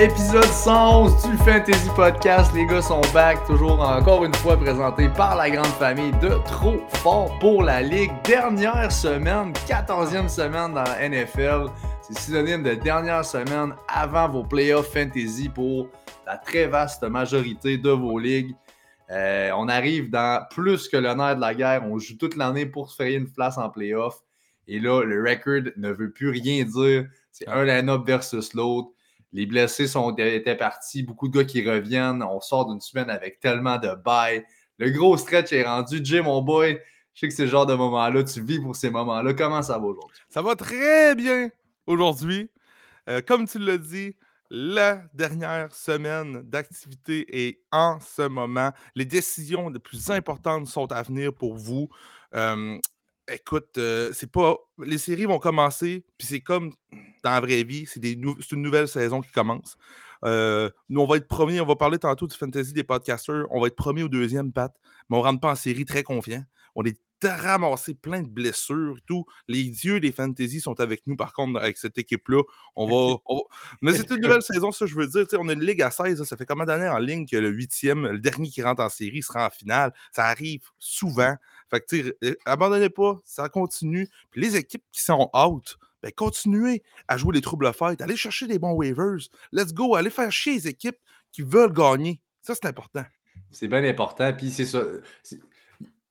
Épisode 111 du Fantasy Podcast. Les gars sont back, toujours encore une fois présentés par la grande famille de Trop Fort pour la Ligue. Dernière semaine, 14e semaine dans la NFL. C'est synonyme de dernière semaine avant vos playoffs fantasy pour la très vaste majorité de vos ligues. Euh, on arrive dans plus que l'honneur de la guerre. On joue toute l'année pour se faire une place en playoffs. Et là, le record ne veut plus rien dire. C'est un line-up versus l'autre. Les blessés sont, étaient partis, beaucoup de gars qui reviennent. On sort d'une semaine avec tellement de bails. Le gros stretch est rendu. Jay, mon boy, je sais que c'est genre de moment-là. Tu vis pour ces moments-là. Comment ça va aujourd'hui? Ça va très bien aujourd'hui. Euh, comme tu l'as dit, la dernière semaine d'activité est en ce moment. Les décisions les plus importantes sont à venir pour vous. Euh, écoute, euh, c'est pas. Les séries vont commencer, puis c'est comme dans la vraie vie, c'est une nouvelle saison qui commence. Euh, nous, on va être premier, on va parler tantôt du fantasy des podcasters. On va être premier au deuxième, Pat, mais on rentre pas en série très confiant. On est ramassé plein de blessures et tout. Les dieux des fantasy sont avec nous, par contre, avec cette équipe-là. On va, Mais c'est une nouvelle saison, ça, je veux dire. on a une ligue à 16. ça fait combien d'années en ligne que le huitième, le dernier qui rentre en série, sera en finale? Ça arrive souvent. Fait que, abandonnez pas, ça continue. Puis les équipes qui sont out, ben, continuez à jouer les troubles fêtes. Allez chercher des bons waivers. Let's go. Allez faire chier les équipes qui veulent gagner. Ça, c'est important. C'est bien important. Puis c'est ça.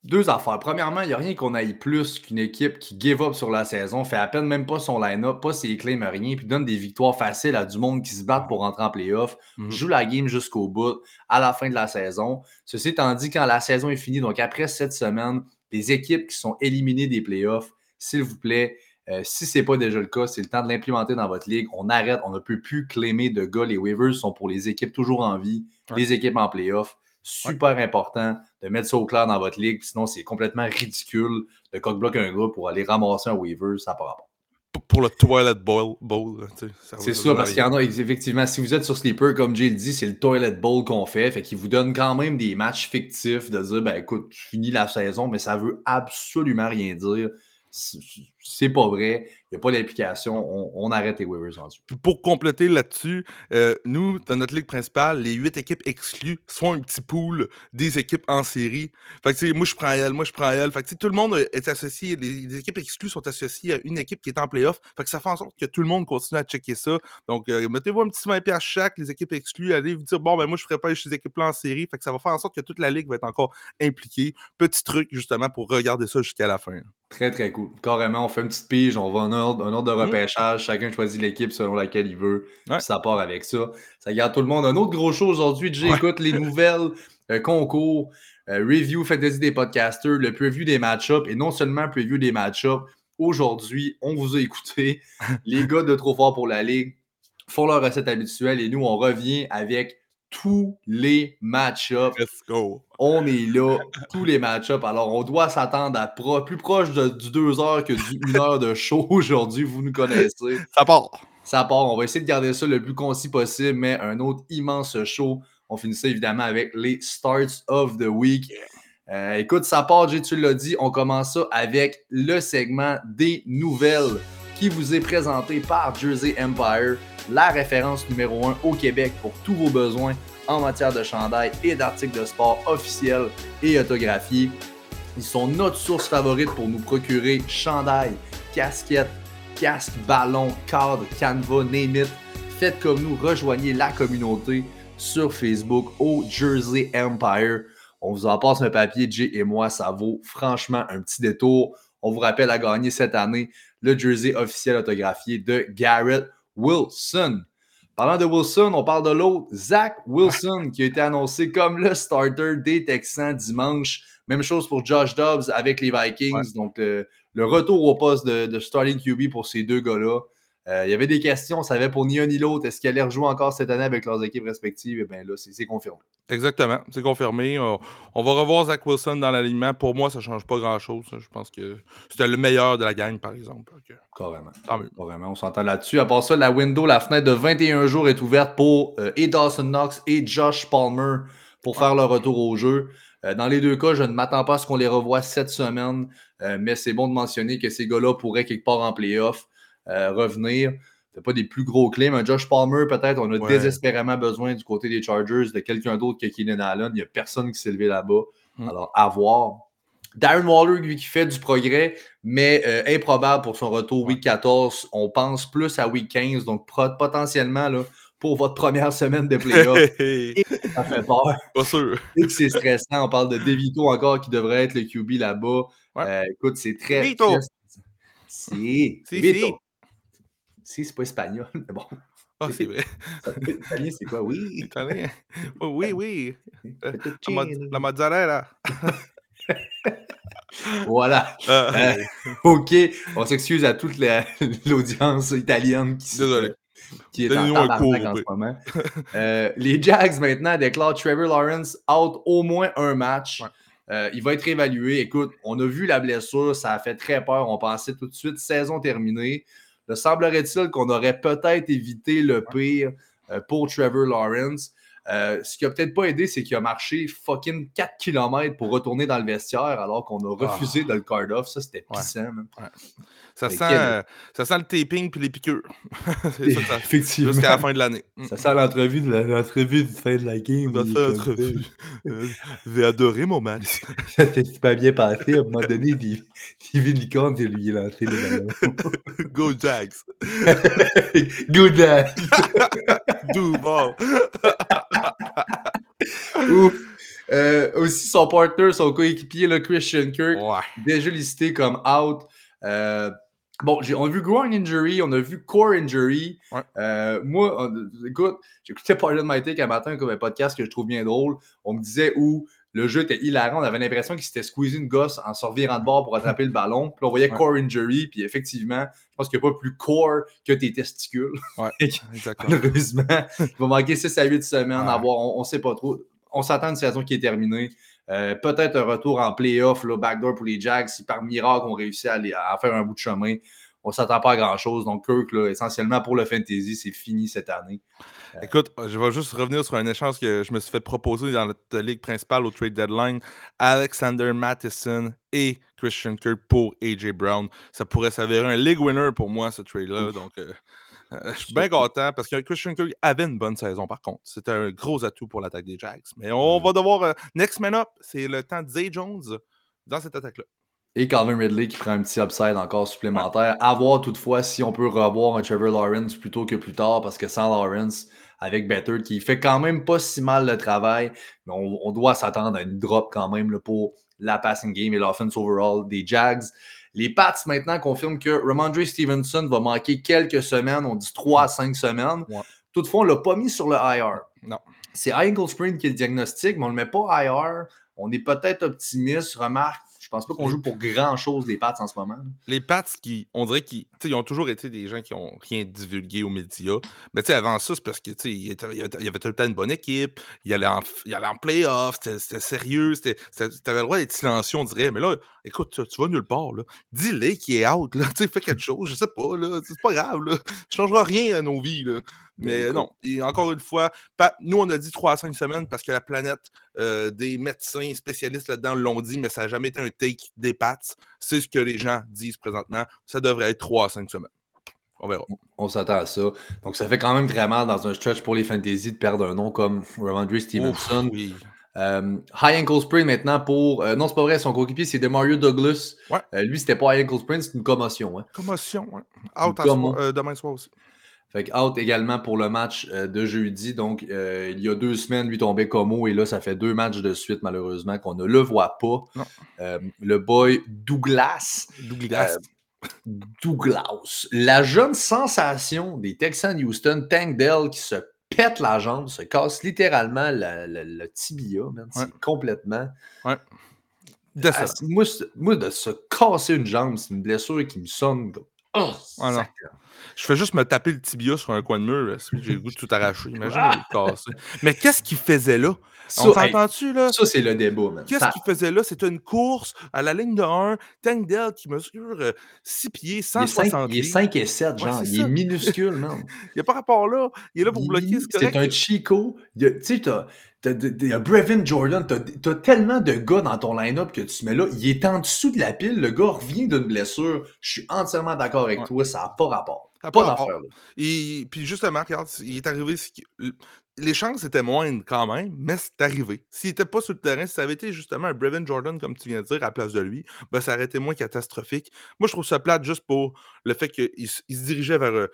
Deux affaires. Premièrement, il n'y a rien qu'on aille plus qu'une équipe qui give up sur la saison, fait à peine même pas son line-up, pas ses claims, rien, puis donne des victoires faciles à du monde qui se bat pour rentrer en playoff, mhm. joue la game jusqu'au bout, à la fin de la saison. Ceci étant dit, quand la saison est finie, donc après cette semaine, les équipes qui sont éliminées des playoffs, s'il vous plaît, euh, si ce n'est pas déjà le cas, c'est le temps de l'implémenter dans votre ligue. On arrête, on ne peut plus claimer de gars. Les waivers sont pour les équipes toujours en vie, les équipes en playoff super important de mettre ça au clair dans votre ligue. Sinon, c'est complètement ridicule de cock-block un gars pour aller ramasser un waiver. Ça part pas. Pour le Toilet Bowl. C'est ça, parce qu'il y en a, effectivement, si vous êtes sur Sleeper, comme Jay le dit, c'est le Toilet Bowl qu'on fait. Fait qu'il vous donne quand même des matchs fictifs de dire, ben écoute, tu finis la saison, mais ça veut absolument rien dire c'est pas vrai, il n'y a pas d'implication, on, arrête les waivers en Pour compléter là-dessus, euh, nous, dans notre ligue principale, les huit équipes exclues sont un petit pool des équipes en série. Fait que, moi, je prends elle, moi, je prends elle. Fait que, tout le monde est associé, les, équipes exclues sont associées à une équipe qui est en playoff. Fait que ça fait en sorte que tout le monde continue à checker ça. Donc, euh, mettez-vous un petit 20 à chaque, les équipes exclues, allez vous dire, bon, ben, moi, je ferai pas ces équipes-là en série. Fait que ça va faire en sorte que toute la ligue va être encore impliquée. Petit truc, justement, pour regarder ça jusqu'à la fin. Très, très cool. Carrément, on fait une petite pige, on va en ordre, un ordre de mmh. repêchage, chacun choisit l'équipe selon laquelle il veut, ça part avec ça. Ça garde tout le monde. Un autre gros show aujourd'hui, j'écoute les nouvelles euh, concours, euh, review fantasy des podcasters, le preview des match-ups, et non seulement preview des match-ups, aujourd'hui, on vous a écouté, les gars de Trop Fort pour la Ligue font leur recette habituelle, et nous, on revient avec tous les match-ups. Let's go. On est là, tous les match-ups. Alors, on doit s'attendre à plus proche du 2 heures que du 1 heure de show aujourd'hui. Vous nous connaissez. Ça part. Ça part. On va essayer de garder ça le plus concis possible, mais un autre immense show. On finit ça évidemment avec les Starts of the Week. Euh, écoute, ça part, tu l'as dit. On commence ça avec le segment des nouvelles qui vous est présenté par Jersey Empire la référence numéro 1 au Québec pour tous vos besoins en matière de chandail et d'articles de sport officiels et autographiés. Ils sont notre source favorite pour nous procurer chandail, casquettes, casque, ballon, cadre, canevas, name it. Faites comme nous, rejoignez la communauté sur Facebook au Jersey Empire. On vous en passe un papier, Jay et moi, ça vaut franchement un petit détour. On vous rappelle à gagner cette année le jersey officiel autographié de Garrett Wilson. Parlant de Wilson, on parle de l'autre, Zach Wilson, qui a été annoncé comme le starter des Texans dimanche. Même chose pour Josh Dobbs avec les Vikings. Donc, le, retour au poste de, starting QB pour ces deux gars-là. Euh, il y avait des questions, on savait pour ni un ni l'autre, est-ce qu'ils allaient rejouer encore cette année avec leurs équipes respectives? Et eh bien là, c'est confirmé. Exactement, c'est confirmé. On, va revoir Zach Wilson dans l'alignement. Pour moi, ça ne change pas grand-chose. Je pense que c'était le meilleur de la gang, par exemple. Carrément. Carrément, on s'entend là-dessus. À part ça, la window, la fenêtre de 21 jours est ouverte pour euh, et Dawson Knox et Josh Palmer pour faire leur retour au jeu. Euh, dans les deux cas, je ne m'attends pas à ce qu'on les revoie cette semaine, mais c'est bon de mentionner que ces gars-là pourraient quelque part en playoff. Euh, revenir. C'est pas des plus gros clés, mais Josh Palmer, peut-être, on a désespérément besoin du côté des Chargers de quelqu'un d'autre que Keenan Allen. Il n'y a personne qui s'est levé là-bas. Hmm. Alors, à voir. Darren Waller, lui, qui fait du progrès, mais euh, improbable pour son retour week 14. On pense plus à week 15, donc potentiellement, là, pour votre première semaine de playoff. ça fait peur. Pas sûr. c'est stressant. On parle de Devito encore qui devrait être le QB là-bas. Euh, écoute, c'est très. Vito. Si. Vito. Si, c'est pas espagnol, mais bon. Ah, c'est vrai. Italien, c'est quoi? Oui. Italien. Oh, oui, oui. Euh, la, la mozzarella. voilà. Ah. Euh, OK. On s'excuse à toute l'audience italienne qui, qui est en tabarnak en ce moment. Euh, les Jags, maintenant, déclarent Trevor Lawrence out au moins un match. il va être évalué. Écoute, on a vu la blessure, ça a fait très peur. On pensait tout de suite saison terminée. Le semblerait-il qu'on aurait peut-être évité le pire euh, pour Trevor Lawrence. Euh, ce qui a peut-être pas aidé, c'est qu'il a marché fucking 4 km pour retourner dans le vestiaire alors qu'on a refusé ah. de le card off. Ça, c'était puissant. Ça, sent, ça sent le taping puis les piqûres. Effectivement. Jusqu'à la fin de l'année. Ça sent l'entrevue de l'entrevue de fin de la game. Euh, j'ai adoré mon match. ça s'est pas bien passé. À un moment donné, Licorne, il lui est lancé le ballon. Go Jags. Go Jags. Duval. Ouf. Euh, aussi, son partner, son coéquipier, le Christian Kirk, déjà listé comme out. Euh, Bon, on a vu groin injury, on a vu core injury. Euh, moi, écoute, j'écoutais Pardon My Take un matin comme un podcast que je trouve bien drôle. On me disait où le jeu était hilarant. On avait l'impression qu'il s'était squeezé une gosse en se revirant de bord pour attraper le ballon. Puis on voyait core injury. Puis effectivement, je pense qu'il n'y a pas plus core que tes testicules. Ouais, Malheureusement, il va manquer 6 à 8 semaines. À voir, on ne sait pas trop. On s'attend à une saison qui est terminée. Euh, peut-être un retour en playoff, là, backdoor pour les Jags, si par miracle on réussit à, à faire un bout de chemin. On ne s'attend pas à grand-chose. Donc, Kirk, essentiellement pour le fantasy, c'est fini cette année. Écoute, je vais juste revenir sur un échange que je me suis fait proposer dans notre ligue principale au trade deadline. Alexander Matheson et Christian Kirk pour AJ Brown. Ça pourrait s'avérer un league winner pour moi, ce trade-là. Donc, euh, euh, je suis bien content parce que Christian Kirk avait une bonne saison, par contre. C'était un gros atout pour l'attaque des Jags. Mais on va devoir. Euh, next man up, c'est le temps de Zay Jones dans cette attaque-là. Et Calvin Ridley qui prend un petit upside encore supplémentaire. À voir toutefois si on peut revoir un Trevor Lawrence plutôt que plus tard, parce que sans Lawrence, avec Better, qui fait quand même pas si mal le travail, mais on, doit s'attendre à une drop quand même pour la passing game et l'offense overall des Jags. Les Pats maintenant confirment que Ramondre Stevenson va manquer quelques semaines, on dit 3 à 5 semaines. Toutefois, on ne l'a pas mis sur le IR. Non. C'est ankle sprain qui est le diagnostic, mais on ne le met pas IR. On est peut-être optimiste. Remarque, je pense pas qu'on joue pour grand-chose les Pats en ce moment. Les Pats, qui, on dirait qu'ils ont toujours été des gens qui ont rien divulgué aux médias. Mais avant ça, c'est parce qu'il y avait tout le temps une bonne équipe, il allait en, en playoff, c'était sérieux, tu avais le droit d'être silencieux, on dirait. Mais là, écoute, tu, vas nulle part. Dis-le qui est out, là, fais quelque chose, je sais pas, c'est pas grave, là. ne changera rien à nos vies. Là. Mais non, et encore une fois, nous, on a dit 3 à 5 semaines parce que la planète euh, des médecins spécialistes là-dedans l'ont dit, mais ça n'a jamais été un take des pattes. C'est ce que les gens disent présentement. Ça devrait être 3 à 5 semaines. On verra. On s'attend à ça. Donc, ça fait quand même très mal dans un stretch pour les fantasy de perdre un nom comme Ramondre Stevenson. oui. Euh, high ankle sprain maintenant pour. Euh, non, c'est pas vrai, son coéquipier, c'est Demario Douglas. Ouais. lui, c'était pas high ankle sprain, c'est une commotion. Hein. Commotion, oui. Out à demain soir aussi. Fait out également pour le match euh, de jeudi. Donc, euh, il y a deux semaines, lui tombait comme et là, ça fait deux matchs de suite, malheureusement, qu'on ne le voit pas. Euh, le boy Douglas. Douglas. Douglas. La jeune sensation des Texans Houston, Tank Dell, qui se pète la jambe, se casse littéralement le, tibia, complètement. Ouais. Ah, moi, moi, de se casser une jambe, c'est une blessure qui me sonne Oh, je fais juste me taper le tibia sur un coin de mur. J'ai le goût de tout arracher. Imagine le casser. Mais qu'est-ce qu'il faisait là? On s'entend-tu, là? Ça, c'est le débat, Qu'est-ce qu'il faisait là? C'était une course à la ligne de 1. Tank Dell qui mesure 6 euh, pieds, 160 Il est 5, et 7, genre. il est minuscule, man. il n'y a pas rapport là. Il est là pour bloquer, c'est C'est un Chico. Tu sais, T'as Brevin Jordan, t'as tellement de gars dans ton line-up que tu mets là, il est en dessous de la pile, le gars revient d'une blessure. Je suis entièrement d'accord avec toi, ça n'a pas rapport. pas, pas d'affaire. Et puis justement, regarde, il est arrivé les chances étaient moindres quand même, mais c'est arrivé. S'il n'était pas sur le terrain, si ça avait été justement un Brevin Jordan, comme tu viens de dire, à la place de lui, ben, ça aurait été moins catastrophique. Moi, je trouve ça plate juste pour le fait qu'il se dirigeait vers euh,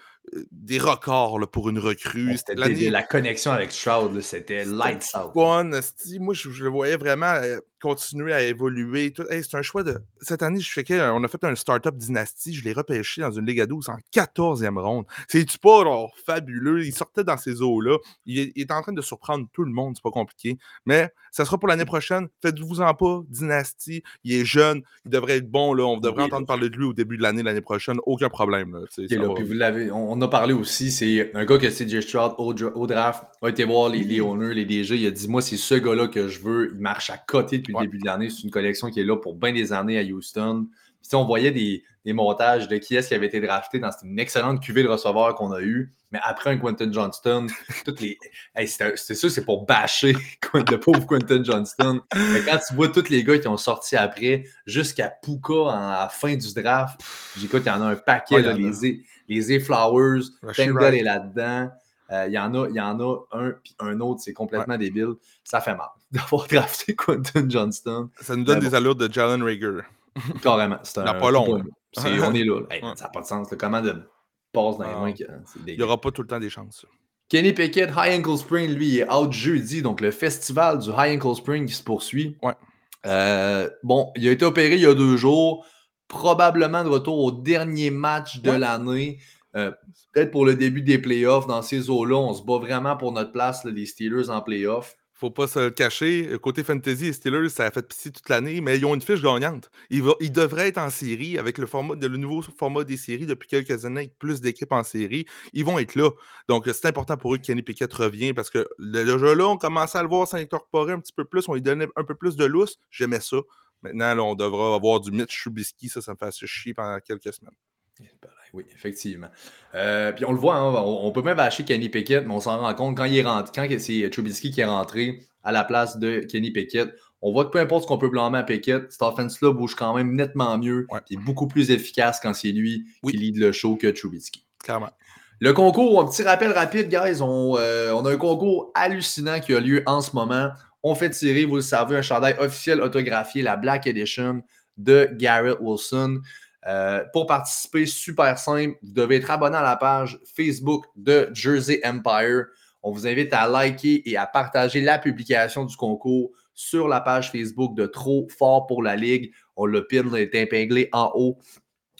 des records pour une recrue. C'était la connexion avec Stroud, c'était lights out. moi, je, le voyais vraiment euh, continuer à évoluer. c'est un choix de. Cette année, je fais on a fait un startup dynastie, je l'ai repêché dans une Liga 12 en 14e ronde. C'est-tu pas fabuleux? Il sortait dans ces eaux-là. Il, est en train de surprendre tout le monde, c'est pas compliqué. Mais ça sera pour l'année prochaine. Faites-vous-en pas, dynastie. Il est jeune, il devrait être bon. Là. On devrait entendre parler de lui au début de l'année, l'année prochaine. Aucun problème. Là. vous l'avez, on, a parlé aussi, c'est un gars que CJ Stroud au, draft a été voir les, les owners, les DG. Il a dit Moi, c'est ce gars-là que je veux. Il marche à côté depuis le début de l'année. C'est une collection qui est là pour bien des années à Houston. Puis, on voyait des, des, montages de qui est-ce qui avait été drafté dans cette une excellente cuvée de receveurs qu'on a eu. Mais après un Quentin Johnston, toutes les. c'est ça, c'est pour bâcher le pauvre Quentin Johnston. Mais quand tu vois tous les gars qui ont sorti après, jusqu'à Puka en, à la fin du draft, j'écoute, il y en a un paquet, les, les A-Flowers, Tangle est là-dedans. Euh, il y, en a, y en a un, puis un autre, c'est complètement débile. Ça fait mal d'avoir drafté Quentin Johnston. Ça nous donne des allures de Jalen Rager. Carrément. C'est un, pas long. On est là. Ça n'a pas de sens. Comment de passe dans les mains. Il n'y aura pas tout le temps des chances. Kenny Pickett, High Ankle Spring, lui, est out jeudi. Donc, le festival du High Ankle Spring qui se poursuit. Ouais. Euh, bon, il a été opéré il y a deux jours. Probablement de retour au dernier match de l'année. Euh, peut-être pour le début des playoffs. Dans ces eaux-là, on se bat vraiment pour notre place, les Steelers en playoffs faut pas se le cacher. Côté fantasy, les Steelers, ça a fait pitié toute l'année, mais ils ont une fiche gagnante. Ils, ils devraient être en série avec le, nouveau format des séries depuis quelques années, avec plus d'équipes en série. Ils vont être là. Donc, c'est important pour eux que Kenny Pickett revienne parce que le, jeu-là, on commençait à le voir s'incorporer un petit peu plus. On lui donnait un peu plus de lousse. J'aimais ça. Maintenant, on devra avoir du Mitch Trubisky. Ça, ça me fait assez chier pendant quelques semaines. Oui, effectivement. Euh, puis on le voit, hein, on, peut même bâcher Kenny Pickett, mais on s'en rend compte quand il est rentré, quand c'est Trubisky qui est rentré à la place de Kenny Pickett, on voit que peu importe ce qu'on peut blâmer à Pickett, cette offense-là bouge quand même nettement mieux et beaucoup plus efficace quand c'est lui qui lead le show que Trubisky. Clairement. Le concours, un petit rappel rapide, guys. On, euh, on, a un concours hallucinant qui a lieu en ce moment. On fait tirer, vous le savez, un chandail officiel autographié, la Black Edition de Garrett Wilson. Euh, pour participer, super simple, vous devez être abonné à la page Facebook de Jersey Empire. On vous invite à liker et à partager la publication du concours sur la page Facebook de Trop Fort pour la Ligue. On le pin, est épinglé en haut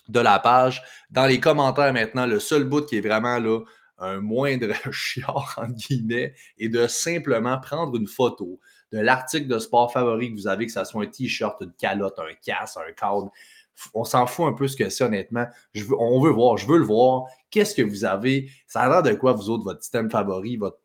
de la page. Dans les commentaires maintenant, le seul bout qui est vraiment là, un moindre chiard, en guillemets, est de simplement prendre une photo de l'article de sport favori que vous avez, que ce soit un t-shirt, une calotte, un casque, un cadre, on s'en fout un peu ce que c'est, honnêtement. on veut voir, je veux le voir. Qu'est-ce que vous avez? Ça a de quoi, vous autres, votre système favori, votre,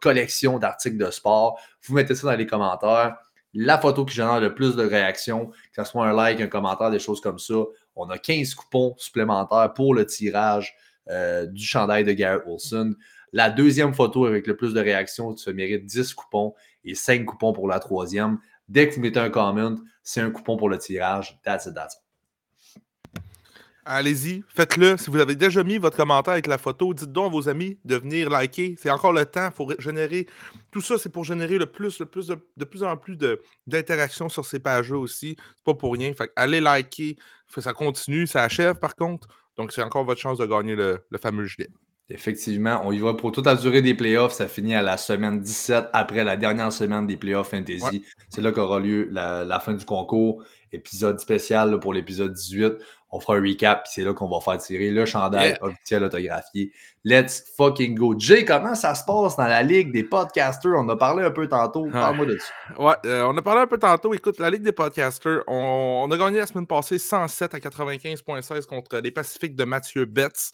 collection d'articles de sport? Vous mettez ça dans les commentaires. La photo qui génère le plus de réactions, que ce soit un like, un commentaire, des choses comme ça. On a 15 coupons supplémentaires pour le tirage euh, du chandail de Garrett Wilson. La deuxième photo avec le plus de réactions, tu mérites 10 coupons et 5 coupons pour la troisième. Dès que vous mettez un comment, c'est un coupon pour le tirage. That's it, that's. Allez-y, faites-le. Si vous avez déjà mis votre commentaire avec la photo, dites donc à vos amis de venir liker. C'est encore le temps. pour générer. Tout ça, c'est pour générer le plus, le plus de, plus en plus d'interactions sur ces pages-là aussi. C'est pas pour rien. Fait allez liker. Ça continue, ça achève par contre. Donc, c'est encore votre chance de gagner le, fameux gilet. Effectivement, on y va pour toute la durée des playoffs. Ça finit à la semaine 17, après la dernière semaine des playoffs fantasy. C'est là qu'aura lieu la, fin du concours. Épisode spécial pour l'épisode 18. On fera un recap, puis c'est là qu'on va faire tirer le chandail officiel autographié. Let's fucking go. Jay, comment ça se passe dans la ligue des podcasters? On a parlé un peu tantôt. Parle-moi de ça. Ouais, euh, on a parlé un peu tantôt. Écoute, la ligue des podcasters, on, a gagné la semaine passée 107 à 95,16 contre les Pacifiques de Mathieu Betts.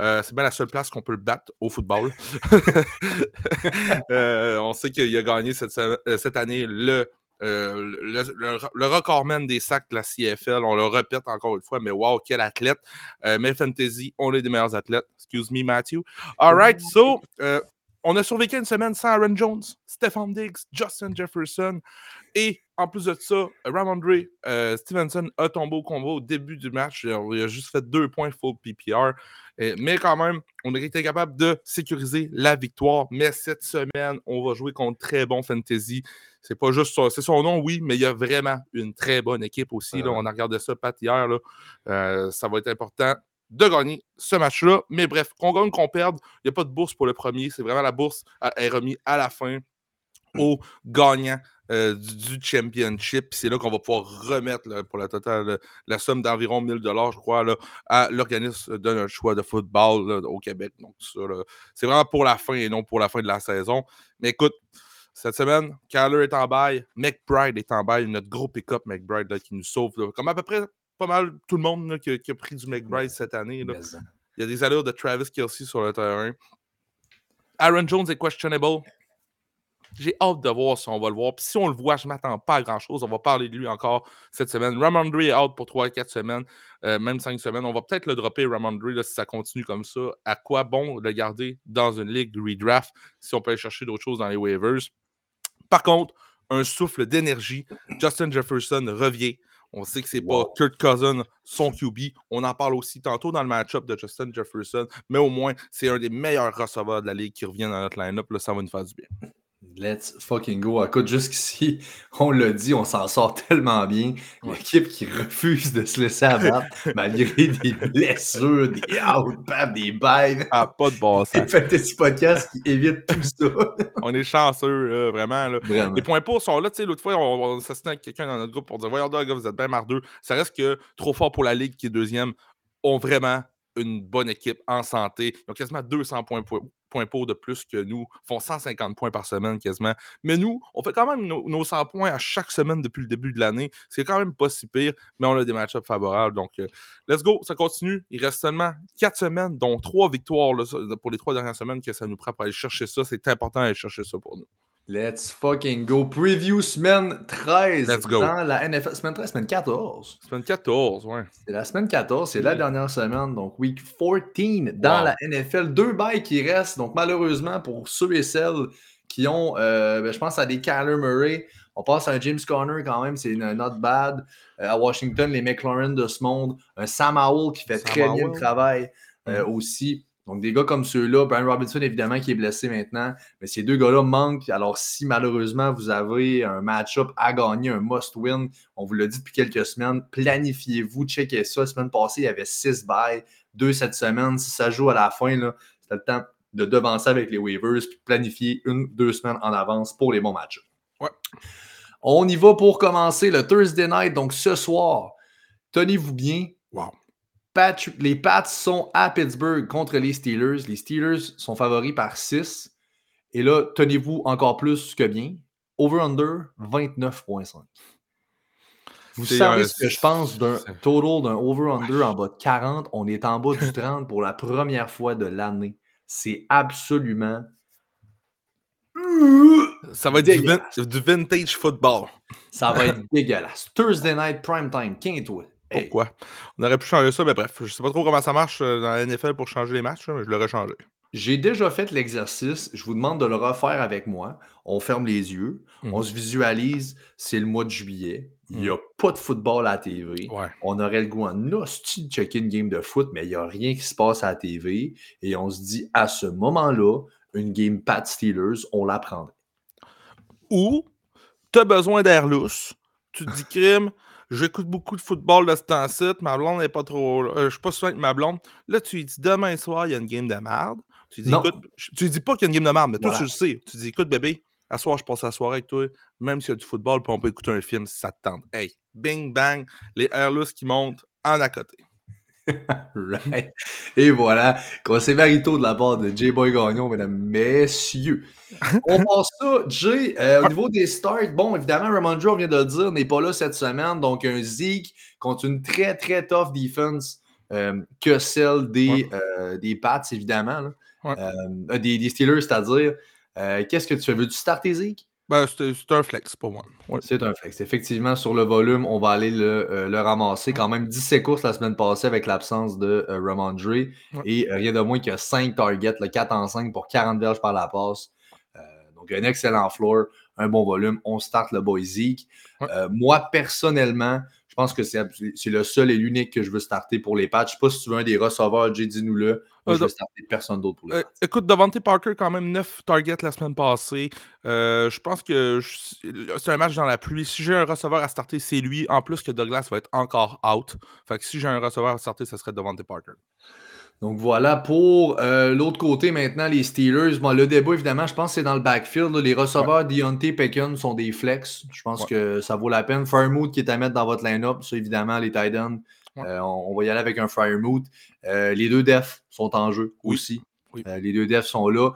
Euh, c'est bien la seule place qu'on peut le battre au football. Euh, on sait qu'il a gagné cette, cette année le euh, le, record même des sacs de la CFL, on le répète encore une fois, mais wow, quel athlète. Euh, mais Fantasy, on est des meilleurs athlètes. Excuse me, Matthew. All right, so, euh, on a survécu une semaine sans Aaron Jones, Stephen Diggs, Justin Jefferson. Et en plus de ça, Ramondre Stevenson a tombé au combat au début du match. Il a juste fait deux points full PPR. mais quand même, on a été capable de sécuriser la victoire. Mais cette semaine, on va jouer contre très bon fantasy. C'est pas juste ça. C'est son nom, oui, mais il y a vraiment une très bonne équipe aussi. Là. On a regardé ça, Pat, hier. Là. Euh, ça va être important de gagner ce match-là. Mais bref, qu'on gagne, qu'on perde, il n'y a pas de bourse pour le premier. C'est vraiment la bourse est remise à la fin au gagnant euh, du, championship. C'est là qu'on va pouvoir remettre pour la totale la somme d'environ 1000 dollars, je crois, là, à l'organisme de notre choix de football au Québec. Donc, c'est vraiment pour la fin et non pour la fin de la saison. Mais écoute, cette semaine, Kyler est en bail, McBride est en bail, notre gros pick-up McBride qui nous sauve. comme à peu près pas mal tout le monde qui, a pris du McBride cette année. Il y a des allures de Travis Kelsey sur le terrain. Aaron Jones est questionable. J'ai hâte de voir si on va le voir. Puis si on le voit, je ne m'attends pas à grand-chose. On va parler de lui encore cette semaine. Ramondre est out pour 3-4 semaines, euh, même 5 semaines. On va peut-être le dropper, Ramondre, si ça continue comme ça. À quoi bon le garder dans une ligue de redraft si on peut aller chercher d'autres choses dans les waivers? Par contre, un souffle d'énergie. Justin Jefferson revient. On sait que c'est pas Kurt Cousin, son QB. On en parle aussi tantôt dans le match-up de Justin Jefferson, mais au moins, c'est un des meilleurs receveurs de la ligue qui revient dans notre line-up. ça va nous faire du bien. Let's fucking go. Écoute, jusqu'ici, on l'a dit, on s'en sort tellement bien. L'équipe qui refuse de se laisser abattre malgré des blessures, des out, des bails. Ah, pas de bon sens. Fait des podcasts qui évitent tout ça. on est chanceux, vraiment, Les points pour sont là. Tu sais, l'autre fois, on, on s'assistait avec quelqu'un dans notre groupe pour dire Voyons, gars, vous êtes bien mardeux. Ça reste que trop fort pour la Ligue qui est deuxième ont vraiment une bonne équipe en santé. Ils ont quasiment 200 points pour, points pour de plus que nous, font 150 points par semaine quasiment. Mais nous, on fait quand même nos, 100 points à chaque semaine depuis le début de l'année. C'est quand même pas si pire, mais on a des match-ups favorables. Donc, euh, let's go, ça continue. Il reste seulement 4 semaines, dont 3 victoires pour les 3 dernières semaines que ça nous prend pour aller chercher ça. C'est important d'aller chercher ça pour nous. Let's fucking go. Preview semaine 13 Let's go. dans la NFL. Semaine 13, semaine 14. Semaine 14, ouais. C'est la semaine 14, c'est la dernière semaine, donc week 14 dans la NFL. Deux bails qui restent, donc malheureusement pour ceux et celles qui ont, euh, ben, je pense à des Kyler Murray, on passe à un James Conner quand même, c'est not bad. Euh, à Washington, les McLaurin de ce monde, un Sam Howell qui fait très bien le travail euh, mm. aussi. Donc, des gars comme ceux-là, Brian Robinson, évidemment, qui est blessé maintenant, mais ces deux gars-là manquent. Alors, si malheureusement vous avez un match-up à gagner, un must-win, on vous l'a dit depuis quelques semaines, planifiez-vous, checkez ça. La semaine passée, il y avait six bails, deux cette semaine. Si ça joue à la fin, c'est le temps de devancer avec les waivers, puis planifier une, deux semaines en avance pour les bons matchs. Ouais. On y va pour commencer le Thursday night. Donc, ce soir, tenez-vous bien. Wow les Pats sont à Pittsburgh contre les Steelers. Les Steelers sont favoris par 6. Et là, tenez-vous encore plus que bien. Over-under 29,5. Vous savez ce que je pense d'un total d'un over-under en bas de 40. On est en bas du 30 pour la première fois de l'année. C'est absolument. Ça va être du, vintage football. Ça va être dégueulasse. Thursday night prime time. Quinte-toi. Pourquoi? On aurait pu changer ça, mais bref, je ne sais pas trop comment ça marche euh, dans la NFL pour changer les matchs, mais je l'aurais changé. J'ai déjà fait l'exercice. Je vous demande de le refaire avec moi. On ferme les yeux. On mmh. se visualise. C'est le mois de juillet. Il n'y mmh. a pas de football à la TV. On aurait le goût en hostie de checker une game de foot, mais il n'y a rien qui se passe à la TV. Et on se dit, à ce moment-là, une game Pat Steelers, on la prendrait. Ou tu as besoin d'air lousse. Tu te dis, crime, J'écoute beaucoup de football de ce temps-ci. Ma blonde n'est pas trop. Euh, je suis pas souvent avec ma blonde. Là, tu lui dis demain soir, il y a une game de merde. Tu dis, écoute, tu dis pas qu'il y a une game de merde, mais toi, tu le sais. Tu dis, écoute, bébé, À soir, je passe la soirée avec toi, même s'il y a du football, puis on peut écouter un film si ça te tente. Hey, bing bang, les airless qui montent en à côté. right. Et voilà, conseil marito de la part de J-Boy Gagnon, mesdames, messieurs. On passe ça, Jay, euh, au niveau des starts, bon, évidemment, Ramondre, on vient de le dire, n'est pas là cette semaine, donc un Zeke contre une très, très tough defense euh, que celle des, euh, des Pats, évidemment, des, des, Steelers, c'est-à-dire. Qu'est-ce que tu veux? Veux-tu starter Zeke? Ben, c'est un flex pour moi. C'est un flex. Effectivement, sur le volume, on va aller le, euh, ramasser. Quand même 17 courses la semaine passée avec l'absence de euh, Ramondre. Et euh, rien de moins que 5 targets, le 4 en 5 pour 40 verges par la passe. donc, un excellent floor, un bon volume. On start le boy Zeke. moi, personnellement, je pense que c'est le seul et l'unique que je veux starter pour les patchs. Je ne sais pas si tu veux un des receveurs, J. dis-nous-le. Moi, je veux starter personne d'autre pour les euh, Écoute, Devante Parker, quand même 9 targets la semaine passée. Euh, je pense que c'est un match dans la pluie. Si j'ai un receveur à starter, c'est lui. En plus que Douglas va être encore out. Fait que si j'ai un receveur à starter, ce serait Devante Parker. Donc voilà, pour euh, l'autre côté maintenant, les Steelers. Bon, le débat, évidemment, je pense que c'est dans le backfield. Les receveurs Deontay Pekin sont des flex. Je pense que ça vaut la peine. Firemood qui est à mettre dans votre line-up, ça évidemment, les tight euh, on, va y aller avec un Firemood. Euh, les deux defs sont en jeu aussi. les deux defs sont là.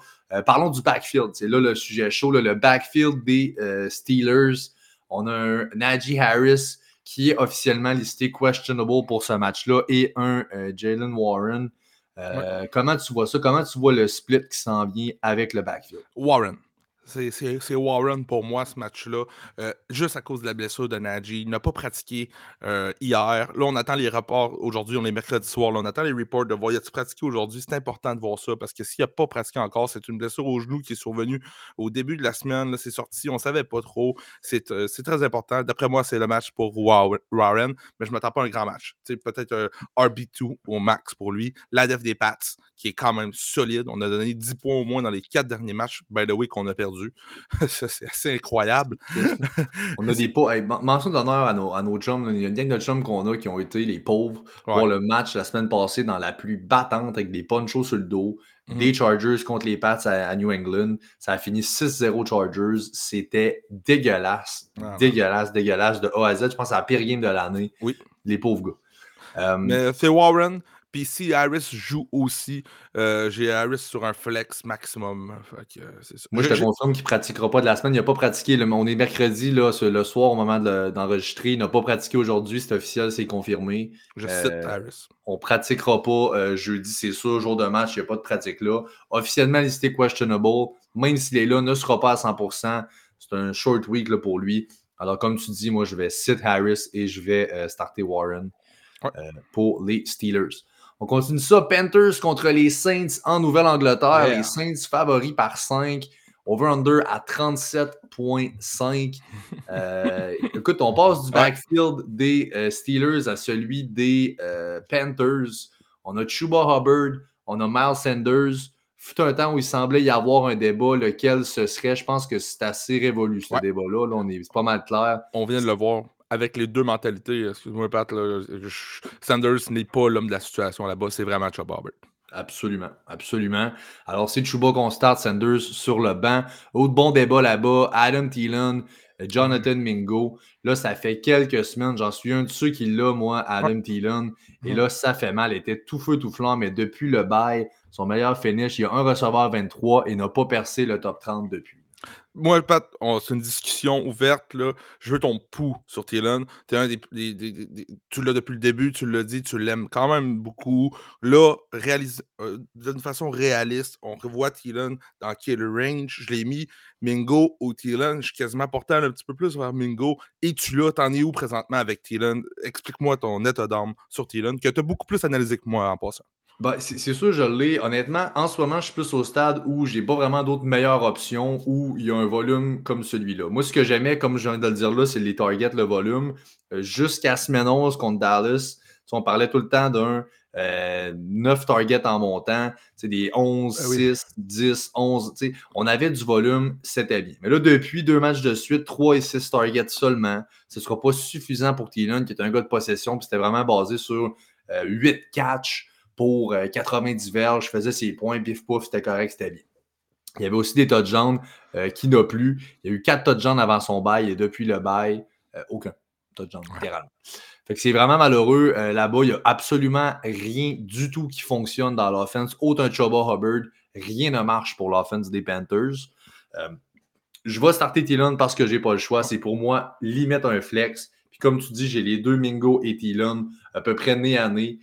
parlons du backfield. C'est là le sujet chaud. le backfield des Steelers. On a un Najee Harris qui est officiellement listé questionable pour ce match-là et un Jalen Warren euh, comment tu vois ça? Comment tu vois le split qui s'en vient avec le backfield? Warren. C'est Warren pour moi, ce match-là, euh, juste à cause de la blessure de Najee. Il n'a pas pratiqué euh, hier. Là, on attend les rapports. Aujourd'hui, on est mercredi soir. Là, on attend les reports de voir. Y a pratiqué aujourd'hui? C'est important de voir ça parce que s'il n'a pas pratiqué encore, c'est une blessure au genou qui est survenue au début de la semaine. C'est sorti. On ne savait pas trop. Euh, c'est très important. D'après moi, c'est le match pour Warren, mais je ne m'attends pas à un grand match. Peut-être un RB2 au max pour lui. L'ADF des Pats, qui est quand même solide. On a donné 10 points au moins dans les quatre derniers matchs, by the way, qu'on a perdu. c'est assez incroyable. on a des pauvres. mention d'honneur à nos, à nos chums. Il y a une gang de chums qu'on a qui ont été les pauvres pour le match la semaine passée dans la pluie battante avec des ponchos sur le dos. Mhm. Des Chargers contre les Pats à, New England. Ça a fini 6-0 Chargers. C'était dégueulasse. Ah, dégueulasse, dégueulasse. De A à Z, je pense c'est la pire game de l'année. Oui. Les pauvres gars. Euh, Mais c'est Warren, puis si Harris joue aussi, euh, j'ai Harris sur un flex maximum. Moi, je te confirme qu'il ne pratiquera pas de la semaine. Il n'a pas pratiqué. on est mercredi là, le soir au moment d'enregistrer. il n'a pas pratiqué aujourd'hui. C'est officiel, c'est confirmé. Je cite euh, Harris. On ne pratiquera pas euh, jeudi, c'est sûr. Jour de match, il n'y a pas de pratique là. Officiellement listé questionable. Même s'il est là, ne sera pas à 100%. C'est un short week là, pour lui. Alors, comme tu dis, moi, je vais sit Harris et je vais starter Warren pour les Steelers. On continue ça. Panthers contre les Saints en Nouvelle-Angleterre. Les Saints favoris par 5. Over-under à 37,5. Euh, écoute, on passe du backfield des euh, Steelers à celui des euh, Panthers. On a Chuba Hubbard, on a Miles Sanders. Fut un temps où il semblait y avoir un débat, lequel ce serait. Je pense que c'est assez révolu, ce débat-là. Là, on est pas mal clair. On vient de le voir avec les deux mentalités, excuse-moi Pat, Sanders n'est pas l'homme de la situation là-bas, c'est vraiment Chuba Hubbard. Absolument, absolument. Alors, c'est Chuba qu'on start, Sanders sur le banc. Autre bon débat là-bas, Adam Thielen, Jonathan Mingo. Là, ça fait quelques semaines, j'en suis un de ceux qui l'a, moi, Adam Thielen. Et là, ça fait mal. Il était tout feu, tout flanc, mais depuis le bail, son meilleur finish, il y a un receveur 23 et n'a pas percé le top 30 depuis. Moi, Pat, c'est une discussion ouverte. Là. Je veux ton pouls sur Thielen. Tu l'as depuis le début, tu l'as dit, tu l'aimes quand même beaucoup. Là, euh, d'une façon réaliste, on revoit Thielen dans quel range. Je l'ai mis Mingo ou Thielen. Je suis quasiment porté un petit peu plus vers Mingo. Et tu l'as, t'en es où présentement avec Thielen? Explique-moi ton état d'âme sur Thielen, que tu as beaucoup plus analysé que moi en passant. Ben, c'est sûr, je l'ai. Honnêtement, en ce moment, je suis plus au stade où j'ai pas vraiment d'autres meilleures options où il y a un volume comme celui-là. Moi, ce que j'aimais, comme je viens de le dire là, c'est les targets, le volume. Euh, jusqu'à semaine 11 contre Dallas, on parlait tout le temps d'un 9 euh, targets en montant, des 11, 6, 10, 11. On avait du volume, c'était bien. Mais là, depuis deux matchs de suite, 3 et 6 targets seulement, ce ne sera pas suffisant pour Thielen, qui est un gars de possession, puis c'était vraiment basé sur 8 euh, catchs pour 90 euh, verges, je faisais ses points, bif pouf, c'était correct, c'était bien. Il y avait aussi des touchdowns euh, qui n'a plus. Il y a eu quatre touchdowns avant son bail et depuis le bail, euh, aucun touchdown, littéralement. Fait que c'est vraiment malheureux. Euh, là-bas, il n'y a absolument rien du tout qui fonctionne dans l'offense. Autant Chuba Hubbard, rien ne marche pour l'offense des Panthers. je vais starter Tillon parce que je n'ai pas le choix. C'est pour moi limite un flex. Puis comme tu dis, j'ai les deux Mingo et Tillon à peu près nez à nez.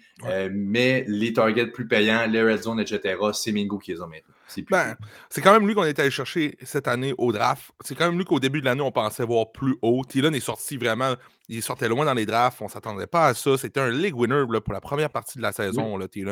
mais les targets plus payants, les red zone, etc., c'est Mingo qui les a maintenant. Ben, c'est quand même lui qu'on est allé chercher cette année au draft. C'est quand même lui qu'au début de l'année, on pensait voir plus haut. Tylon est sorti vraiment, il sortait loin dans les drafts. On ne s'attendait pas à ça. C'était un league winner pour la première partie de la saison, oui.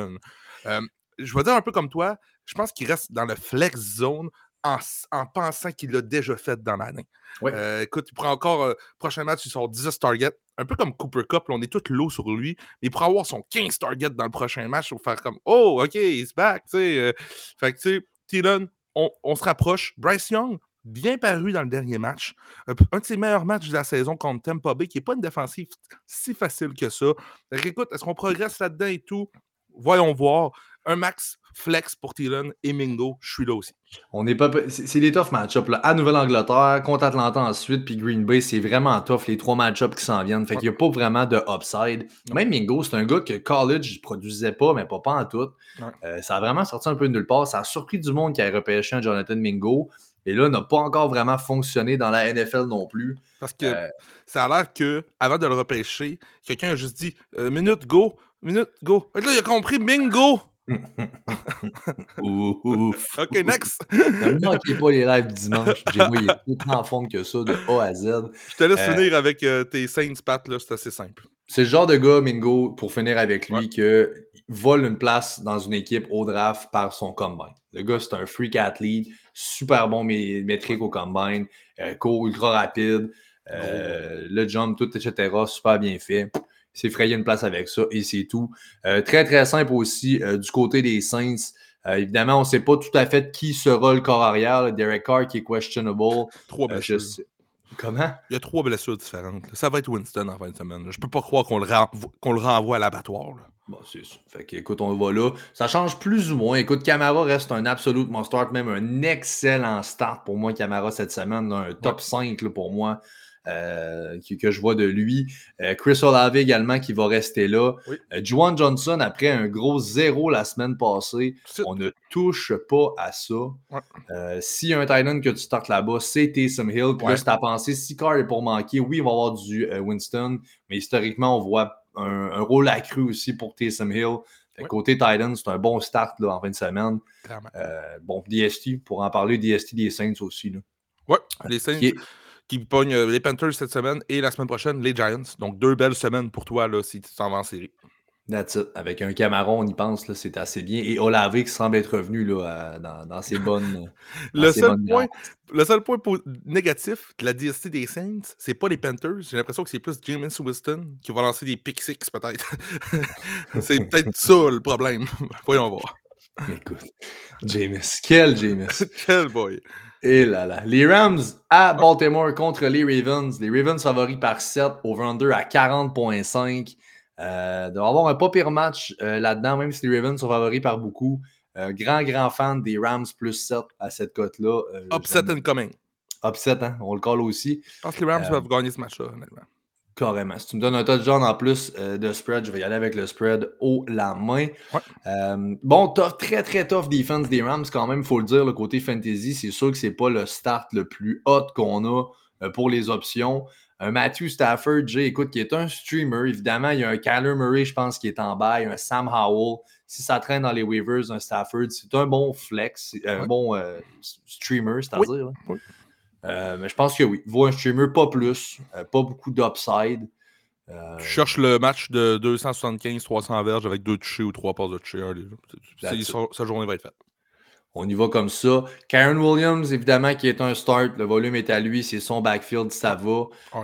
Euh, je vais dire un peu comme toi, je pense qu'il reste dans le flex zone en, pensant qu'il l'a déjà fait dans l'année. Euh, écoute, il prend encore, euh, prochain match, il sort 10 targets. Un peu comme Cooper Cup, on est tout low sur lui. Mais il pourra avoir son 15 targets dans le prochain match pour faire comme Oh, OK, he's back. fait que, tu sais, Thielen, on, se rapproche. Bryce Young, bien paru dans le dernier match. Un, de ses meilleurs matchs de la saison contre Tampa Bay, qui n'est pas une défensive si facile que ça. écoute, est-ce qu'on progresse là-dedans et tout? Voyons voir. Un max flex pour Thielen et Mingo, je suis là aussi. On n'est pas. C'est des tough match-ups. À Nouvelle-Angleterre, contre Atlanta ensuite, puis Green Bay, c'est vraiment tough les trois match-ups qui s'en viennent. Fait qu'il n'y a pas vraiment de upside. Même Mingo, c'est un gars que college ne produisait pas, mais pas, pas en tout. Euh, ça a vraiment sorti un peu de nulle part. Ça a surpris du monde qui a repêché un Jonathan Mingo. Et là, n'a pas encore vraiment fonctionné dans la NFL non plus. Parce que euh, ça a l'air que avant de le repêcher, quelqu'un a juste dit euh, minute go, minute go. Et là, il a compris bingo. Ouf. OK, next. ne manquez pas les lives dimanche. J'ai il est plus en forme que ça, de A à Z. Je te laisse euh, finir avec euh, tes Saints, Pat, là, c'est assez simple. C'est le genre de gars, Mingo, pour finir avec lui, qui vole une place dans une équipe au draft par son combine. Le gars, c'est un freak athlete, super bon métrique au combine, euh, court ultra rapide, le jump, tout, etc., super bien fait s'est frayé une place avec ça et c'est tout. Euh, très, très simple aussi euh, du côté des Saints. Euh, évidemment, on ne sait pas tout à fait qui sera le corps arrière. Derek Carr qui est questionable. Trois blessures. Comment? Il y a trois blessures différentes. Ça va être Winston en fin de semaine. Je ne peux pas croire qu'on le, le, renvoie à l'abattoir. Bon, c'est ça. Fait que, écoute, on va là. Ça change plus ou moins. Écoute, Camara reste un absolute monster, même un excellent start pour moi, Camara, cette semaine. Un top 5 pour moi. Euh, que, je vois de lui. Euh, Chris Olave également qui va rester là. Euh, Juwan Johnson, après un gros zéro la semaine passée, on ne touche pas à ça. S'il y a un Titan que tu startes là-bas, c'est Taysom Hill. Puis là, si tu pensé, si Carr est pour manquer, oui, il va y avoir du Winston, mais historiquement, on voit un, rôle accru aussi pour Taysom Hill. Côté Titan, c'est un bon start là, en fin de semaine. bon, DST, pour en parler, DST des Saints aussi. Là. Ouais, les Saints qui pognent euh, les Panthers cette semaine et la semaine prochaine, les Giants. Donc, deux belles semaines pour toi là, si tu t'en vas en série. That's it. Avec un Camaron, on y pense, c'est assez bien. Et Olave qui semble être revenu là, dans, dans, ses bonnes. le, seul point, le, seul point, négatif de la DST des Saints, c'est pas les Panthers. J'ai l'impression que c'est plus James Winston qui va lancer des pick six, peut-être. c'est peut-être ça le problème. Voyons voir. Écoute, James, quel James. quel boy. Et là là. Les Rams à Baltimore contre les Ravens. Les Ravens favoris par 7, over-under à 40,5. Euh, de avoir un pas pire match euh, là-dedans, même si les Ravens sont favoris par beaucoup. Euh, grand, grand fan des Rams plus 7 à cette cote-là. Euh, Upset incoming. Upset, hein? on le colle aussi. Je pense que les Rams peuvent gagner ce match-là, honnêtement. Carrément. Si tu me donnes un touchdown en plus euh, de spread, je vais y aller avec le spread haut la main. Euh, bon, tough, très très tough defense des Rams quand même, il faut le dire, le côté fantasy. C'est sûr que c'est pas le start le plus hot qu'on a euh, pour les options. Un Matthew Stafford, Jay, écoute, qui est un streamer. Évidemment, il y a un Kyler Murray, je pense, qui est en bail, un Sam Howell. Si ça traîne dans les waivers, un Stafford, c'est un bon flex, un bon streamer, c'est-à-dire. Euh, mais je pense que oui. Voit un streamer, pas plus. Euh, pas beaucoup d'upside. Euh, tu cherches le match de 275-300 verges avec deux touchés ou trois passes de toucher. Sa journée va être faite. On y va comme ça. Karen Williams, évidemment, qui est un start. Le volume est à lui. C'est son backfield. Ça va. Oh,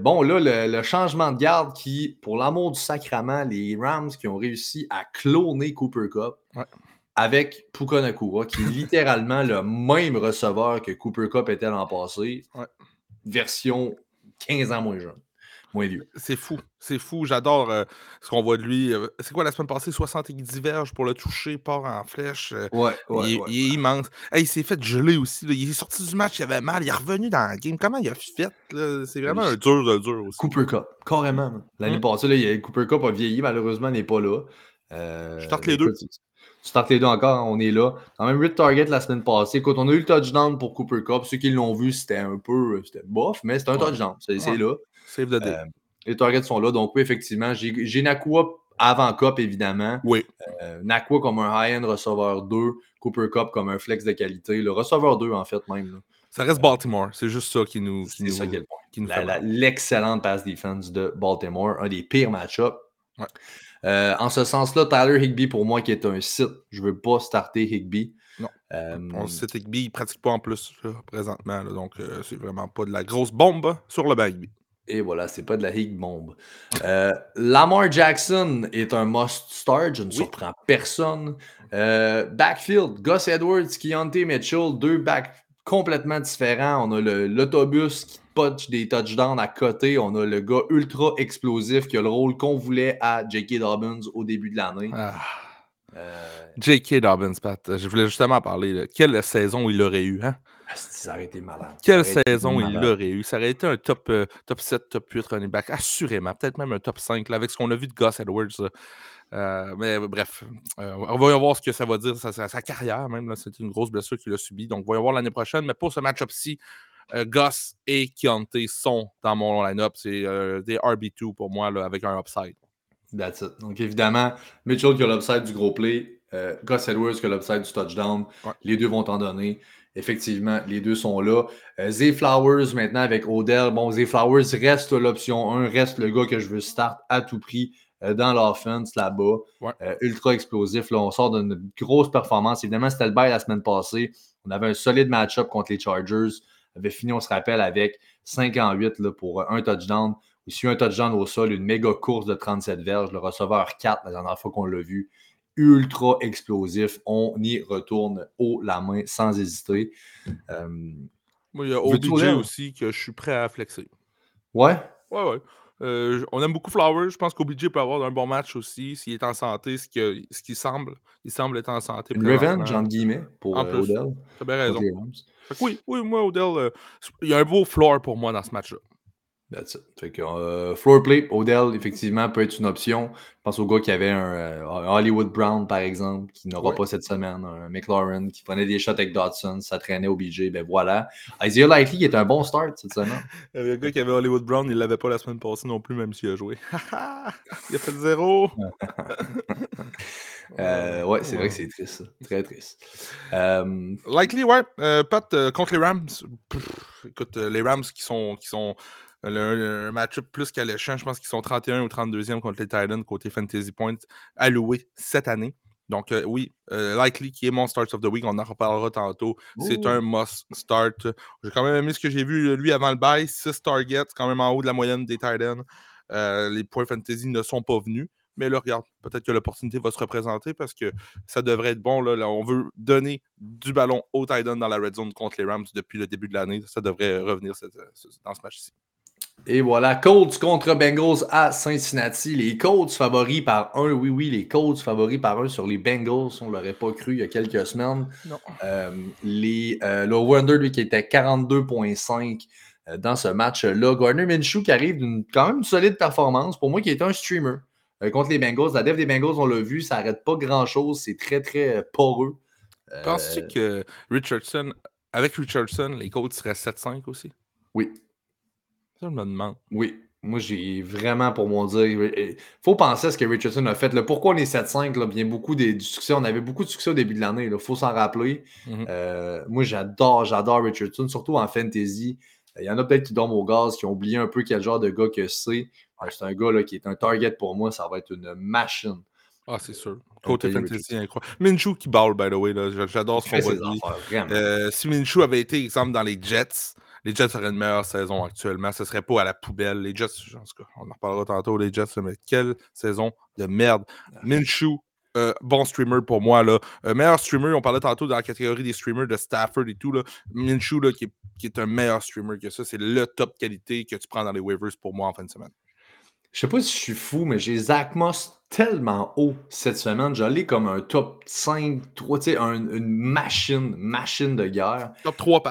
bon, là, le, le, changement de garde qui, pour l'amour du sacrament, les Rams qui ont réussi à cloner Cooper Cup. Ouais avec Puka Nakura, qui est littéralement le même receveur que Cooper Cup était l'an passé, version 15 ans moins jeune. moins vieux. C'est fou. C'est fou. J'adore euh, ce qu'on voit de lui. Euh, C'est quoi la semaine passée? 70 verges pour le toucher, part en flèche. euh, Ouais, ouais, il, est, ouais. il est immense. Hey, il s'est fait geler aussi. là. Il est sorti du match, il avait mal. Il est revenu dans la game. Comment il a fait? C'est vraiment un dur de dur aussi. Cooper Cup, carrément. L'année Mm. passée, là, il y a- Cooper Cup a vieilli, malheureusement, il n'est pas là. Euh, Je mais les deux. Les deux encore, on est là. Quand même 8 targets la semaine passée. Écoute, on a eu le touchdown pour Cooper Cup. Ceux qui l'ont vu, c'était un peu c'était bof, mais c'était un Ouais. touchdown. C'est Ouais. là. Save the day. Euh, les targets sont là. Donc, oui, effectivement, j'ai Nakua avant Cup, évidemment. oui. Euh, Nakua comme un high-end receveur 2. Cooper Cup comme un flex de qualité. Le receveur 2, en fait, même. là. Ça reste Baltimore. C'est juste ça qui nous, C'est ça qui est le point. L'excellente pass defense de Baltimore, un des pires match-ups. Ouais. Euh, en ce sens-là, Tyler Higby, pour moi, qui est un site, je ne veux pas starter Higby. Non. Euh, On sait Higby, il pratique pas en plus là, présentement. là, donc, euh, c'est vraiment pas de la grosse bombe sur le banc Higby. et voilà, c'est pas de la Hig bombe. Euh, Lamar Jackson est un must start, je ne Oui. surprends personne. Euh, backfield, Gus Edwards, Keontae Mitchell, deux backs complètement différents. On a l'autobus qui punch des touchdowns à côté. On a le gars ultra explosif qui a le rôle qu'on voulait à J.K. Dobbins au début de l'année. Ah. Euh, J.K. Dobbins, Pat. Je voulais justement en parler. là. Quelle saison il aurait eu, hein? ça aurait été malade. Quelle saison il aurait eu? Ça aurait été un top, euh, top 7, top 8 running back, assurément. Peut-être même un top 5, là, avec ce qu'on a vu de Gus Edwards. Euh, mais bref, euh, on va voir ce que ça va dire, sa, sa- sa carrière même. C'était une grosse blessure qu'il a subie. Donc, voyons voir l'année prochaine. Mais pour ce match-up-ci, euh, Gus et Keontae sont dans mon line-up. C'est euh, des RB2 pour moi, là, avec un upside. That's it. Donc, évidemment, Mitchell qui a l'upside du gros play, euh, Gus Edwards qui a l'upside du touchdown. Ouais. Les deux vont t'en donner. Effectivement, les deux sont là. Euh, Zay Flowers maintenant avec Odell. Bon, Zay Flowers reste l'option 1, reste le gars que je veux start à tout prix euh, dans l'offense là-bas. Ouais. Ultra explosif. Là, on sort d'une grosse performance. Évidemment, c'était le bail la semaine passée. On avait un solide match-up contre les Chargers. On avait fini, on se rappelle, avec 5 en 8 là, pour un touchdown. Aussi un touchdown au sol, une méga course de 37 verges. Le receveur 4, la dernière fois qu'on l'a vu, ultra explosif. On y retourne haut la main sans hésiter. Euh, Moi, il y a OBJ aussi que je suis prêt à flexer. ouais, Ouais, ouais. Euh, on aime beaucoup Flowers. Je pense qu'OBJ peut avoir un bon match aussi s'il est en santé, ce qui ce qui semble. Il semble être en santé. une revenge, entre guillemets, pour En euh. Odell. T'as bien raison. oui, oui, moi, Odell, euh, il y a un beau floor pour moi dans ce match-là. That's it. Fait que, euh, floor play, Odell, effectivement, peut être une option. Je pense au gars qui avait un, euh, Hollywood Brown, par exemple, qui n'aura Ouais. pas cette semaine, un McLaurin qui prenait des shots avec Dodson, ça traînait au BJ, ben voilà. Isaiah Likely qui est un bon start cette semaine. Le gars qui avait Hollywood Brown, il l'avait pas la semaine passée non plus, même s'il a joué. il a fait zéro. Euh, ouais, c'est vrai que c'est triste, ça. très triste. Euh, Likely, ouais. Pat, contre les Rams. pff, écoute, les Rams qui sont, qui sont un match-up plus qu'alléchant, je pense qu'ils sont 31 ou 32e contre les Titans côté Fantasy Points alloués cette année. Donc, euh, oui, euh, Likely qui est mon start of the week, on en reparlera tantôt. C'est un must start. J'ai quand même aimé ce que j'ai vu lui avant le bail. 6 targets, quand même en haut de la moyenne des Titans. Euh, les points fantasy ne sont pas venus. Mais là, regarde, peut-être que l'opportunité va se représenter parce que ça devrait être bon. Là, Là, on veut donner du ballon aux Titans dans la red zone contre les Rams depuis le début de l'année. Ça devrait revenir cette- dans ce match-ci. Et voilà, Colts contre Bengals à Cincinnati. Les Colts favoris par un, oui, oui, les Colts favoris par un sur les Bengals. On ne l'aurait pas cru il y a quelques semaines. Non. Euh, les, euh, le Wonder, lui, qui était 42,5 euh, dans ce match-là. Gardner Minshew qui arrive d'une quand même une solide performance. Pour moi, qui est un streamer euh, contre les Bengals. La def des Bengals, on l'a vu, ça n'arrête pas grand-chose. C'est très, très poreux. Euh, Penses-tu que Richardson, avec Richardson, les Colts seraient 7-5 aussi? Oui. Ça, je me demande. Oui, moi j'ai vraiment pour mon dire. Il faut penser à ce que Richardson a fait. Là, pourquoi on est 7-5? Là, bien beaucoup des- du succès. On avait beaucoup de succès au début de l'année. Il faut s'en rappeler. Mhm. Euh, moi, j'adore, j'adore Richardson, surtout en fantasy. Il y en a peut-être qui dorment au gaz, qui ont oublié un peu quel genre de gars que c'est. Euh, C'est un gars là, qui est un target pour moi. Ça va être une machine. Ah, c'est sûr. Côté fantasy, incroyable. Minshew qui balle, by the way. J'adore lui. affaires, vraiment. Euh, si Minshew avait été, exemple, dans les Jets, les Jets auraient une meilleure saison actuellement. Ce serait pas à la poubelle. Les Jets, en tout cas, on en reparlera tantôt, les Jets, mais quelle saison de merde. Minshew, euh, bon streamer pour moi. Là. Euh, meilleur streamer, on parlait tantôt dans la catégorie des streamers de Stafford et tout. Là. Minshew, là, qui, est, qui est un meilleur streamer que ça, c'est le top qualité que tu prends dans les waivers pour moi en fin de semaine. Je sais pas si je suis fou, mais j'ai Zach Moss tellement haut cette semaine. J'allais comme un top 5, 3, tu sais, une machine, machine de guerre. Top 3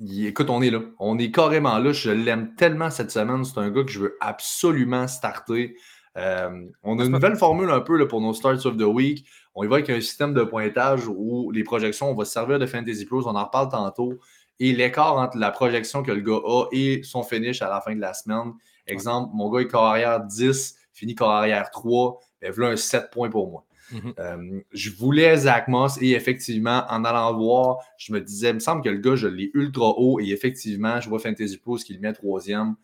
écoute, on est là. On est carrément là. Je l'aime tellement cette semaine. C'est un gars que je veux absolument starter. Euh, on a une nouvelle formule un peu là, pour nos Starts of the Week. On y va avec un système de pointage où les projections, on va se servir de Fantasy Pros. On en reparle tantôt. Et l'écart entre la projection que le gars a et son finish à la fin de la semaine. Exemple, mon gars est corps arrière 10, finit corps arrière 3. Ben, voilà un 7 points pour moi. Mhm. Euh, je voulais Zach Moss et effectivement, en allant voir, je me disais, il me semble que le gars, je l'ai ultra haut et effectivement, je vois Fantasy Pros qui le met troisième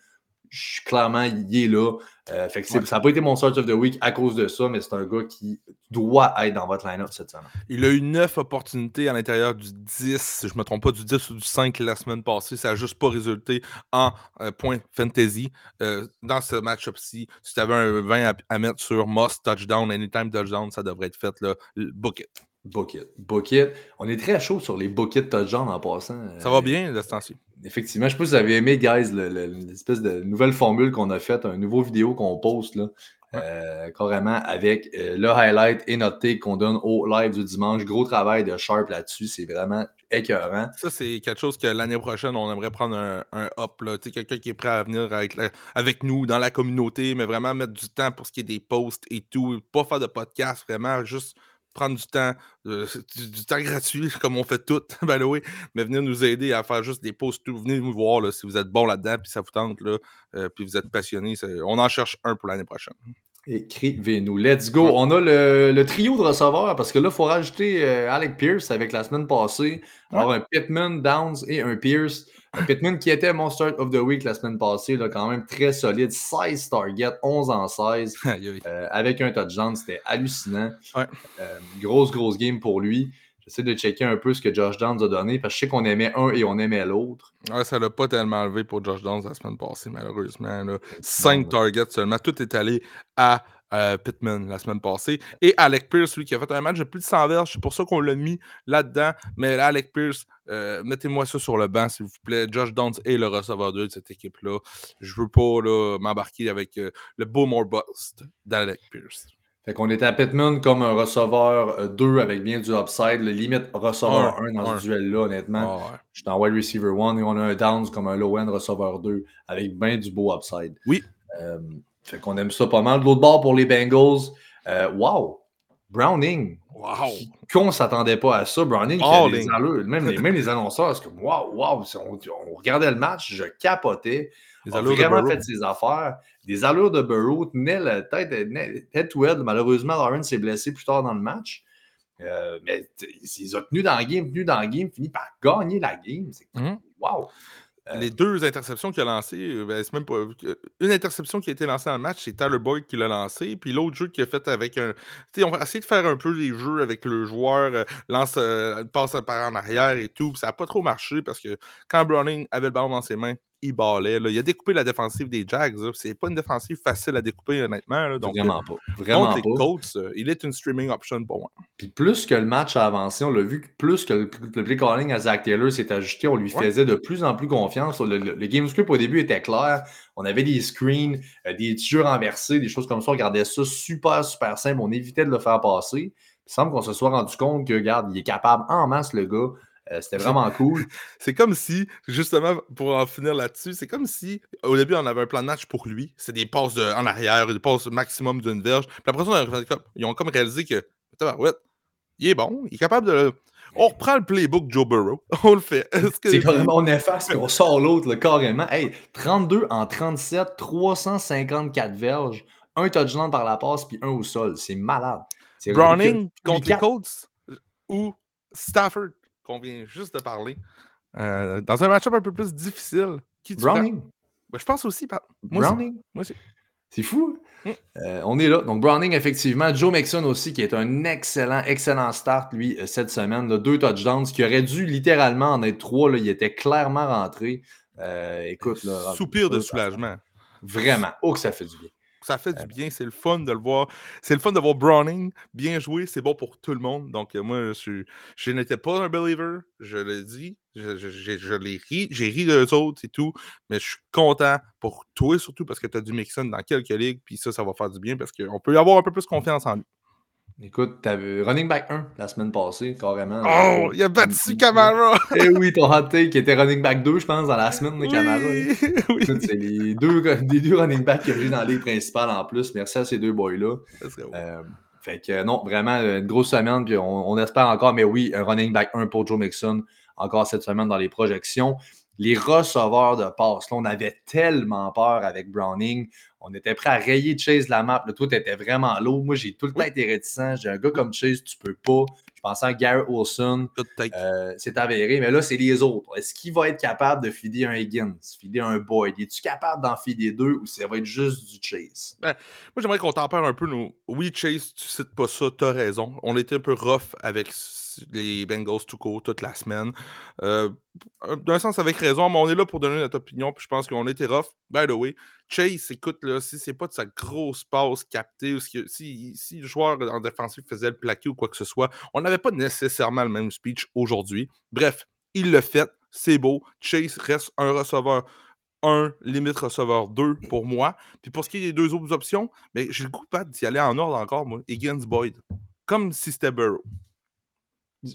clairement, il est là. Euh, ça n'a pas été mon Search of the Week à cause de ça, mais c'est un gars qui doit être dans votre line-up cette semaine. Il a eu neuf opportunités à l'intérieur du 10, si je ne me trompe pas, du 10 ou du 5 la semaine passée. Ça n'a juste pas résulté en euh, point fantasy. Euh, dans ce match-up-ci, si tu avais un 20 à, mettre sur Moss touchdown, anytime touchdown, ça devrait être fait. Là, book Bucket. Bucket. On est très chaud sur les buckets touchdown en passant. Ça va bien, de ce temps-ci. Effectivement. Je ne sais pas si vous avez aimé, guys, l'espèce de nouvelle formule qu'on a faite, un nouveau vidéo qu'on poste, là, euh, carrément, avec euh, le highlight et notre take qu'on donne au live du dimanche. Gros travail de Sharp là-dessus. C'est vraiment écœurant. Ça, c'est quelque chose que l'année prochaine, on aimerait prendre un, un up. Quelqu'un qui est prêt à venir avec, avec nous dans la communauté, mais vraiment mettre du temps pour ce qui est des posts et tout. Pas faire de podcast, vraiment, juste prendre du temps, euh, du, temps gratuit, comme on fait tout, the mais venir nous aider à faire juste des posts, venez nous voir là, si vous êtes bon là-dedans, puis ça vous tente, là, euh, puis vous êtes passionné. On en cherche un pour l'année prochaine. Écrivez-nous. Let's go. On a le, trio de receveurs parce que là, il faut rajouter euh, Alec Pierce avec la semaine passée. Alors, un Pittman, Downs et un Pierce. Pittman qui était mon start of the week la semaine passée, là, quand même très solide. 16 targets, 11 en 16. Euh, avec un touchdown, c'était hallucinant. Euh, grosse, grosse game pour lui. J'essaie de checker un peu ce que Josh Downs a donné parce que je sais qu'on aimait un et on aimait l'autre. Ouais, ça l'a pas tellement levé pour Josh Downs la semaine passée, malheureusement. 5 targets seulement. Tout est allé à euh, Pittman la semaine passée. Et Alec Pierce, lui, qui a fait un match de plus de 100 verges. C'est pour ça qu'on l'a mis là-dedans. Mais Alec Pierce, euh, mettez-moi ça sur le banc, s'il vous plaît. Josh Downs est le receveur 2 de cette équipe-là. Je veux pas m'embarquer avec euh, le beau more bust d'Alec Pierce. Fait qu'on était à Pittman comme un receveur 2 avec bien du upside, le limite receveur 1 dans ce duel-là, honnêtement. Je suis en wide receiver 1 et on a un Downs comme un low-end receveur 2 avec bien du beau upside. Oui. Fait qu'on aime ça pas mal. De l'autre bord, pour les Bengals, euh, wow! Browning. Wow! Qu'on ne s'attendait pas à ça. Browning, qui des allures, même, les, même les annonceurs, parce que wow, wow! On, on, regardait le match, je capotais. Il a vraiment fait ses affaires. Des allures de Burrow, tenait la tête head to head. Malheureusement, Lawrence s'est blessé plus tard dans le match. Euh, mais ils ont tenu dans la game, tenu dans la game, fini par gagner la game. C'est mmh. wow! Euh, les deux interceptions qu'il a lancées, euh, ben. Une interception qui a été lancée dans le match, c'est Tyler Boyd qui l'a lancé. Puis l'autre jeu qu'il a fait avec un. on va essayer de faire un peu des jeux avec le joueur, euh, lance, passe par en arrière et tout. ça n'a pas trop marché parce que quand Browning avait le ballon dans ses mains, il ballait. Là. Il a découpé la défensive des Jags. C'est pas une défensive facile à découper, honnêtement. Donc, Vraiment pas. Vraiment les Colts, euh, il est une streaming option pour moi. Puis plus que le match a avancé, on l'a vu, plus que le, play calling à Zach Taylor s'est ajusté, on lui faisait de plus en plus confiance. Le, game script au début était clair. On avait des screens, euh, des tirs renversés, des choses comme ça. On regardait ça super, super simple. On évitait de le faire passer. Il semble qu'on se soit rendu compte que, regarde, il est capable en masse, le gars, euh, c'était vraiment cool. c'est comme si, justement, pour en finir là-dessus, c'est comme si, au début, on avait un plan de match pour lui. C'est des passes en arrière, des passes maximum d'une verge. Puis après ça, ils ont comme réalisé que, ouais, il est bon, il est capable de. On reprend le playbook Joe Burrow. On le fait. C'est carrément, on efface et on sort l'autre, carrément. Hey, 32 en 37, 354 verges, un touchdown par la passe, puis un au sol. C'est malade. Browning contre les Colts ou Stafford? Qu'on vient juste de parler, euh, dans un match-up un peu plus difficile. Qui Browning. Ben, je pense aussi. Browning. Moi aussi. C'est fou. Mm. Euh, on est là. Donc, Browning, effectivement. Joe Mixon aussi, qui est un excellent, excellent start, lui, euh, cette semaine. deux touchdowns, qui aurait dû littéralement en être trois. Là, il était clairement rentré. écoute, là, Soupir de soulagement. Vraiment. Oh, que ça fait du bien ça fait du bien, c'est le fun de le voir. C'est le fun de voir Browning bien jouer, c'est bon pour tout le monde. Donc, moi, je, je n'étais pas un believer, je le dis. Je, je, je, je les ris, j'ai ri d'eux autres et tout, mais je suis content pour toi surtout parce que tu as du Mixon dans quelques ligues, puis ça, ça va faire du bien parce qu'on peut avoir un peu plus confiance en lui. Écoute, t'avais running back 1 la semaine passée, carrément. Oh, il a battu Camara! Eh oui, ton hot take qui était running back 2, je pense, dans la semaine de Camara. Oui, oui. C'est les deux, les deux running backs a eu dans la ligue principale en plus. Merci à ces deux boys-là. Euh, fait que non, vraiment une grosse semaine, puis on, on espère encore, mais oui, un running back 1 pour Joe Mixon, encore cette semaine dans les projections. Les receveurs de passe, là, on avait tellement peur avec Browning. On était prêt à rayer Chase de la map. Le tout était vraiment lourd. Moi, j'ai tout le temps été réticent. J'ai un gars comme Chase, tu peux pas. Je pensais à Garrett Wilson. Euh, c'est avéré, mais là, c'est les autres. Est-ce qu'il va être capable de filer un Higgins, filer un Boyd? Es-tu capable d'en filer deux ou ça va être juste du Chase? Moi, j'aimerais qu'on tempère un peu nos. Oui, Chase, tu cites pas ça, t'as raison. On était un peu rough avec les Bengals tout court toute la semaine. Euh, D'un sens, avec raison, mais on est là pour donner notre opinion, puis je pense qu'on était rough. By the way, Chase, écoute, là, si c'est pas de sa grosse passe captée, ou si, si, le joueur en défensif faisait le plaqué ou quoi que ce soit, on n'avait pas nécessairement le même speech aujourd'hui. Bref, il le fait, c'est beau. Chase reste un receveur 1, limite receveur 2 pour moi. Puis pour ce qui est des deux autres options, mais j'ai le goût pas d'y aller en ordre encore, moi. Higgins Boyd. Comme si c'était Burrow.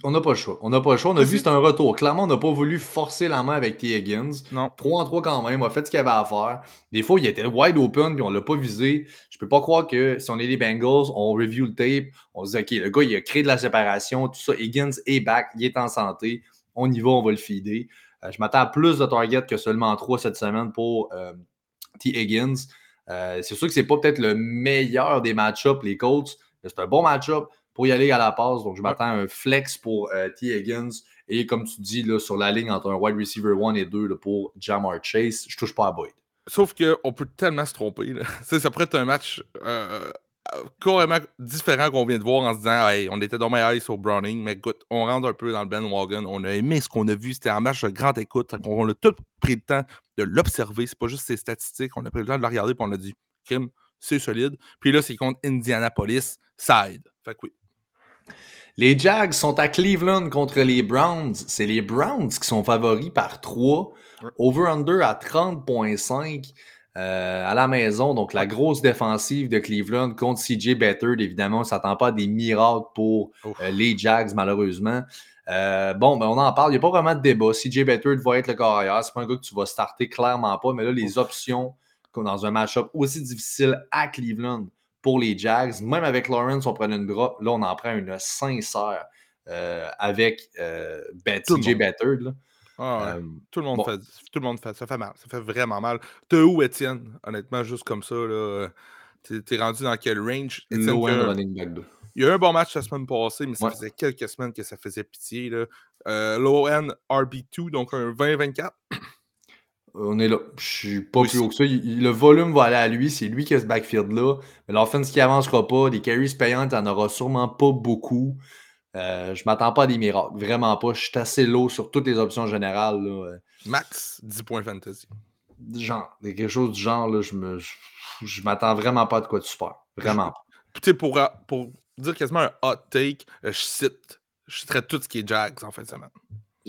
On n'a pas le choix. On n'a pas le choix. On a vu c'est un retour. Clairement, on n'a pas voulu forcer la main avec T. Higgins. Non. 3 en 3 quand même. On a fait ce qu'il avait à faire. Des fois, il était wide open puis on ne l'a pas visé. Je peux pas croire que si on est les Bengals, on review le tape, on se dit OK, le gars, il a créé de la séparation, tout ça. Higgins est back, il est en santé. On y va, on va le feeder. Euh, je m'attends à plus de targets que seulement 3 cette semaine pour euh, T. Higgins. Euh, c'est sûr que c'est pas peut-être le meilleur des match-ups, les Colts, mais c'est un bon match-up pour y aller à la passe. Donc, je m'attends à un flex pour euh, T. Higgins. Et comme tu dis, là, sur la ligne entre un wide receiver 1 et 2 là, pour Jamar Chase, je touche pas à Boyd. Sauf qu'on peut tellement se tromper. Là. Ça pourrait être un match euh, carrément différent qu'on vient de voir en se disant hey, on était dans my eyes au Browning, mais écoute, on rentre un peu dans le bandwagon. On a aimé ce qu'on a vu. C'était un match de grande écoute. On a tout pris le temps de l'observer. C'est pas juste ses statistiques. On a pris le temps de le regarder et on a dit Kim, c'est solide. Puis là, c'est contre Indianapolis. Ça aide. Fait que oui. Les Jags sont à Cleveland contre les Browns. C'est les Browns qui sont favoris par 3. Ouais. Over-under à 30,5 euh, à la maison. Donc, la grosse défensive de Cleveland contre CJ Beathard. Évidemment, on ne s'attend pas à des miracles pour euh, les Jags, malheureusement. Euh, bon, ben, on en parle. Il n'y a pas vraiment de débat. CJ Beathard va être le carrière. Ce n'est pas un gars que tu vas starter clairement pas. Mais là, les options dans un match-up aussi difficile à Cleveland pour les Jags, même avec Lawrence, on prenait une drop. Là, on en prend une sincère euh, avec euh, Ben- là. Ah ouais. Euh, Tout le monde bon. fait. Tout le monde fait. Ça fait mal. Ça fait vraiment mal. T'es où, Étienne? Honnêtement, juste comme ça, là. euh, T'es t'es rendu dans quel range? Étienne, low end que- running back 2. Il y a eu un bon match la semaine passée, mais ça Ouais. faisait quelques semaines que ça faisait pitié. Là. Euh, low end RB2, donc un 20-24. On est là. Je suis pas plus haut que ça. Il- le volume va aller à lui. C'est lui qui a ce backfield-là. Mais l'offense qui avancera pas. Des carries payantes, il n'y en aura sûrement pas beaucoup. Euh, je m'attends pas à des miracles. Vraiment pas. Je suis assez low sur toutes les options générales. là. Euh, Max, 10 points fantasy. Genre, quelque chose du genre, là, je me. Je, je m'attends vraiment pas de quoi de super. Vraiment pas. Tu pour, pour dire quasiment un hot take, euh, je cite. Je citerai tout ce qui est Jags en fin de semaine.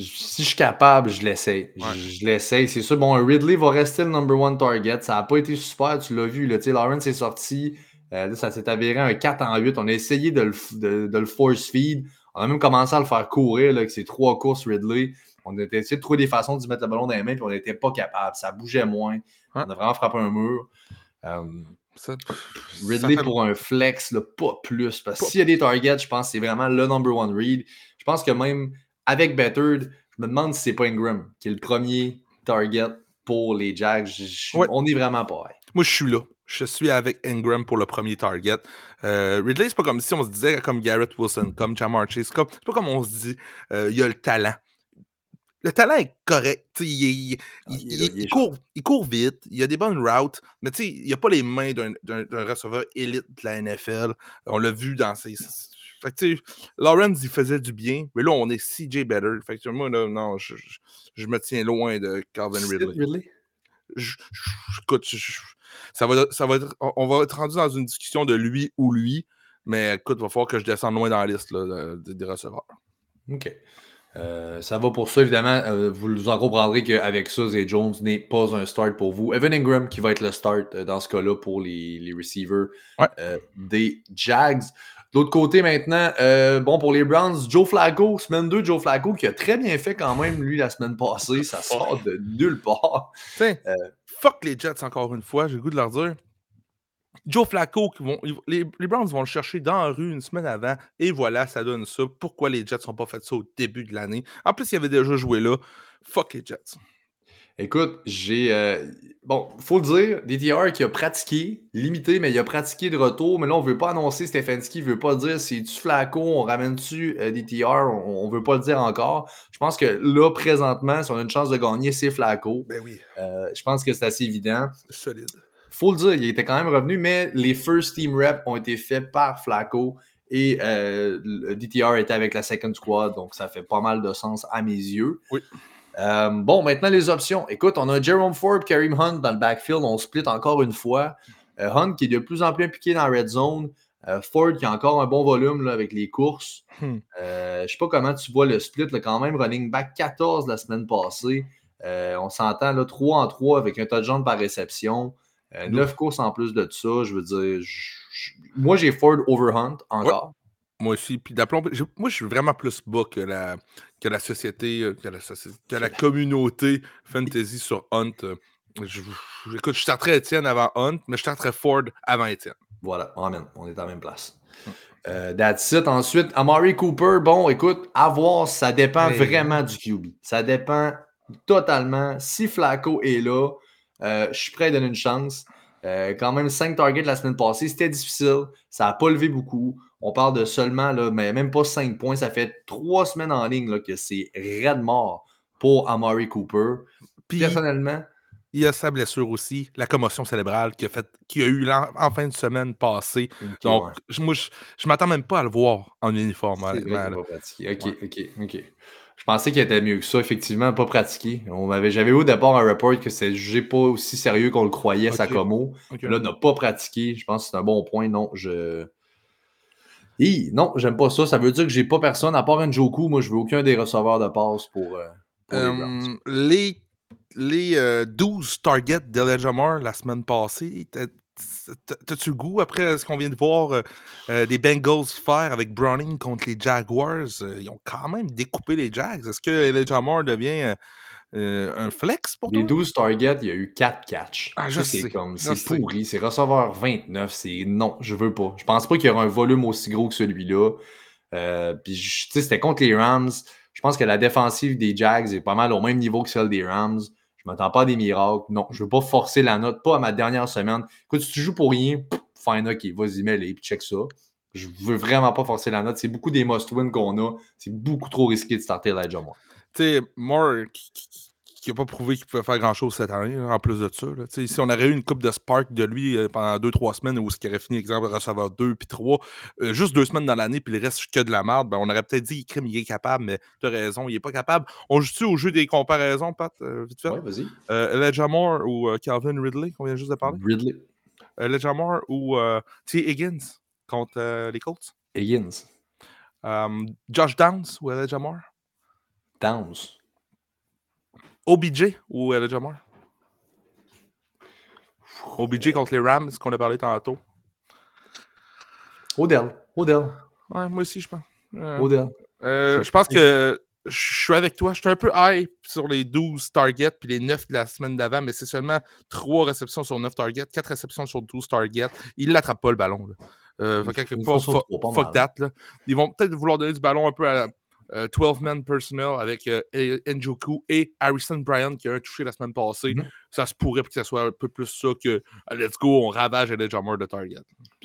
Si je suis capable, je l'essaye. Ouais. Je, je l'essaye. C'est sûr. Bon, Ridley va rester le number one target. Ça n'a pas été super, tu l'as vu. Là. Lawrence est sorti. Euh, là, ça s'est avéré un 4 en 8. On a essayé de le, de, de le force feed. On a même commencé à le faire courir là, avec ses trois courses Ridley. On a essayé de trouver des façons d'y mettre le ballon dans les mains, puis on n'était pas capable. Ça bougeait moins. On a vraiment frappé un mur. Euh, Ça, Ridley ça fait- pour un flex, là, pas plus. Parce que s'il y a des targets, je pense que c'est vraiment le number one read. Je pense que même avec Bettard, je me demande si c'est pas Ingram qui est le premier target pour les Jags. Je- je- Ouais. On est vraiment pareil. Moi, je suis là. Je suis avec Ingram pour le premier target. Euh, Ridley, c'est pas comme si on se disait comme Garrett Wilson, comme Jamar Chase. C'est pas comme on se dit, euh, il y a le talent. Le talent est correct. Il, est- il- Ah, il- il est là, il- il est il court, il court vite, il a des bonnes routes, mais il n'a pas les mains d'un receveur élite de la NFL. On l'a vu dans ses. Fait que, Lawrence, il faisait du bien, mais là, on est CJ Better. Fait que moi, là, non, je, je- je me tiens loin de Calvin Ridley. je- écoute, ça va, ça va être, on- va être rendu dans une discussion de lui ou lui, mais écoute, il va falloir que je descende loin dans la liste là, de- de- des receveurs. OK. Euh, ça va pour ça, évidemment. Euh, vous en comprendrez qu'avec ça, Zay Jones n'est pas un start pour vous. Evan Ingram qui va être le start euh, dans ce cas-là pour les, les receivers des Jags. D'autre côté, maintenant, bon, pour les Browns, Joe Flacco, semaine 2, Joe Flacco, qui a très bien fait quand même, lui, la semaine passée. Ça sort de nulle part. fuck les Jets, encore une fois, j'ai le goût de leur dire. Joe Flacco, vont, les, Browns vont le chercher dans la rue une semaine avant, et voilà, ça donne ça. Pourquoi les Jets n'ont pas fait ça au début de l'année? En plus, il avait déjà joué là. Fuck les Jets. Écoute, j'ai. Euh, bon, faut le dire, DTR qui a pratiqué, limité, mais il a pratiqué de retour. Mais là, on ne veut pas annoncer Stefanski, il ne veut pas dire si tu Flacco, on ramène-tu euh, DTR, on ne veut pas le dire encore. Je pense que là, présentement, si on a une chance de gagner, c'est Flacco. Ben oui. Euh, je pense que c'est assez évident. Solide faut le dire, il était quand même revenu, mais les first team reps ont été faits par Flacco et euh, le DTR était avec la second squad, donc ça fait pas mal de sens à mes yeux. Oui. Euh, bon, maintenant les options. Écoute, on a Jerome Ford, Kareem Hunt dans le backfield. On split encore une fois. Euh, Hunt qui est de plus en plus impliqué dans la red zone. Ford qui a encore un bon volume là, avec les courses. Hmm. je ne sais pas comment tu vois le split, là, quand même running back 14 la semaine passée. on s'entend 3 en 3 avec un touchdown par réception. Euh, neuf courses en plus de ça, je veux dire. moi, j'ai Ford over Hunt encore. Moi aussi. Puis d'aplomb, moi, je suis vraiment plus bas que la, que la société, euh, que la, que la communauté fantasy sur Hunt. Euh, je, écoute, je starterais Étienne avant Hunt, mais je starterais Ford avant Étienne. Voilà, amen. On est à la même place. Hum. that's it. Ensuite, Amari Cooper, bon, écoute, à voir, ça dépend vraiment du QB. Ça dépend totalement. Si Flacco est là, euh, je suis prêt à donner une chance. Euh, quand même, 5 targets la semaine passée, c'était difficile. Ça n'a pas levé beaucoup. On parle de seulement, là, mais même pas 5 points. Ça fait 3 semaines en ligne là, que c'est raide mort pour Amari Cooper. Personnellement. Il y a sa blessure aussi, la commotion cérébrale qu'il a, fait, a eu en, fin de semaine passée. Donc, moi, je ne m'attends même pas à le voir en uniforme. ok, ok, ok. Je pensais qu'il était mieux que ça, effectivement, pas pratiqué. J'avais eu au départ un report que c'est jugé pas aussi sérieux qu'on le croyait, sa Como. Là, n'a pas pratiqué. Je pense que c'est un bon point. Non, je. Non, j'aime pas ça. Ça veut dire que j'ai pas personne, à part Njoku. Moi, je veux aucun des receveurs de passe pour, euh, les, les, 12 euh, targets d'Elijah la semaine passée, T'as-tu le goût, après ce qu'on vient de voir euh, euh, des Bengals faire avec Browning contre les Jaguars? Euh, ils ont quand même découpé les Jags. Est-ce que Elijah Moore devient un flex pour Les 12 targets, il y a eu 4 catchs. Ah, c'est pourri. C'est receveur 29. C'est non, je veux pas. Je pense pas qu'il y aura un volume aussi gros que celui-là. Puis, tu sais, c'était contre les Rams. Je pense que la défensive des Jags est pas mal au même niveau que celle des Rams. Je ne m'attends pas à des miracles. Non, je ne veux pas forcer la note, pas à ma dernière semaine. Écoute, si tu joues pour rien, fine, ok, vas-y, mets-les, check ça. Je ne veux vraiment pas forcer la note. C'est beaucoup des must-win qu'on a. C'est beaucoup trop risqué de starter Elijah Moore. Tu sais, Moore, qui n'a pas prouvé qu'il pouvait faire grand-chose cette année, en plus de ça. Si on aurait eu une coupe de Spark de lui euh, pendant deux, trois semaines, où ce qui aurait fini, exemple, recevoir deux puis trois, euh, juste deux semaines dans l'année, puis le reste que de la merde, ben, on aurait peut-être dit qu'il il est capable, mais tu as raison, il n'est pas capable. On joue-tu au jeu des comparaisons, Pat, euh, vite fait? Oui, vas-y. Elijah Moore ou Calvin Ridley, qu'on vient juste de parler? Ridley. Elijah Moore ou T. Higgins contre les Colts? Higgins. Josh Downs ou Elijah Moore? Downs. OBJ ou Elijah Moore? OBJ contre les Rams, qu'on a parlé tantôt. Odell. Odell. Ouais, moi aussi, je pense. Euh, Odell. Euh, je pense que je suis avec toi. Je suis un peu high sur les 12 targets puis les 9 de la semaine d'avant, mais c'est seulement 3 réceptions sur 9 targets, 4 réceptions sur 12 targets. Il ne l'attrape pas le ballon. Là. Euh, fuck, that. Là. Ils vont peut-être vouloir donner du ballon un peu à, 12-man euh, personnel avec euh, Njoku et Harrison Bryant qui a un touché la semaine passée. Mhm. Ça se pourrait que ça soit un peu plus ça que euh, let's go, on ravage les Jammer de target.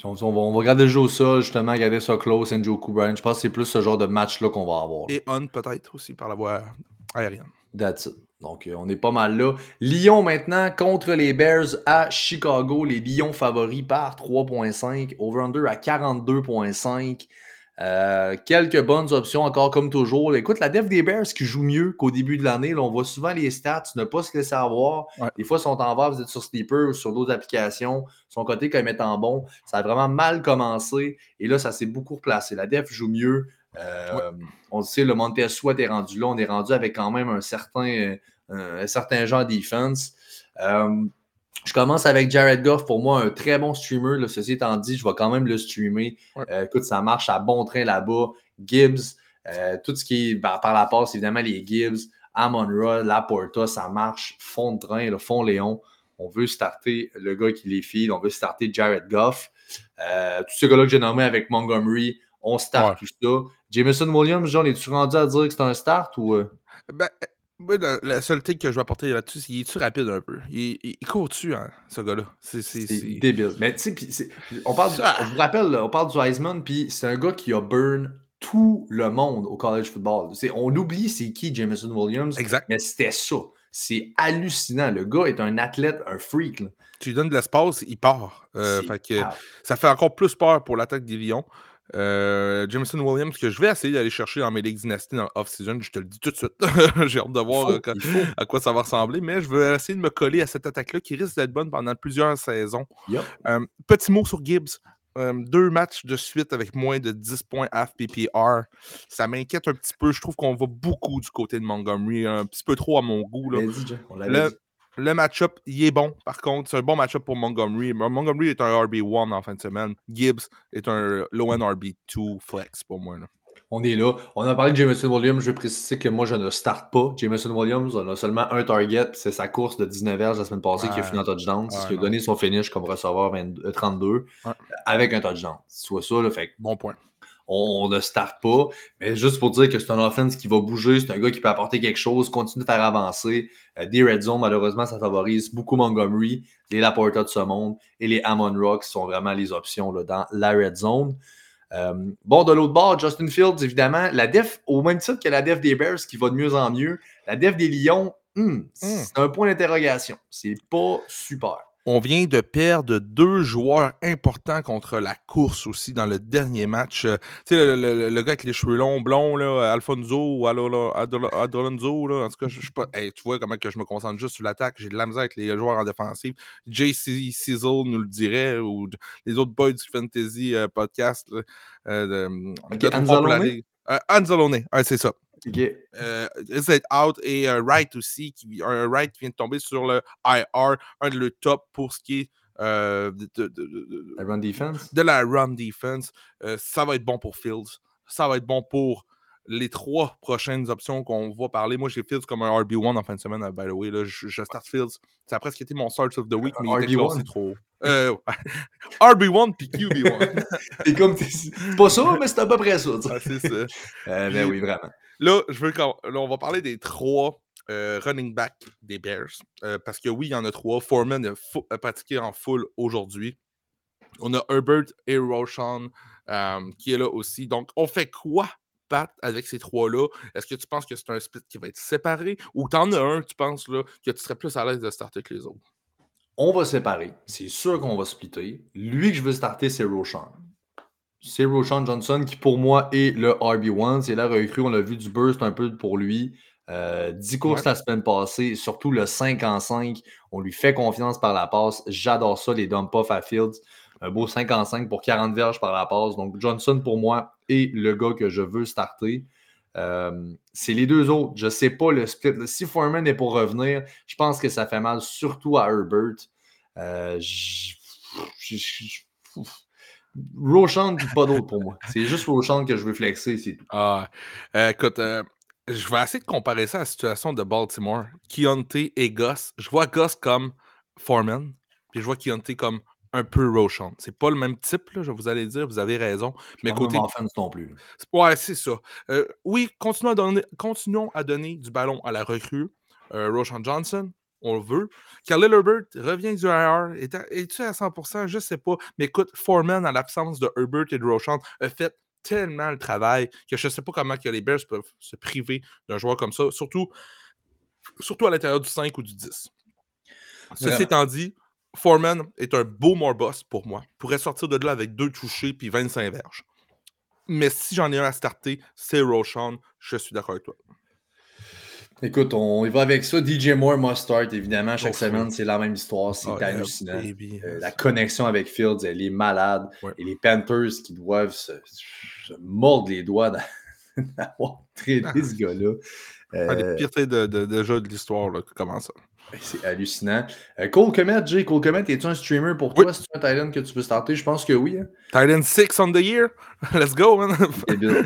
On, va, on, va, regarder le jeu au sol, justement, regarder ça close, Njoku Bryant. Je pense que c'est plus ce genre de match-là qu'on va avoir. Et Hunt peut-être aussi par la voie aérienne. That's it. Donc, on est pas mal là. Lyon maintenant contre les Bears à Chicago. Les Lions favoris par 3.5. Over-under à 42.5. Euh, quelques bonnes options encore comme toujours. Écoute, la def des Bears qui joue mieux qu'au début de l'année. On voit souvent les stats, ne pas se laisser avoir. Des fois, ils sont en bas, vous êtes sur Sleeper ou sur d'autres applications. Son côté quand même en bon. Ça a vraiment mal commencé. Et là, ça s'est beaucoup replacé. La def joue mieux. Euh, on sait, le Montez Sweat est rendu là. On est rendu avec quand même un certain, un certain genre de defense. Je commence avec Jared Goff, pour moi, un très bon streamer. Là, ceci étant dit, je vais quand même le streamer. écoute, ça marche à bon train là-bas. Gibbs, tout ce qui est ben, par la passe, évidemment, les Gibbs, Amon Ra, Laporta, ça marche. Fond de train, le fond Léon. On veut starter le gars qui les file. On veut starter Jared Goff. Euh, tous ces gars-là que j'ai nommés avec Montgomery, on start tout ça. Jameson Williams, John, es-tu rendu à dire que c'est un start ou. Euh? Ben, euh, la, seule truc que je vais apporter là-dessus, c'est qu'il est-tu rapide un peu? Il, il, court-tu, hein, ce gars-là? C'est débile. Mais tu sais, on, parle on vous rappelle, on parle du Heisman, puis c'est un gars qui a burn tout le monde au college football. On oublie c'est qui Jameson Williams, exact. mais c'était ça. C'est hallucinant. Le gars est un athlète, un freak. Tu lui donnes de l'espace, il part. Euh, ça fait encore plus peur pour l'attaque des Lions. Euh, Jameson Williams, que je vais essayer d'aller chercher dans mes Ligues Dynasty dans off-season, je te le dis tout de suite. J'ai hâte de voir euh, à quoi ça va ressembler, mais je veux essayer de me coller à cette attaque-là qui risque d'être bonne pendant plusieurs saisons. petit mot sur Gibbs deux matchs de suite avec moins de 10 points PPR. Ça m'inquiète un petit peu. Je trouve qu'on va beaucoup du côté de Montgomery, un petit peu trop à mon goût. le, le match-up, il est bon. Par contre, c'est un bon match-up pour Montgomery. Montgomery est un RB1 en fin de semaine. Gibbs est un low-end RB2 flex pour moi. On est là. On a parlé de Jameson Williams. Je vais préciser que moi, je ne starte pas. Jameson Williams, on a seulement un target. C'est sa course de 19 heures la semaine passée qui a fini en touchdown. C'est ce qui a donné son finish comme receveur 32 euh, avec un touchdown. Soit ça, le fait Bon point. On ne starte pas. Mais juste pour dire que c'est un offense qui va bouger, c'est un gars qui peut apporter quelque chose, continue de faire avancer. Euh, des red zone, malheureusement, ça favorise beaucoup Montgomery, les Laporta de ce monde et les Amon Rocks sont vraiment les options là, dans la red zone. Euh, bon, de l'autre bord, Justin Fields, évidemment, la def, au même titre que la def des Bears qui va de mieux en mieux, la def des Lions, hmm, hmm. c'est un point d'interrogation. C'est pas super on vient de perdre deux joueurs importants contre la course aussi dans le dernier match. Euh, tu sais, le, gars avec les cheveux longs, blonds, là, Alfonso ou Adolonzo, là, en tout cas, je, pas. tu vois comment que je me concentre juste sur l'attaque. J'ai de la misère avec les joueurs en défensive. JC Sizzle nous le dirait, ou les autres boys du Fantasy euh, podcast. euh, de, okay, Anzalone? Euh, Anzalone, c'est ça. Euh, out et un Wright aussi, qui, un Wright qui vient de tomber sur le IR, un de le top pour ce qui est euh, de, la run defense? De la run defense. Euh, ça va être bon pour Fields. Ça va être bon pour les trois prochaines options qu'on va parler. Moi, j'ai Fields comme un RB1 en fin de semaine, by the way. Là, je, start Fields. Ça a presque été mon start of the week, mais RB1, c'est trop. Euh, RB1 puis QB1. c'est comme. C'est pas ça, mais c'est à peu près ça. c'est ça. Euh, ben oui, vraiment. Là, je veux là, on va parler des trois euh, running backs des Bears. Euh, parce que oui, il y en a trois. Foreman a, pratiqué en full aujourd'hui. On a Herbert et Roshan euh, qui est là aussi. Donc, on fait quoi, Pat, avec ces trois-là? Est-ce que tu penses que c'est un split qui va être séparé? Ou t'en as un, tu penses là, que tu serais plus à l'aise de starter que les autres? On va séparer. C'est sûr qu'on va splitter. Lui que je veux starter, c'est Roshan c'est Roshan Johnson qui, pour moi, est le RB1. C'est la recrue. On a vu du burst un peu pour lui. 10 euh, courses la semaine passée, surtout le 5 en 5. On lui fait confiance par la passe. J'adore ça, les dump off à Fields. Un beau 5 en 5 pour 40 verges par la passe. Donc, Johnson, pour moi, est le gars que je veux starter. Euh, c'est les deux autres. Je ne sais pas le split. Si Foreman est pour revenir, je pense que ça fait mal, surtout à Herbert. Euh, Roshan, pas d'autre pour moi. C'est juste Roshan que je veux flexer, c'est tout. Ah, euh, écoute, euh, je vais essayer de comparer ça à la situation de Baltimore. Keontae et Gus. Je vois Gus comme Foreman, puis je vois Keontae comme un peu Roshan. C'est pas le même type, là, je vous allez dire, vous avez raison. Mais côté. non plus. Ouais, c'est ça. Euh, oui, continuons à, donner, continuons à donner du ballon à la recrue. Roshan Johnson, on le veut. Khalil Herbert revient du IR. Es-tu à 100%? Je ne sais pas. Mais écoute, Foreman, en l'absence de Herbert et de Roshan, a fait tellement le travail que je ne sais pas comment que les Bears peuvent se priver d'un joueur comme ça, surtout, surtout à l'intérieur du 5 ou du 10. Ceci étant dit, Foreman est un beau more boss pour moi. Il pourrait sortir de là avec deux touchés puis 25 verges. Mais si j'en ai un à starter, c'est Roshan. Je suis d'accord avec toi. Écoute, on y va avec ça. DJ Moore must start, évidemment. Chaque semaine, c'est la même histoire. C'est ah, hallucinant. Euh, la connexion avec Fields, elle est malade. Et les Panthers qui doivent se, mordre les doigts d'avoir traité ce gars-là. Euh, pires traits de, de, de jeu de l'histoire, comment ça? c'est hallucinant. Euh, Cole Komet, Jay, Cole Komet, es-tu un streamer pour toi? Oui. C'est un Thailand que tu peux starter? Je pense que oui. hein. Titan 6 on the year. Let's go, man.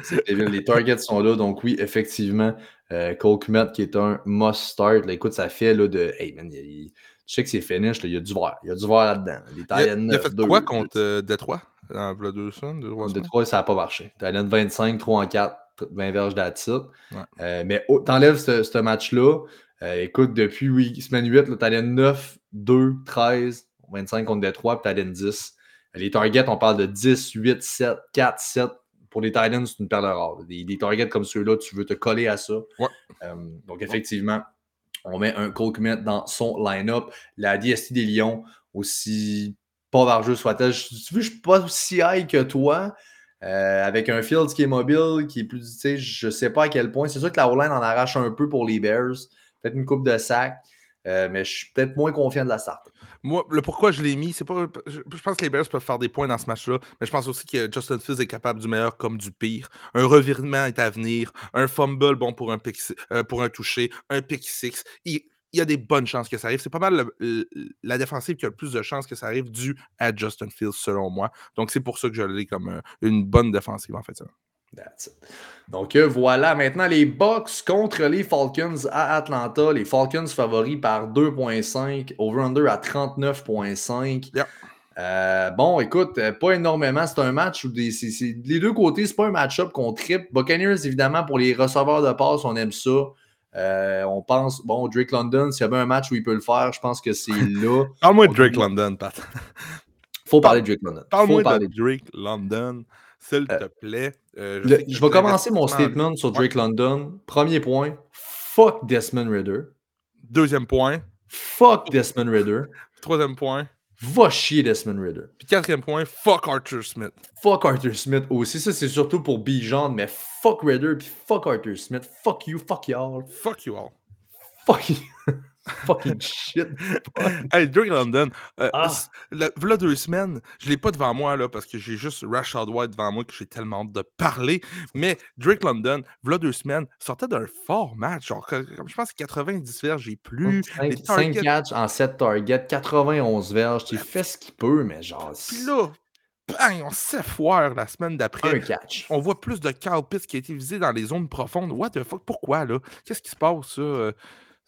C'est débile. Les targets sont là, donc oui, effectivement, euh, Cole Kmet qui est un must start. Là, écoute, ça fait là, de. Hey man, il, je sais que c'est finish, là, il y a du verre. Il y a du verre là-dedans. Les Il a, Thailand il a 9, fait 2, quoi contre euh, Détroit? En v'là deux semaines, deux, trois De semaines? 3, ça n'a pas marché. Thailand 25, 3 en 4, 20 verges d'attitude. Ouais. mais oh, t'enlèves ce, ce match-là. euh, écoute, depuis oui, semaine 8, là, Thailand 9, 2, 13, 25 contre Détroit, puis Thailand 10. Les targets, on parle de 10, 8, 7, 4, 7. Pour les Titans, c'est une perle rare. Des, des targets comme ceux-là, tu veux te coller à ça. Ouais. Euh, donc, effectivement, on met un Cole Kmet dans son line-up. La DST des Lions, aussi pas soit-elle. Je- Tu veux, je suis pas aussi high que toi. euh, avec un Fields qui est mobile, qui est plus, tu sais, je sais pas à quel point. C'est sûr que la O-line en arrache un peu pour les Bears. Peut-être une coupe de sac, euh, mais je suis peut-être moins confiant de la start. Moi, le pourquoi je l'ai mis, c'est pas. Je, pense que les Bears peuvent faire des points dans ce match-là, mais je pense aussi que Justin Fields est capable du meilleur comme du pire. Un revirement est à venir, un fumble bon pour un euh, un toucher, un pick six. Il, y a des bonnes chances que ça arrive. C'est pas mal la défensive qui a le plus de chances que ça arrive dû à Justin Fields, selon moi. Donc, c'est pour ça que je l'ai comme euh, une bonne défensive, en fait. ça. That's it. Donc euh, voilà, maintenant les Bucks contre les Falcons à Atlanta. Les Falcons favoris par 2.5, over-under à 39.5. Yeah. Euh, bon, écoute, euh, pas énormément. C'est un match où des, les deux côtés, c'est pas un match-up qu'on tripe. Buccaneers, évidemment, pour les receveurs de passe, on aime ça. Euh, on pense, bon, Drake London, s'il y avait un match où il peut le faire, je pense que c'est là. Parle-moi de. Drake London, Pat. Faut parler de Drake London. Faut Parle-moi parler de Drake London, s'il Euh, te plaît. Euh, Le- je vais commencer mon statement sur. Drake London. Premier point, fuck Desmond Ritter. Deuxième point. Fuck Desmond Ritter. Troisième point. Va chier Desmond Ritter. Puis quatrième point, fuck Arthur Smith. Fuck Arthur Smith aussi. Ça, c'est surtout pour Bijan, mais fuck Ritter puis fuck Arthur Smith. Fuck you, fuck y'all. Fuck you all. Fuck you. Fucking shit. Hey, Drake London, euh, Ah. deux semaines, je l'ai pas devant moi là parce que j'ai juste Rashad White devant moi que j'ai tellement hâte de parler. Mais Drake London, v'là deux semaines, sortait d'un fort match. Genre, comme je pense 90 verges j'ai plus. 5, les targets- en 7 targets, 91 verges. Tu fait ce qu'il peut, mais genre, Puis là, bang, on s'effoire la semaine un d'après. catch. On voit plus de Kyle Pitts qui a été visé dans les zones profondes. What the fuck? Pourquoi là? Qu'est-ce qui se passe ça?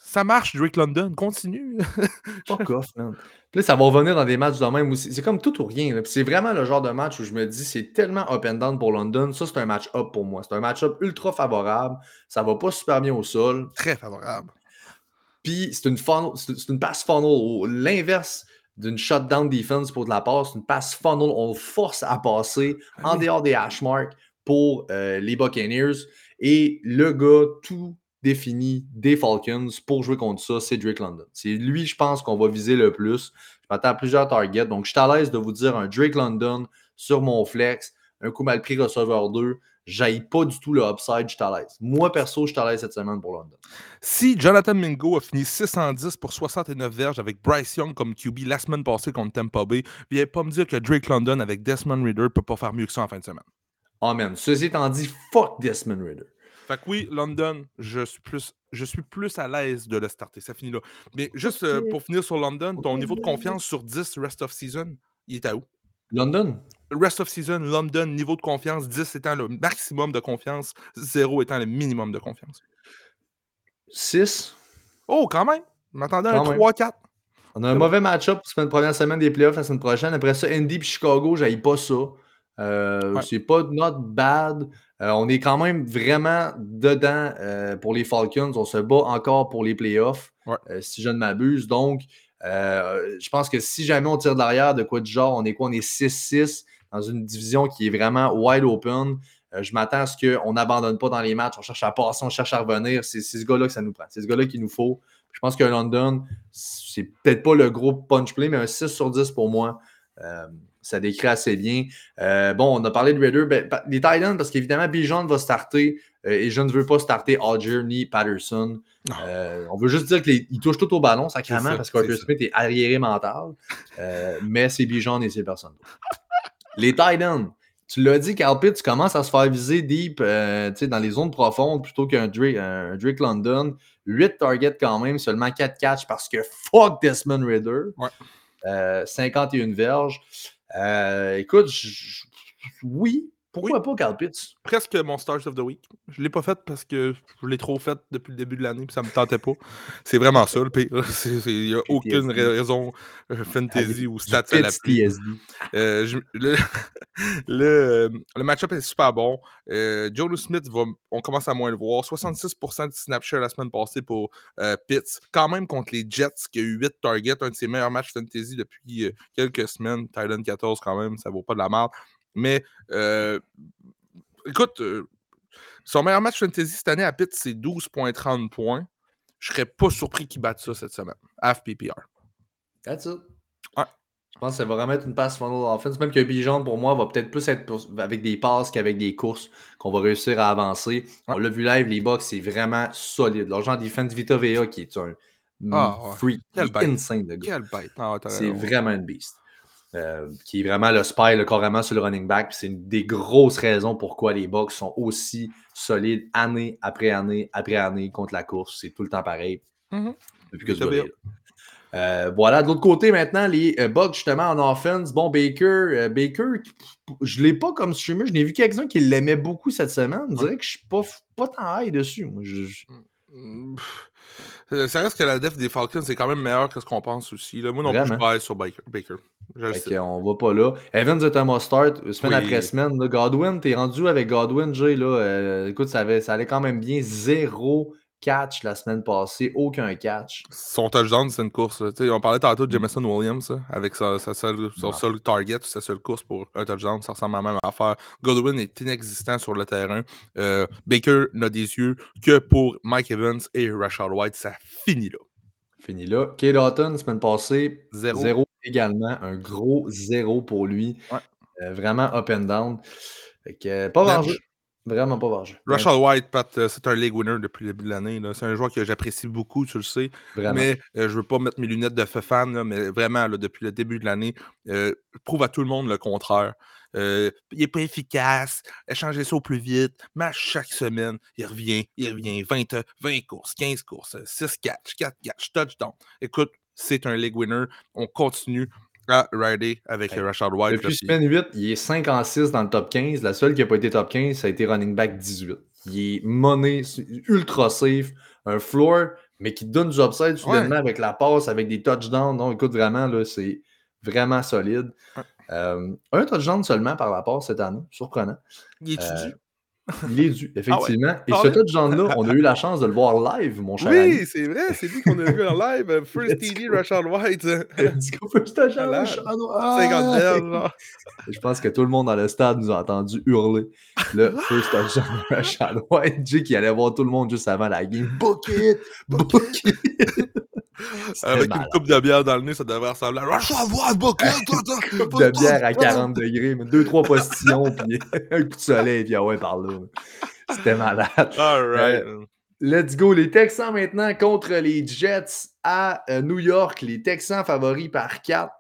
Ça marche, Drake London, continue. Fuck off, man. Puis là, ça va revenir dans des matchs de même aussi. C'est comme tout ou rien. C'est vraiment le genre de match où je me dis, c'est tellement up and down pour London. Ça, c'est un match up pour moi. C'est un match up ultra favorable. Ça va pas super bien au sol. Très favorable. Puis c'est une, funnel- c'est c'est une passe funnel. au- L'inverse d'une shutdown defense pour de la passe. Une passe funnel. On le force à passer en dehors des hash marks pour euh, les Buccaneers. Et le gars tout défini des Falcons pour jouer contre ça, c'est Drake London. C'est lui, je pense, qu'on va viser le plus. Je m'attends à plusieurs targets. Donc, je suis à l'aise de vous dire un Drake London sur mon flex, un coup mal pris receveur 2. J'aille pas du tout le upside, je suis à l'aise. Moi, perso, je suis à l'aise cette semaine pour London. Si Jonathan Mingo a fini 610 pour 69 verges avec Bryce Young comme QB la semaine passée contre Tampa Bay, viens pas me dire que Drake London avec Desmond Reader peut pas faire mieux que ça en fin de semaine. Amen. Ceci étant dit, fuck Desmond Ritter. Fait que oui, London, je suis plus, je suis plus à l'aise de le starter. Ça finit là. Mais juste euh, pour finir sur London, ton niveau de confiance sur 10 rest of season, il est à où? London? Rest of season, London, niveau de confiance, 10 étant le maximum de confiance, 0 étant le minimum de confiance. 6. Oh, quand même! Je m'attendais à un Quand même. 3-4. On a un mauvais match-up la première semaine des playoffs la semaine prochaine. Après ça, Indy puis Chicago, j'aille pas ça. Euh, Ouais. C'est pas not bad. Euh, on est quand même vraiment dedans euh, pour les Falcons. On se bat encore pour les playoffs, Ouais. si je ne m'abuse. Donc, je pense que si jamais on tire de l'arrière de quoi du genre, on est quoi? On est 6-6 dans une division qui est vraiment wide open. Je m'attends à ce qu'on n'abandonne pas dans les matchs. On cherche à passer, on cherche à revenir. C'est c'est ce gars-là que ça nous prend. C'est ce gars-là qu'il nous faut. Je pense que London, c'est peut-être pas le gros punch play, mais un 6 sur 10 pour moi. Ça décrit assez bien. Euh, bon, on a parlé de Raider. Ben, les Titans, parce qu'évidemment, Bijan va starter euh, et je ne veux pas starter Hodger ni Patterson. Euh, on veut juste dire qu'ils touchent tout au ballon, sacrément, parce qu'Arthur. Smith est arriéré mental. Mais c'est Bijan et c'est personne. Les Titans tu l'as dit, Carl Pitt, tu commences à se faire viser deep dans les zones profondes plutôt qu'un Drake, un Drake London. 8 targets quand même, seulement 4 catchs parce que fuck Desmond. Ouais. 51 verges. Écoute, oui, pourquoi pas Carl Pitts? Presque mon Stars of the Week. Je ne l'ai pas fait parce que je l'ai trop fait depuis le début de l'année et ça ne me tentait pas. C'est vraiment ça le pire. Il n'y a aucune raison euh, fantasy ou stats à l'appui. Euh, le, le, euh, le match-up est super bon. Euh, Joe Smith, va, on commence à moins le voir. 66% de snapshot la semaine passée pour Pitts. Quand même contre les Jets qui a eu 8 targets, un de ses meilleurs matchs fantasy depuis quelques semaines. Thailand 14 quand même, ça vaut pas de la merde. Mais euh, écoute, euh, son meilleur match fantasy cette année à Pitt, c'est 12,30 points. Je serais pas surpris qu'il batte ça cette semaine. Half PPR. That's it. Ouais. Je pense que ça va remettre une passe funnel offense. Même que Bijan, pour moi, va peut-être plus être avec des passes qu'avec des courses qu'on va réussir à avancer. On l'a vu live, les box, c'est vraiment solide. L'argent défense Vita Vea qui est un ah, freak, insane de gars. Quel. Ah, c'est vraiment une beast. Euh, qui est vraiment le spy, le carrément sur le running back. C'est une des grosses raisons pourquoi les Bucks sont aussi solides année après année après année contre la course. C'est tout le temps pareil. Mm-hmm. Depuis que je euh, voilà, de l'autre côté, maintenant, les euh, Bucks, justement, en offense. Bon, Baker, Baker, je ne l'ai pas comme streamer. Je n'ai vu quelqu'un qui l'aimait beaucoup cette semaine. Je dirais que je ne suis pas, pas tant high dessus. Moi, mm, Ça reste que la def des Falcons, c'est quand même meilleur que ce qu'on pense aussi. Là. Moi non plus, je vais sur Baker. Je on va pas là. Evans est un must start semaine après semaine. Godwin, t'es rendu avec Godwin, Jay. Là, euh, écoute, ça, avait, ça allait quand même bien. Zéro catch la semaine passée, aucun catch. Son touchdown, c'est une course. on parlait tantôt de Jameson Williams avec sa, seule, son seul target, sa seule course pour un touchdown. Ça ressemble à la même affaire. Godwin est inexistant sur le terrain. Euh, Baker n'a des yeux que pour Mike Evans et Rashad White. Ça finit là. Fini là. Kay Dotton, semaine passée, zéro. également. Un gros zéro pour lui. Euh, vraiment up and down. Fait pas vengé. Vraiment pas vengé. Rashad White, Pat, euh, c'est un league winner depuis le début de l'année. C'est un joueur que j'apprécie beaucoup, tu le sais. Mais euh, je veux pas mettre mes lunettes de fan, mais vraiment, depuis le début de l'année, prouve à tout le monde le contraire. Euh, il n'est pas efficace, échanger ça au plus vite, mais à chaque semaine, il revient, il revient, 20, 20 courses, 15 courses, 6 catch, 4 catch, touchdown. Écoute, c'est un league winner. On continue à rider avec hey, Rashad White. Depuis semaine 8, il est 5 en 6 dans le top 15. La seule qui n'a pas été top 15, ça a été running back 18. Il est money, ultra safe, un floor, mais qui donne du upside soudainement avec la passe, avec des touchdowns. Non, écoute, vraiment, là, c'est vraiment solide. Euh, un touchdown seulement par rapport cette année, surprenant. Il est euh, il est dû, effectivement. Et ah ce touchdown-là, on a eu la chance de le voir live, mon cher. Oui, c'est vrai, c'est lui qu'on a vu en live. First TD, Rashad White. First White. Je pense que tout le monde dans le stade nous a entendu hurler le First touchdown, Rashad White. Jay qui allait voir tout le monde juste avant la game. Book it! Book it! Avec une coupe de bière dans le nez, ça devrait ressembler à! Book it! Une coupe de bière à 40 degrés, deux, trois postillons, puis un coup de soleil, puis ah ouais, par là. C'était malade. All right. Euh, let's go. Les Texans maintenant contre les Jets à euh, New York. Les Texans favoris par 4.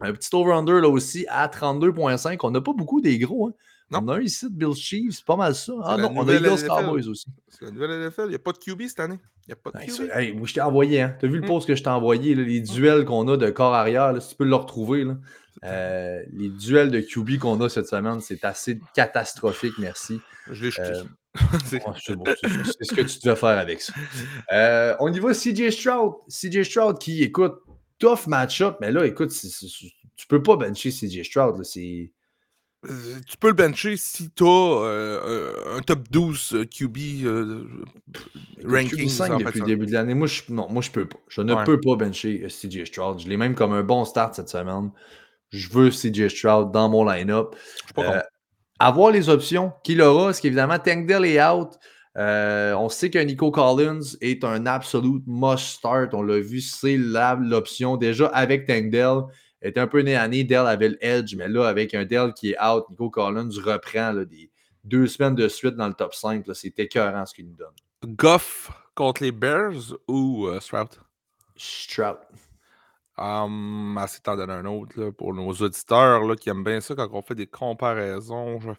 Un petit over-under là aussi à 32,5. On n'a pas beaucoup des gros. Hein. On a un ici de Bill Chiefs, c'est pas mal ça. Ah non, on a les Cowboys aussi. C'est la nouvelle NFL. Il n'y a pas de QB cette année. Il n'y a pas de QB. Hey, moi, je t'ai envoyé. Hein. Tu as vu le hmm. post que je t'ai envoyé, les duels qu'on a de corps arrière, si tu peux le retrouver. Là. Euh, les duels de QB qu'on a cette semaine, c'est assez catastrophique, merci. Je l'ai jeté. Euh, c'est ce que tu devais faire avec ça. Euh, on y va, CJ Stroud. CJ Stroud qui, écoute, tough match-up, mais là, écoute, tu peux pas bencher CJ Stroud. C'est tu peux le bencher si tu as euh, un top 12 euh, QB ranking. 5 depuis le début de l'année. Moi, je, non, moi, je peux pas. Je ne peux pas bencher CJ Stroud. Je l'ai même comme un bon start cette semaine. Je veux CJ Stroud dans mon line-up. avoir les options qu'il aura, c'est qu'évidemment, Tankdale est out. on sait que Nico Collins est un absolute must start. On l'a vu, c'est l'option déjà avec Tankdale était un peu né à nez. Dell avait le edge, mais là, avec un Dell qui est out, Nico Collins reprend des deux semaines de suite dans le top 5. C'est écœurant ce qu'il nous donne. Goff contre les Bears ou euh, Stroud? Stroud. Um, assez t'en donner un autre là, pour nos auditeurs là, qui aiment bien ça quand on fait des comparaisons. Je-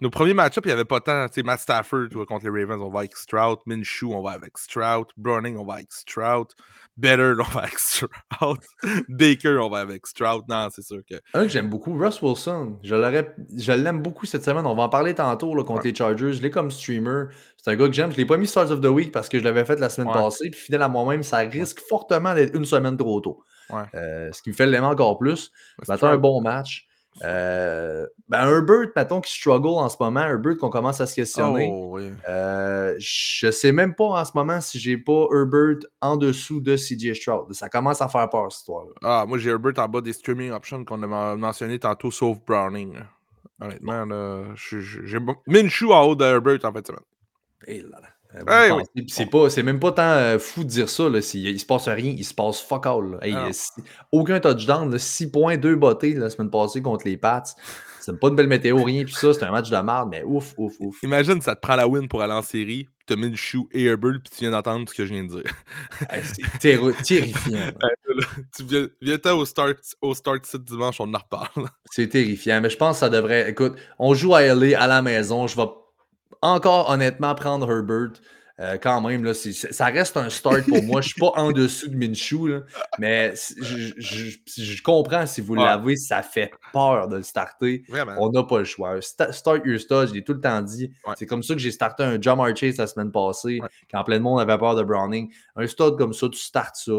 Nos premiers match-ups, il n'y avait pas tant. Sais, Matt Stafford vois, contre les Ravens, on va avec Stroud. Minshew, on va avec Stroud. Browning, on va avec Stroud. Better, on va avec Stroud. Baker, on va avec Stroud. Non, c'est sûr que. Un que j'aime beaucoup, Russ Wilson. Je l'aime beaucoup cette semaine. On va en parler tantôt là, contre Ouais. les Chargers. Je l'ai comme streamer. C'est un gars que j'aime. Je ne l'ai pas mis Stars of the Week parce que je l'avais fait la semaine Ouais. passée. Puis fidèle à moi-même, ça risque fortement d'être une semaine trop tôt. Ouais. Euh, ce qui me fait l'aimer encore plus. À un bon match. Euh, ben Herbert, mettons, qui struggle en ce moment. Herbert, qu'on commence à se questionner. Oh, oui. Euh, je sais même pas en ce moment si j'ai pas Herbert en dessous de CJ Stroud. Ça commence à faire peur, cette histoire-là. Ah, moi, j'ai Herbert en bas des streaming options qu'on a men- mentionné tantôt, sauf Browning. là. Honnêtement, j'ai Minshew en haut de Herbert en fait semaine. Eh là là. Euh, c'est pas, c'est même pas tant euh, fou de dire ça. Là, il, se passe rien, il se passe fuck all. Hey, Ah euh, si- aucun touchdown, 6 points, 2 bottés la semaine passée contre les Pats. C'est pas une belle météo, rien. Puis ça, c'est un match de merde, mais ouf, ouf, ouf. Imagine, ça te prend la win pour aller en série, puis t'as Minshew et Herbert, puis tu viens d'entendre ce que je viens de dire. Hey, c'est terrifiant. tu viens, viens au start, au start site dimanche, on en reparle. C'est terrifiant. Mais je pense que ça devrait. Écoute, on joue à LA à la maison. Je vais encore honnêtement prendre Herbert. Euh, quand même, là, ça reste un start pour moi. Je suis pas en dessous de Minshew, là, mais je, je- je- je comprends si vous Ouais. l'avez, ça fait peur de le starter. Vraiment. On n'a pas le choix. Sta- Start your stud, je l'ai tout le temps dit. Ouais. C'est comme ça que j'ai starté un Jamar Chase la semaine passée, Ouais. quand plein de monde avait peur de Browning. Un stud comme ça, tu startes ça.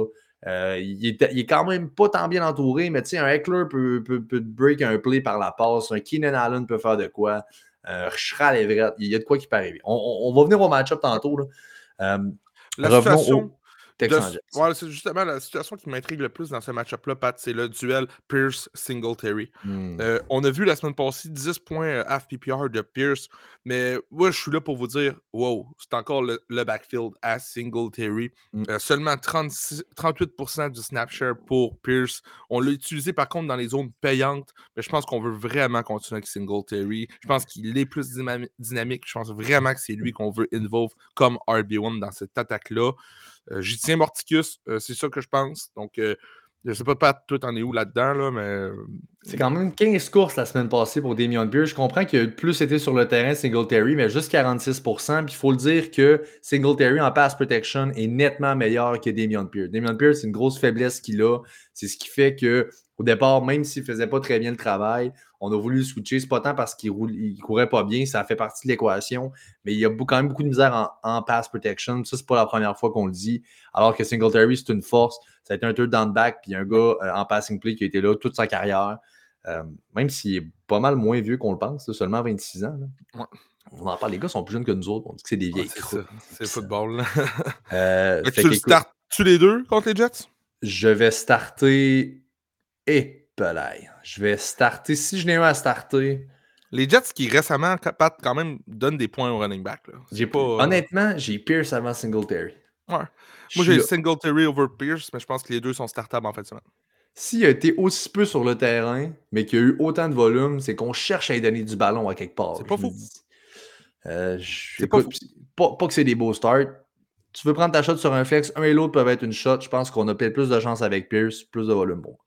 Euh, il, est, il est quand même pas tant bien entouré, mais tu sais, un Eckler peut, peut, peut break un play par la passe. Un Keenan Allen peut faire de quoi. Un Schral Everett, il y a de quoi qui peut arriver. On, on- on va venir au match-up tantôt. Là. Euh, La situation. Texans Jets. ouais, c'est justement la situation qui m'intrigue le plus dans ce match-up-là, Pat, c'est le duel Pierce-Singletary. Hmm. Euh, on a vu la semaine passée 10 points euh, FPPR de Pierce, mais moi, je suis là pour vous dire wow, c'est encore le, le backfield à Singletary. Mm. Euh, seulement 36 38% du snap share pour Pierce. On l'a utilisé par contre dans les zones payantes, mais je pense qu'on veut vraiment continuer avec Singletary. Je pense qu'il est plus dynami- dynamique. Je pense vraiment que c'est lui qu'on veut involve comme RB1 dans cette attaque-là. J'y tiens Morticus, euh, c'est ça que je pense. Donc, euh, je sais pas, Pat, toi, t'en es où là-dedans, là, mais. euh, C'est quand même 15 courses la semaine passée pour Damien Pierce. Je comprends qu'il a plus été sur le terrain Singletary, mais juste 46% Puis il faut le dire que Singletary en pass protection est nettement meilleur que Damien Pierce. Damien Pierce, c'est une grosse faiblesse qu'il a. C'est ce qui fait que au départ, même s'il ne faisait pas très bien le travail, on a voulu le switcher. C'est pas tant parce qu'il ne courait pas bien, ça fait partie de l'équation, mais il y a quand même beaucoup de misère en, en pass protection. Ça, c'est pas la première fois qu'on le dit. Alors que Singletary, c'est une force. Ça a été un tour down back, puis un gars euh, en passing play qui a été là toute sa carrière. Euh, même s'il est pas mal moins vieux qu'on le pense, là, seulement 26 ans. là. Ouais. On en parle, les gars sont plus jeunes que nous autres. On dit que c'est des ouais, vieilles ça, c'est le football. Euh, Fait tu le qu'écoute, startes-tu les deux contre les Jets? je vais starter. Et. Je vais starter. Si je n'ai eu à starter, Les Jets qui récemment, Pat, quand même, donnent des points au running back. là. Pas. pas. Honnêtement, j'ai Pierce avant Singletary. Ouais. Moi, j'ai. Singletary over Pierce, mais je pense que les deux sont startables en semaine. S'il a été aussi peu sur le terrain, mais qu'il y a eu autant de volume, c'est qu'on cherche à lui donner du ballon à quelque part. C'est pas dis. Euh, C'est pas écoute, pas, pas que c'est des beaux starts. Tu veux prendre ta shot sur un flex, un et l'autre peuvent être une shot. Je pense qu'on a peut-être plus de chance avec Pierce, plus de volume. Bon,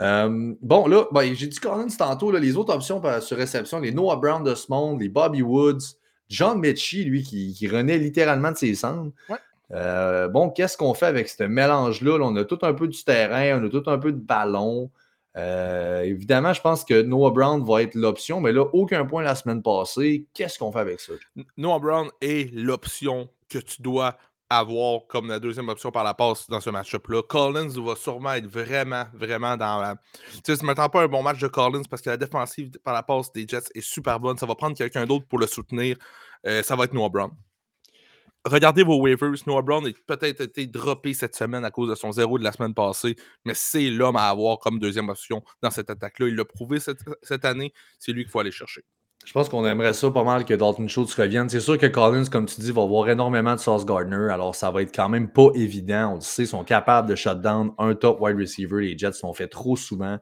Euh, bon là, ben, j'ai dit Collins tantôt, là, les autres options sur réception, les Noah Brown de ce monde, les Bobby Woods, John Mitchie, lui, qui, qui renaît littéralement de ses cendres. Ouais. Euh, bon, qu'est-ce qu'on fait avec ce mélange-là? Là, on a tout un peu du terrain, on a tout un peu de ballon. Euh, évidemment, je pense que Noah Brown va être l'option, mais là, aucun point la semaine passée. Qu'est-ce qu'on fait avec ça? Noah Brown est l'option que tu dois avoir comme la deuxième option par la passe dans ce match-up-là. Collins va sûrement être vraiment, vraiment dans la. Tu sais, je ne m'attends pas à un bon match de Collins parce que la défensive par la passe des Jets est super bonne. Ça va prendre quelqu'un d'autre pour le soutenir. Euh, ça va être Noah Brown. Regardez vos waivers. Noah Brown a peut-être été droppé cette semaine à cause de son zéro de la semaine passée, mais c'est l'homme à avoir comme deuxième option dans cette attaque-là. Il l'a prouvé cette, cette année. C'est lui qu'il faut aller chercher. Je pense qu'on aimerait ça pas mal que Dalton Schultz revienne. C'est sûr que Collins, comme tu dis, va avoir énormément de Sauce Gardner. Alors, ça va être quand même pas évident. On le sait, ils sont capables de shutdown un top wide receiver. Les Jets l'ont fait trop souvent.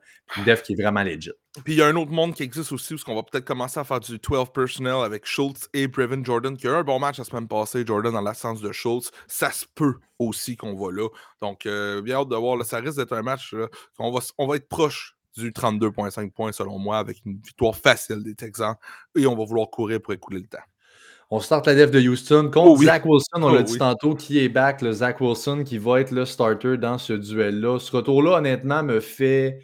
Def qui est vraiment legit. Puis il y a un autre monde qui existe aussi où on va peut-être commencer à faire du 12 personnel avec Schultz et Brevin Jordan, qui a eu un bon match la semaine passée. Jordan dans l'absence de Schultz. Ça se peut aussi qu'on va là. Donc, euh, bien hâte de voir. Là, ça risque d'être un match. on, va, on va être proche du 32,5 points selon moi, avec une victoire facile des Texans. Et on va vouloir courir pour écouler le temps. On start la def de Houston contre oh Zach Wilson, on l'a oh dit tantôt, qui est back, le Zach Wilson, qui va être le starter dans ce duel-là. Ce retour-là, honnêtement, me fait.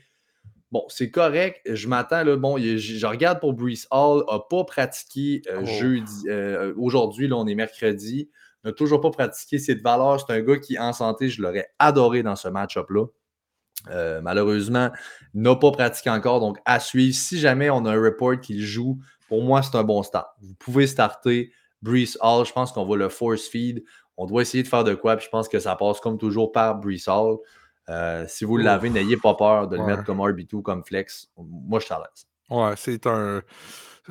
Bon, c'est correct. Je m'attends, là, bon, je, regarde pour Brees Hall, n'a pas pratiqué euh, oh. jeudi. Euh, aujourd'hui, là, on est mercredi. N'a toujours pas pratiqué cette valeur. C'est un gars qui, en santé, je l'aurais adoré dans ce match-up-là. Euh, malheureusement, n'a pas pratiqué encore, donc à suivre. Si jamais on a un report qui joue, pour moi, c'est un bon start. Vous pouvez starter Brees Hall. Je pense qu'on va le force feed. On doit essayer de faire de quoi, puis je pense que ça passe comme toujours par Brees Hall. Euh, si vous l'avez, n'ayez pas peur de le mettre comme RB2, comme flex. Moi, je suis à l'aise. Ouais, c'est un.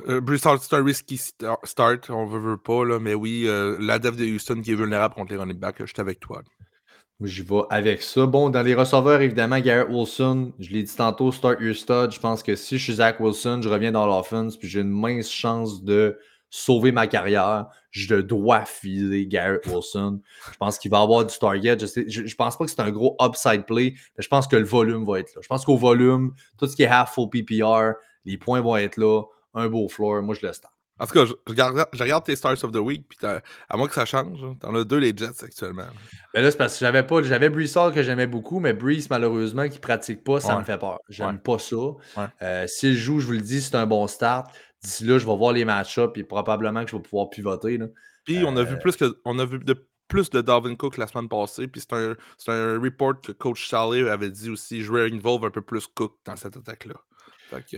Euh, Brees Hall, c'est un risky start, on veut, veut pas, là, mais oui, la dev de Houston qui est vulnérable contre les running backs, je suis avec toi. Je vais avec ça. Bon, dans les receveurs, évidemment, Garrett Wilson, je l'ai dit tantôt, start your stud. Je pense que si je suis Zach Wilson, je reviens dans l'offense, puis j'ai une mince chance de sauver ma carrière. Je dois filer Garrett Wilson. Je pense qu'il va avoir du target. Je, ne pense pas que c'est un gros upside play, mais je pense que le volume va être là. Je pense qu'au volume, tout ce qui est half full PPR, les points vont être là. Un beau floor. Moi, je le start. En tout cas, je, regarde, tes Stars of the Week, puis à moins que ça change, t'en as deux les Jets actuellement. Mais là, c'est parce que j'avais pas. J'avais que j'aimais beaucoup, mais Brees, malheureusement, qui pratique pas, ça me fait peur. J'aime pas ça. Euh, s'il joue, je vous le dis, c'est un bon start. D'ici là, je vais voir les match-ups et probablement que je vais pouvoir pivoter. Puis on a vu euh, plus que on a vu de plus de Dalvin Cook la semaine passée. Puis c'est un, un, report que Coach Charlie avait dit aussi. Je vais involve un peu plus Cook dans cette attaque-là.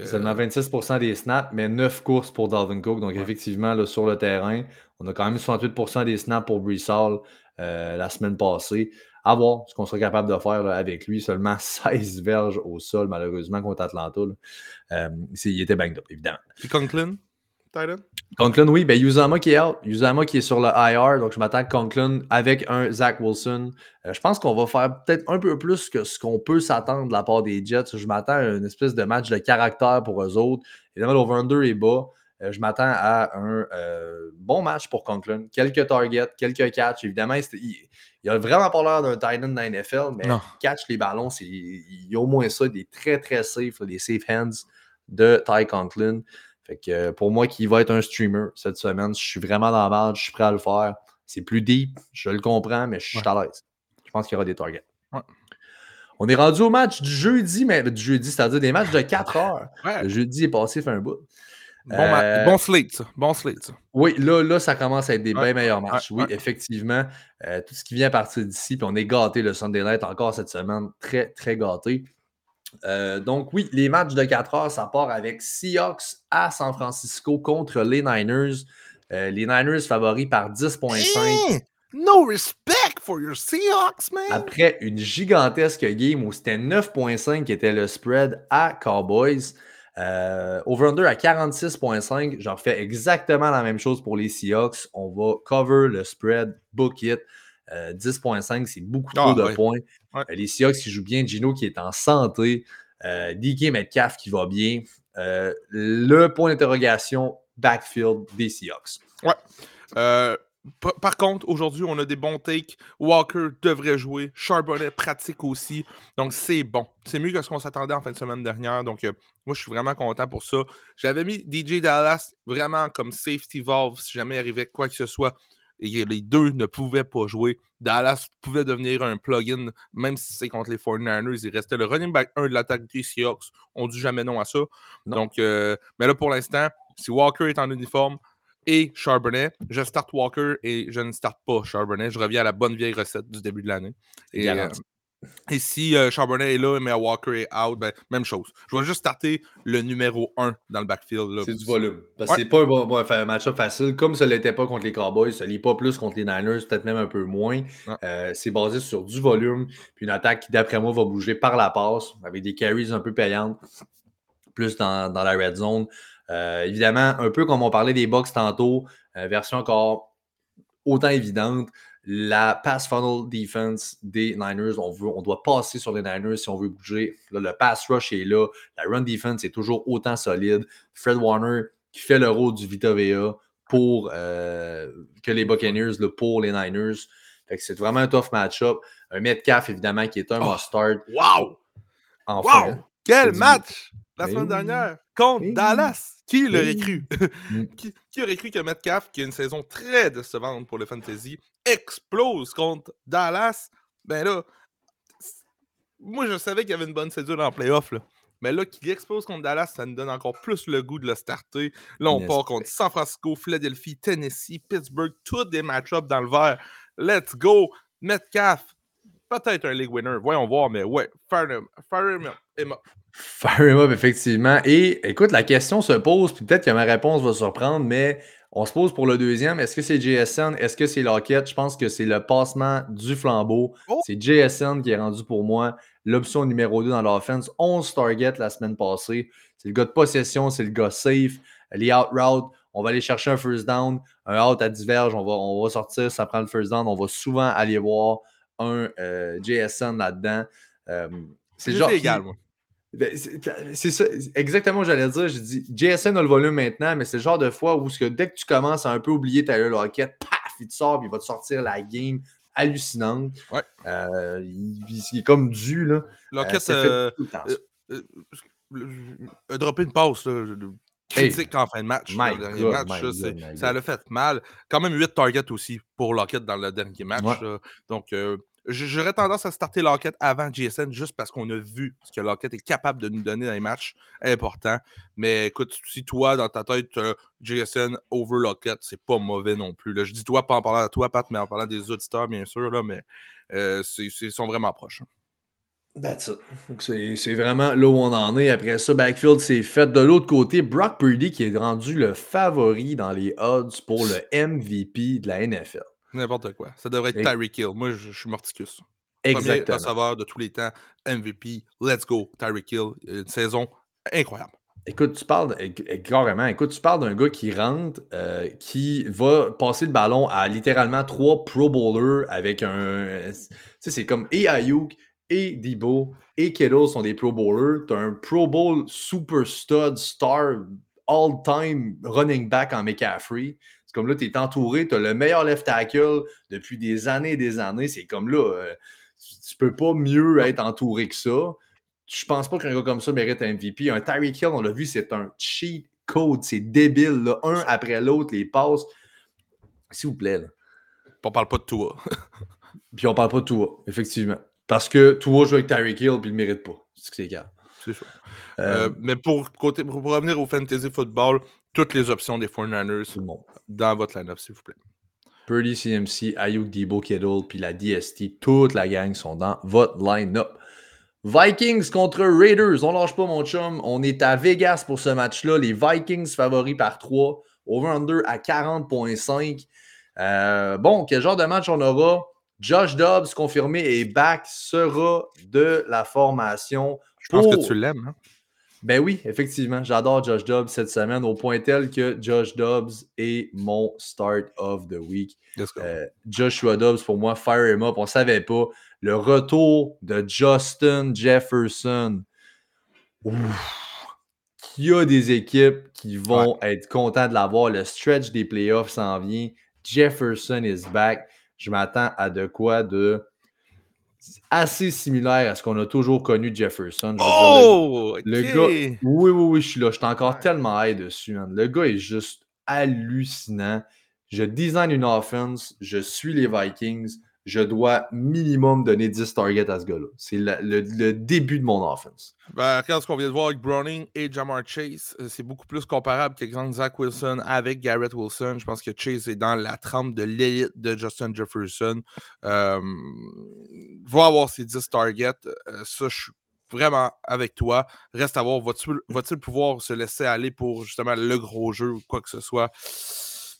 Seulement 26% des snaps, mais 9 courses pour Dalvin Cook. Donc, effectivement, là, sur le terrain, on a quand même 68% des snaps pour Brissall euh, la semaine passée. À voir ce qu'on sera capable de faire avec lui. Seulement 16 verges au sol, malheureusement, contre Atlanta. Euh, il était banged up, évidemment. Puis Conklin? Conklin, oui. Ben, Uzama qui est out. Uzama qui est sur le IR. Donc, je m'attends à Conklin avec un Zach Wilson. Euh, je pense qu'on va faire peut-être un peu plus que ce qu'on peut s'attendre de la part des Jets. Je m'attends à une espèce de match de caractère pour eux autres. Évidemment, l'over-under est bas. Euh, je m'attends à un euh, bon match pour Conklin. Quelques targets, quelques catchs. Évidemment, il, il a vraiment pas l'air d'un Titan dans la NFL, mais il catch les ballons. Il y a au moins ça, des très, très safe, des safe hands de Ty Conklin. Fait que euh, pour moi, qui va être un streamer cette semaine, je suis vraiment dans la merde, je suis prêt à le faire. C'est plus deep, je le comprends, mais je suis à l'aise. Je pense qu'il y aura des targets. On est rendu au match du jeudi, mais du jeudi, c'est-à-dire des matchs de 4 heures. Le jeudi est passé, fait un bout. Bon, euh, bon slate, ça. Bon slate, ça. Oui, là, là, ça commence à être des bien meilleurs matchs. Oui, effectivement. Euh, tout ce qui vient à partir d'ici, puis on est gâté le Sunday Night encore cette semaine. Très, très gâté. Euh, donc, oui, les matchs de 4 heures, ça part avec Seahawks à San Francisco contre les Niners. Euh, les Niners favoris par 10,5. no respect for your Seahawks, man! Après une gigantesque game où c'était 9,5 qui était le spread à Cowboys. Euh, over-under à 46,5. J'en fais exactement la même chose pour les Seahawks. On va cover le spread, book it. 10,5, c'est beaucoup ah, trop de points. Euh, les Seahawks qui jouent bien, Gino qui est en santé, euh, DK Metcalf qui va bien. Euh, le point d'interrogation, backfield des Seahawks. Ouais. Euh, par contre, aujourd'hui, on a des bons takes. Walker devrait jouer. Charbonnet pratique aussi. Donc, c'est bon. C'est mieux que ce qu'on s'attendait en fin de semaine dernière. Donc, moi, je suis vraiment content pour ça. J'avais mis DJ Dallas vraiment comme safety valve si jamais il arrivait quoi que ce soit et les deux ne pouvaient pas jouer. Dallas pouvait devenir un plugin, même si c'est contre les 49ers. Il restait le running back 1 de l'attaque des Seahawks. On ne dit jamais non à ça. Donc, euh, mais là, pour l'instant, si Walker est en uniforme et Charbonnet, je start Walker et je ne starte pas Charbonnet. Je reviens à la bonne vieille recette du début de l'année. Et, et si euh, Charbonnet est là, mais Walker est out, ben, même chose. Je vais juste starter le numéro 1 dans le backfield. C'est du volume. Parce que c'est pas un, match-up facile. Comme ça ne l'était pas contre les Cowboys, ça ne l'est pas plus contre les Niners, peut-être même un peu moins. Euh, c'est basé sur du volume. Puis une attaque qui, d'après moi, va bouger par la passe avec des carries un peu payantes. Plus dans, la red zone. Euh, évidemment, un peu comme on parlait des box tantôt, euh, version encore autant évidente, la pass funnel defense des Niners, on, veut, on doit passer sur les Niners si on veut bouger. le pass rush est là. La run defense est toujours autant solide. Fred Warner qui fait le rôle du Vita VA pour euh, que les Buccaneers, pour les Niners. c'est vraiment un tough match-up. Un Metcalf, évidemment, qui est un oh, must-start. Wow! Enfin, wow! Quel match! La semaine dernière contre Dallas. Qui l'aurait cru? Mm. qui, qui, aurait cru que Metcalf, qui a une saison très décevante pour le fantasy, explose contre Dallas? Ben là, moi je savais qu'il y avait une bonne saison en playoff. Là. Mais là, qu'il explose contre Dallas, ça nous donne encore plus le goût de le starter. Là, on part contre San Francisco, Philadelphie, Tennessee, Pittsburgh, tous des match-ups dans le vert. Let's go! Metcalf, peut-être un league winner. Voyons voir, mais ouais, fire him, fire him up. Fire him up, effectivement. Et écoute, la question se pose, puis peut-être que ma réponse va surprendre, mais on se pose pour le deuxième. Est-ce que c'est JSN? Est-ce que c'est Lockett? Je pense que c'est le passement du flambeau. Oh! C'est JSN qui est rendu pour moi l'option numéro 2 dans l'offense. 11 targets la semaine passée. C'est le gars de possession, c'est le gars safe. Les out route, on va aller chercher un first down, un out à diverge, on va, on va sortir, ça prend le first down. On va souvent aller voir un euh, JSN là-dedans. Euh, c'est genre. égal, moi. Ben, c'est ça, exactement j'allais dire. J'ai dit, JSN a le volume maintenant, mais c'est le genre de fois où que dès que tu commences à un peu oublier ta Lockett, paf, il te sort, puis il va te sortir la game hallucinante. Ouais. Euh, il, est comme dû, là. Lockett euh, euh, a droppé une passe, là, critique en fin de match. le dernier match ça l'a fait mal. Quand même 8 targets aussi pour Lockett dans le dernier match. Donc, J'aurais tendance à starter Lockett avant GSN juste parce qu'on a vu ce que Lockett est capable de nous donner dans les matchs importants. Mais écoute, si toi, dans ta tête, GSN over Lockett, c'est pas mauvais non plus. Je dis toi, pas en parlant à toi, Pat, mais en parlant des auditeurs, bien sûr, là, mais euh, ils sont vraiment proches. Hein. C'est vraiment là où on en est. Après ça, Backfield s'est fait. De l'autre côté, Brock Purdy qui est rendu le favori dans les odds pour le MVP de la NFL. N'importe quoi. Ça devrait être Tyreek Hill. Moi, je, suis morticus. Exactement. Premier receveur de tous les temps, MVP. Let's go, Tyreek Hill. Une saison incroyable. Écoute, tu parles, carrément, écoute, tu parles d'un gars qui rentre, euh, qui va passer le ballon à littéralement trois Pro Bowlers avec un. Tu sais, c'est comme et Ayuk, et Debo, et Kittle sont des Pro Bowlers. Tu as un Pro Bowl super stud, star, all-time running back en McCaffrey comme là, tu es entouré, tu as le meilleur left tackle depuis des années et des années. C'est comme là, euh, tu peux pas mieux être entouré que ça. Je pense pas qu'un gars comme ça mérite un MVP. Un Tyreek Hill, on l'a vu, c'est un cheat code. C'est débile. Là. Un après l'autre, les passes. S'il vous plaît. Là. On parle pas de toi. puis on parle pas de toi, effectivement. Parce que toi joue avec Tyreek Hill puis il le mérite pas. C'est ce que c'est grave. C'est ça. Euh, mais pour, côté, pour revenir au fantasy football, toutes les options des 49ers dans votre line-up, s'il vous plaît. Purdy, CMC, Ayuk, Debo, Kittle, puis la DST, toute la gang sont dans votre line-up. Vikings contre Raiders. On lâche pas, mon chum. On est à Vegas pour ce match-là. Les Vikings favoris par 3. Over-under à 40,5. Euh, bon, quel genre de match on aura? Josh Dobbs, confirmé, et back sera de la formation. Je pense que tu l'aimes. Hein? Ben oui, effectivement, j'adore Josh Dobbs cette semaine au point tel que Josh Dobbs est mon start of the week. Euh, Joshua Dobbs, pour moi, fire him up. On ne savait pas. Le retour de Justin Jefferson. Il y a des équipes qui vont être contents de l'avoir? Le stretch des playoffs s'en vient. Jefferson is back. Je m'attends à de quoi de assez similaire à ce qu'on a toujours connu de Jefferson. oh! le, gars, oui, oui, oui, je suis là. Je suis encore tellement high dessus. Le gars est juste hallucinant. Je design une offense, je suis les Vikings, je dois minimum donner 10 targets à ce gars-là. C'est le, début de mon offense. Ben, regarde ce qu'on vient de voir avec Browning et Jamar Chase. Euh, c'est beaucoup plus comparable qu'exemple Zach Wilson avec Garrett Wilson. Je pense que Chase est dans la trempe de l'élite de Justin Jefferson. Euh, va avoir ses 10 targets. Euh, ça, je suis vraiment avec toi. Reste à voir, va-t-il pouvoir se laisser aller pour justement le gros jeu ou quoi que ce soit?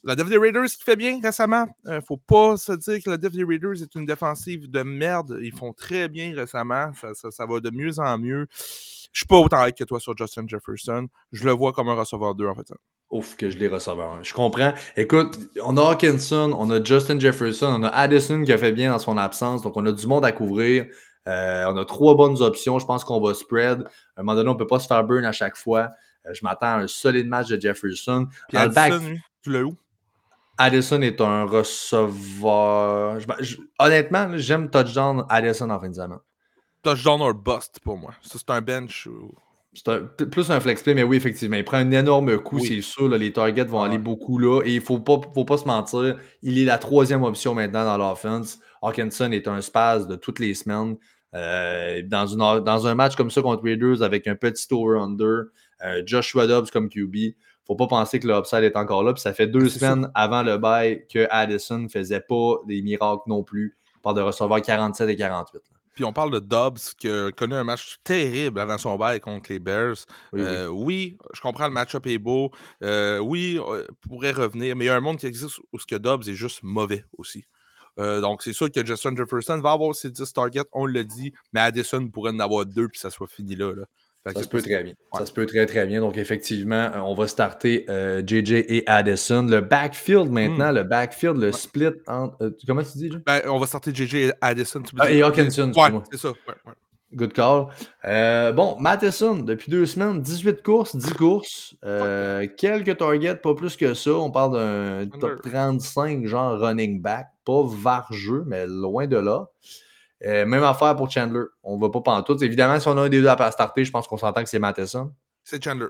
La Def des Raiders qui fait bien récemment. ne faut pas se dire que la Def des Raiders est une défensive de merde. Ils font très bien récemment. Ça, va de mieux en mieux. Je suis pas autant hype que toi sur Justin Jefferson. Je le vois comme un receveur 2 en fait. Ouf, que je l'ai receveur. Je comprends. Écoute, on a Hawkinson, on a Justin Jefferson, on a Addison qui a fait bien dans son absence. Donc, on a du monde à couvrir. Euh, on a trois bonnes options. Je pense qu'on va spread. À un moment donné, on ne peut pas se faire burn à chaque fois. Euh, je m'attends à un solide match de Jefferson. Puis Addison, tu l'as où? Addison est un receveur. honnêtement, j'aime touchdown Addison en fin de semaine. Touchdown or bust pour moi. Ça, c'est un bench ou. C'est plus un flex play, mais oui, effectivement. Il prend un énorme coup, c'est sûr. les targets vont aller beaucoup là. Et il ne faut pas, faut pas se mentir, il est la troisième option maintenant dans l'offense. Hawkinson est un space de toutes les semaines. Euh, dans, une, dans un match comme ça contre Raiders avec un petit over-under, euh, Joshua Dobbs comme QB, faut pas penser que l'upside est encore là. Puis ça fait deux semaines avant le bail que Addison ne faisait pas des miracles non plus. par de recevoir 47 et 48. Puis on parle de Dobbs qui a connu un match terrible avant son bail contre les Bears. Oui, euh, je comprends le match-up est beau. Euh, oui, euh, pourrait revenir, mais il y a un monde qui existe où ce que Dobbs est juste mauvais aussi. donc, c'est sûr que Justin Jefferson va avoir ses 10 targets, on le dit, mais Addison pourrait en avoir deux puis ça soit fini là. là. Ça se peut très bien. Ça se peut très, très bien. Donc, effectivement, euh, on va starter JJ euh, et Addison. Le backfield maintenant, hmm. le backfield, le split entre. Euh, comment tu dis, ben, on va starter JJ et Addison. Ah, et Hawkinson. Ouais, c'est ça. Good call. bon, Matheson, depuis deux semaines, 18 courses, 10 courses, quelques targets, pas plus que ça. On parle d'un top 35, genre running back, pas vargeux, mais loin de là. Euh, même affaire pour Chandler. On ne va pas pantoute. Évidemment, si on a un des deux à starter, je pense qu'on s'entend que c'est Matheson. C'est Chandler.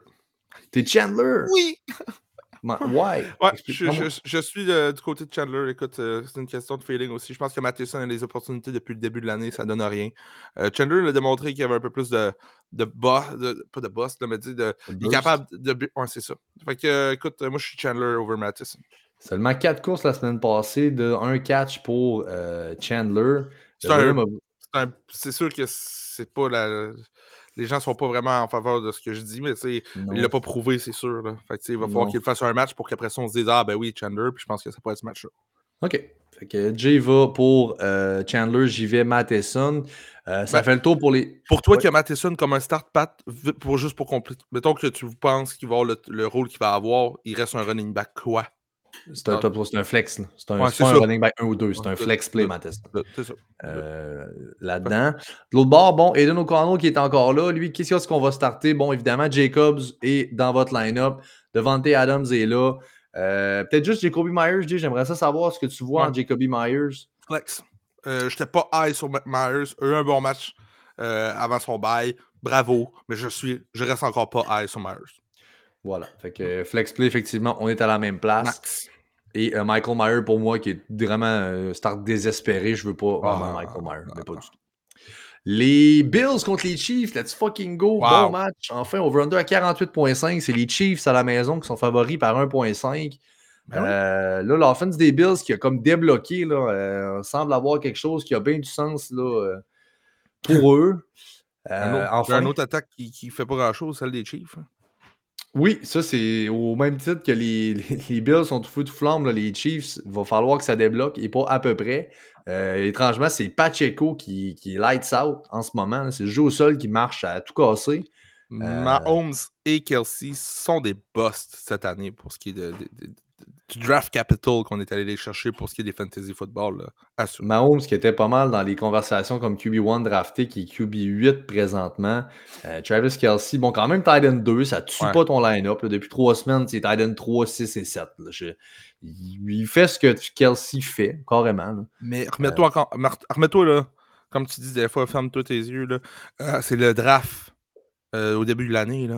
T'es Chandler? Oui! Why? Ouais, je, suis du côté de Chandler. Écoute, euh, c'est une question de feeling aussi. Je pense que Matheson a les opportunités depuis le début de l'année, ça ne donne rien. Euh, Chandler a démontré qu'il y avait un peu plus de, de boss, pas de boss, mais de, il est capable de. Ouais, c'est ça. Fait que, écoute, moi je suis Chandler over Matheson. Seulement quatre courses la semaine passée, de un catch pour Chandler. C'est sûr que c'est pas la. Les gens sont pas vraiment en faveur de ce que je dis, mais il l'a pas prouvé, c'est sûr. il va falloir qu'il fasse un match pour qu'après ça, on se dise Ah ben oui, Chandler, puis je pense que ça pourrait être ce match-là. OK. Fait que Jay va pour euh, Chandler, j'y vais Matheson. Euh, ça ben, fait le tour pour les. Pour toi qui a Matheson comme un start pat, pour, juste pour compléter, mettons que tu penses qu'il va avoir le, le rôle qu'il va avoir, il reste un running back quoi? C'est un, top, c'est un flex. C'est un, running back 1 ou 2. C'est un flex play, Mathis. C'est ça. Euh, là-dedans. De l'autre bord, bon, Aiden O'Connell qui est encore là. Lui, qu'est-ce qu'on va starter? Bon, évidemment, Jacobs est dans votre line-up. Devante Adams est là. Euh, peut-être juste Jacoby Myers. J'aimerais ça savoir ce que tu vois en Jacoby Myers. Flex. Euh, Je n'étais pas high sur Myers. Eu un bon match avant son bail. Bravo. Mais je suis, je reste encore pas high sur Myers. Voilà. Fait que flex play, effectivement, on est à la même place. Et euh, Michael Meyer, pour moi, qui est vraiment un start désespéré, je veux pas vraiment ah, Michael Meyer, mais pas du tout. Les Bills contre les Chiefs, let's fucking go. Bon match. Enfin, over-under à 48,5. C'est les Chiefs à la maison qui sont favoris par 1,5. Ben euh, là, l'offense des Bills qui a comme débloqué, là, euh, semble avoir quelque chose qui a bien du sens là, pour eux. un, autre, enfin, un autre attaque qui ne fait pas grand-chose, celle des Chiefs. Hein. Oui, ça, c'est au même titre que les, les, Bills sont tout fou de flamme, les Chiefs, il va falloir que ça débloque et pas à peu près. Euh, étrangement, c'est Pacheco qui, lights out en ce moment. C'est le jeu qui marche à tout casser. Euh, Mahomes et Kelsey sont des busts cette année pour ce qui est de, du draft capital qu'on est allé les chercher pour ce qui est des fantasy football. Là, Mahomes qui était pas mal dans les conversations comme QB1 drafté, qui est QB8 présentement. Euh, Travis Kelsey, bon, quand même Titan 2, ça tue pas ton line-up. Depuis trois semaines, c'est Titan 3, 6 et 7. il fait ce que Kelsey fait, carrément. Mais remets-toi euh, remets-toi là, comme tu dis des fois, ferme-toi tes yeux. Là. Euh, c'est le draft au début de l'année.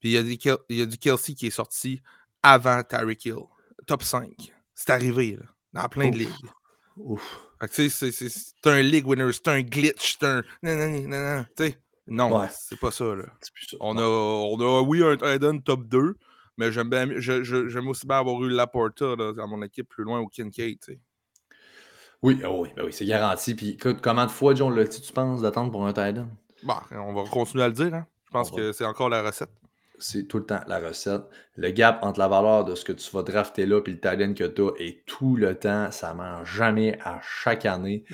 Puis il y, a il y a du Kelsey qui est sorti avant Tyreek Hill top 5. C'est arrivé, là, dans plein de ligues. Ouf. C'est un league winner, c'est un glitch, c'est un. Non, non, non, non. Non, c'est pas ça. Là. On, a, on a, oui, un Eden top 2, mais j'aime j'aime aussi bien avoir eu Laporta là, dans mon équipe plus loin au Kincaid. sais. Oui, oh oui, ben oui c'est garanti. Puis comment de fois, John, le tu penses d'attendre pour un Titan? Bon, on va continuer à le dire. Hein? Je pense que c'est encore la recette. C'est tout le temps la recette. Le gap entre la valeur de ce que tu vas drafter là et le talent que tu as est tout le temps. Ça ne mange jamais à chaque année.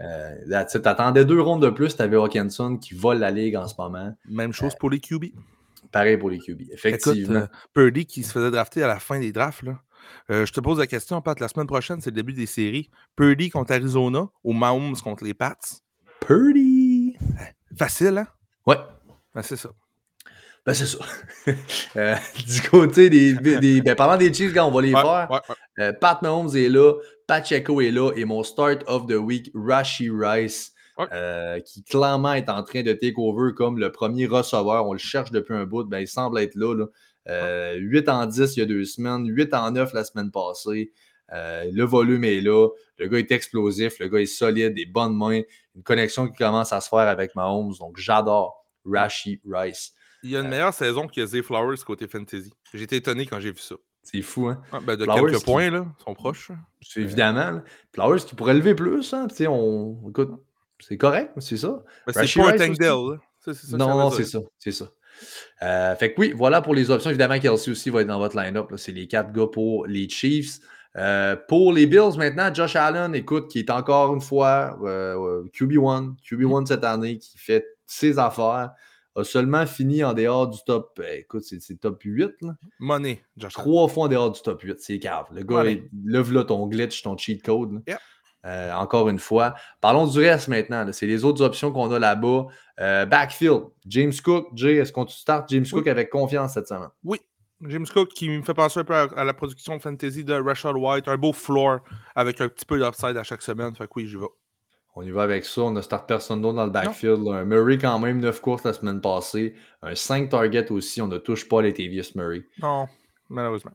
Euh, tu attendais deux rondes de plus, tu avais Hawkinson qui vole la ligue en ce moment. Même chose pour les QB. Pareil pour les QB. Effectivement. Écoute, euh, Purdy qui se faisait drafter à la fin des drafts, là. Euh, je te pose la question, Pat, la semaine prochaine, c'est le début des séries. Purdy contre Arizona ou Mahomes contre les Pats? Purdy! Facile, hein? Ouais. Ben, c'est ça. Ben, c'est ça. Euh, du côté des. des ben, parlant des Chiefs, quand on va les Ouais, faire, ouais, ouais. euh, Pat Mahomes est là, Pacheco est là, et mon start of the week, Rashi Rice, euh, qui clairement est en train de take over comme le premier receveur. On le cherche depuis un bout, ben, il semble être là. là. Euh, 8 en 10 il y a deux semaines, 8 en 9 la semaine passée. Le volume est là. Le gars est explosif, le gars est solide, des bonnes mains, une connexion qui commence à se faire avec Mahomes. Donc, j'adore Rashi Rice. Il y a une meilleure saison que Zay Flowers côté fantasy. Été étonné quand j'ai vu ça. C'est fou, hein? Ah, ben, de Flowers quelques qui- points, là. Ils sont proches. C'est évidemment. là. Flowers qui pourrait lever plus, hein? Tu sais, on. Écoute, c'est correct, c'est ça. Ben, c'est pas un que non, non, c'est ça. C'est ça. Euh, fait que oui, voilà pour les options. Évidemment, Kelsey aussi va être dans votre line-up. C'est les quatre gars pour les Chiefs. Euh, pour les Bills, maintenant, Josh Allen, écoute, qui est encore une fois euh, euh, QB1, QB1 cette année, qui fait ses affaires, a seulement fini en dehors du top. euh, écoute, c'est top 8. Là. Money, Josh. Trois fois en dehors du top 8. C'est cave. Le gars, il- lève là ton glitch, ton cheat code. Yep. Euh, encore une fois. Parlons du reste maintenant. C'est les autres options qu'on a là-bas. Euh, backfield. James Cook. Jay, est-ce qu'on start James Oui. Cook avec confiance cette semaine? Oui. James Cook qui me fait penser un peu à, à la production fantasy de Rashad White. Un beau floor avec un petit peu d'upside à chaque semaine. Fait que oui, j'y vais. On y va avec ça. On a start personne d'autre dans le backfield. Un Murray quand même, 9 courses la semaine passée. Un 5 target aussi. On ne touche pas les Tavius Murray. Non, malheureusement.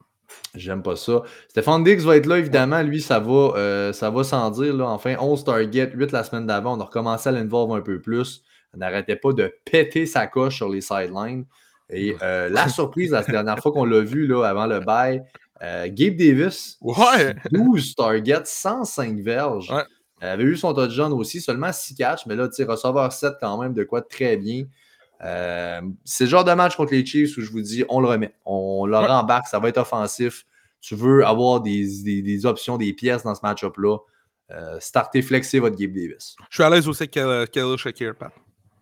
J'aime pas ça. Stéphane Diggs va être là, évidemment. Lui, ça va, euh, ça va sans dire. Là. Enfin, 11 targets, 8 la semaine d'avant. On a recommencé à l'involve un peu plus. On n'arrêtait pas de péter sa coche sur les sidelines. Et euh, la surprise, la dernière fois qu'on l'a vu là, avant le bail, euh, Gabe Davis, Ouais! 12 targets, 105 verges. Ouais. Il avait eu son touchdown aussi, seulement 6 catchs, mais là, tu sais, receveur 7 quand même, de quoi très bien. Euh, c'est le genre de match contre les Chiefs où je vous dis, on le remet. On le Ouais. rembarque, ça va être offensif. Tu veux avoir des, des- des options, des pièces dans ce match-up-là. Euh, startez, flexez votre Gabe Davis. Je suis à l'aise aussi avec euh, Khalil Shakir, Pat.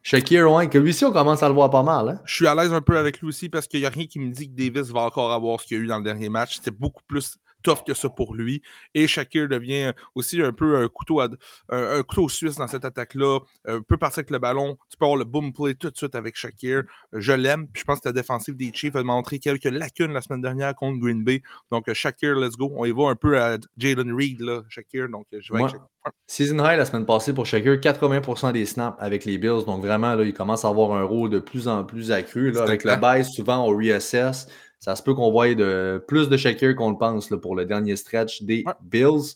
Shakir, ouais, que lui aussi, on commence à le voir pas mal. Hein? Je suis à l'aise un peu avec lui aussi parce qu'il n'y a rien qui me dit que Davis va encore avoir ce qu'il y a eu dans le dernier match. C'était beaucoup plus tough que ça pour lui. Et Shakir devient aussi un peu un couteau, à- un, un couteau suisse dans cette attaque-là. Euh, peut partir avec le ballon. Tu peux avoir le boom play tout de suite avec Shakir. Je l'aime. Puis je pense que la défensive des Chiefs a montré quelques lacunes la semaine dernière contre Green Bay. Donc euh, Shakir, let's go. On y va un peu à Jalen Reed, là, Shakir. Donc euh, je vais avec. Shakir. Season high la semaine passée pour Shakir, 80% des snaps avec les Bills. Donc vraiment, là, il commence à avoir un rôle de plus en plus accru. Là, avec le bail, souvent, on reassess. Ça se peut qu'on voie de, plus de Shakir qu'on le pense là, pour le dernier stretch des Ouais. Bills.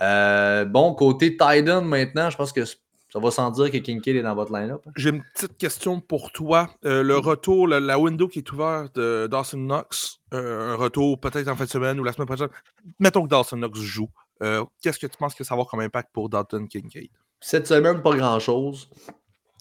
Euh, bon, côté Titan maintenant, je pense que ça va sans dire que Kincaid est dans votre line-up. hein? J'ai une petite question pour toi. Euh, le retour, la, la window qui est ouverte de Dawson Knox, euh, un retour peut-être en fin de semaine ou la semaine prochaine. Mettons que Dawson Knox joue. Qu'est-ce que tu penses que ça va avoir comme impact pour Dalton Kincaid? Cette semaine, pas grand-chose.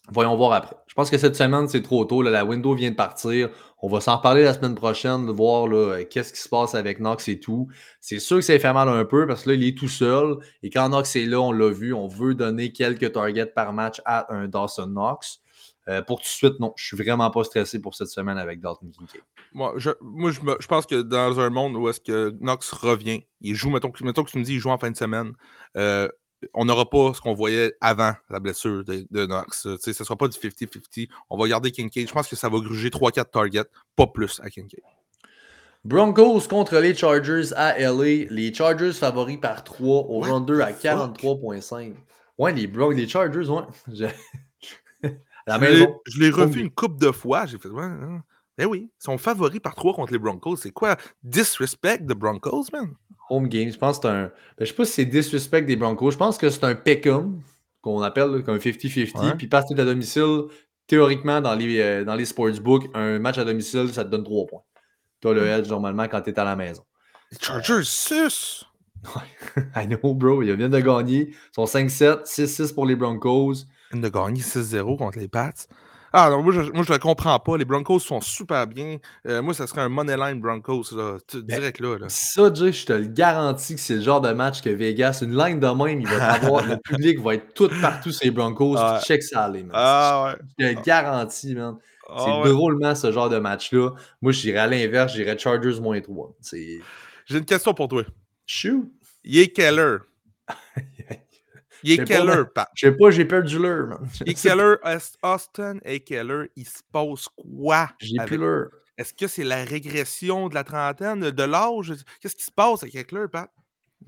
Voyons voir après. Je pense que cette semaine, c'est trop tôt. La window vient de partir. On va s'en reparler la semaine prochaine, de voir euh, qu'est-ce qui se passe avec Knox et tout. C'est sûr que ça fait mal un peu parce que là, il est tout seul. Et quand Knox est là, on l'a vu, on veut donner quelques targets par match à un Dawson Knox. Euh, pour tout de suite, non, je suis vraiment pas stressé pour cette semaine avec Dalton Kincaid. Moi, je, moi, je, pense que dans un monde où est-ce que Knox revient, il joue, mettons, que- mettons que tu me dis il joue en fin de semaine, euh, on n'aura pas ce qu'on voyait avant la blessure de, de Knox. Tu sais, Ce ne sera pas du 50-50. On va garder Kincaid. Je pense que ça va gruger 3-4 targets, pas plus à Kincaid. Broncos contre les Chargers à LA. Les Chargers favoris par 3 au What round 2 à the fuck? 43,5. Ouais, les Broncos, les Chargers, ouais. Je- la Je l'ai- maison. Je l'ai revu une couple de fois. J'ai fait, ouais, hein. Ben oui, ils sont favoris par 3 contre les Broncos. C'est quoi? Disrespect de Broncos, man? Home game. Je pense que c'est un. ben, je sais pas si c'est disrespect des Broncos. Je pense que c'est un pick'em qu'on appelle comme 50-50. Ouais. Puis parce que tu es à domicile, théoriquement, dans les, euh, dans les sportsbooks, un match à domicile, ça te donne 3 points. Tu as le edge normalement quand tu es à la maison. Les Chargers, 6! I know, bro. Ils viennent de gagner. Ils sont 5-7, 6-6 pour les Broncos. Ils viennent de gagner 6-0 contre les Pats. Ah non, moi je, moi je le comprends pas. Les Broncos sont super bien. Euh, moi, ça serait un moneyline Broncos, là, Ben, direct là. là. Ça, Jay, je te le garantis que c'est le genre de match que Vegas, une ligne de même, il va avoir, le public va être tout partout sur les Broncos, check ça aller, man. Ah ouais. Je te le garantis, man. Ah C'est ouais. drôlement ce genre de match-là. Moi, je dirais à l'inverse, je dirais Chargers moins 3. C'est. J'ai une question pour toi. Shoot! Il est quelle heure? Il est heure, Pat? Je sais pas, j'ai perdu l'heure, man. Il est quelle heure? Austin et quelle heure? Il se passe quoi? J'ai avec- plus l'heure. Est-ce que c'est la régression de la trentaine, de l'âge? Qu'est-ce qui se passe avec Eckler, Pat?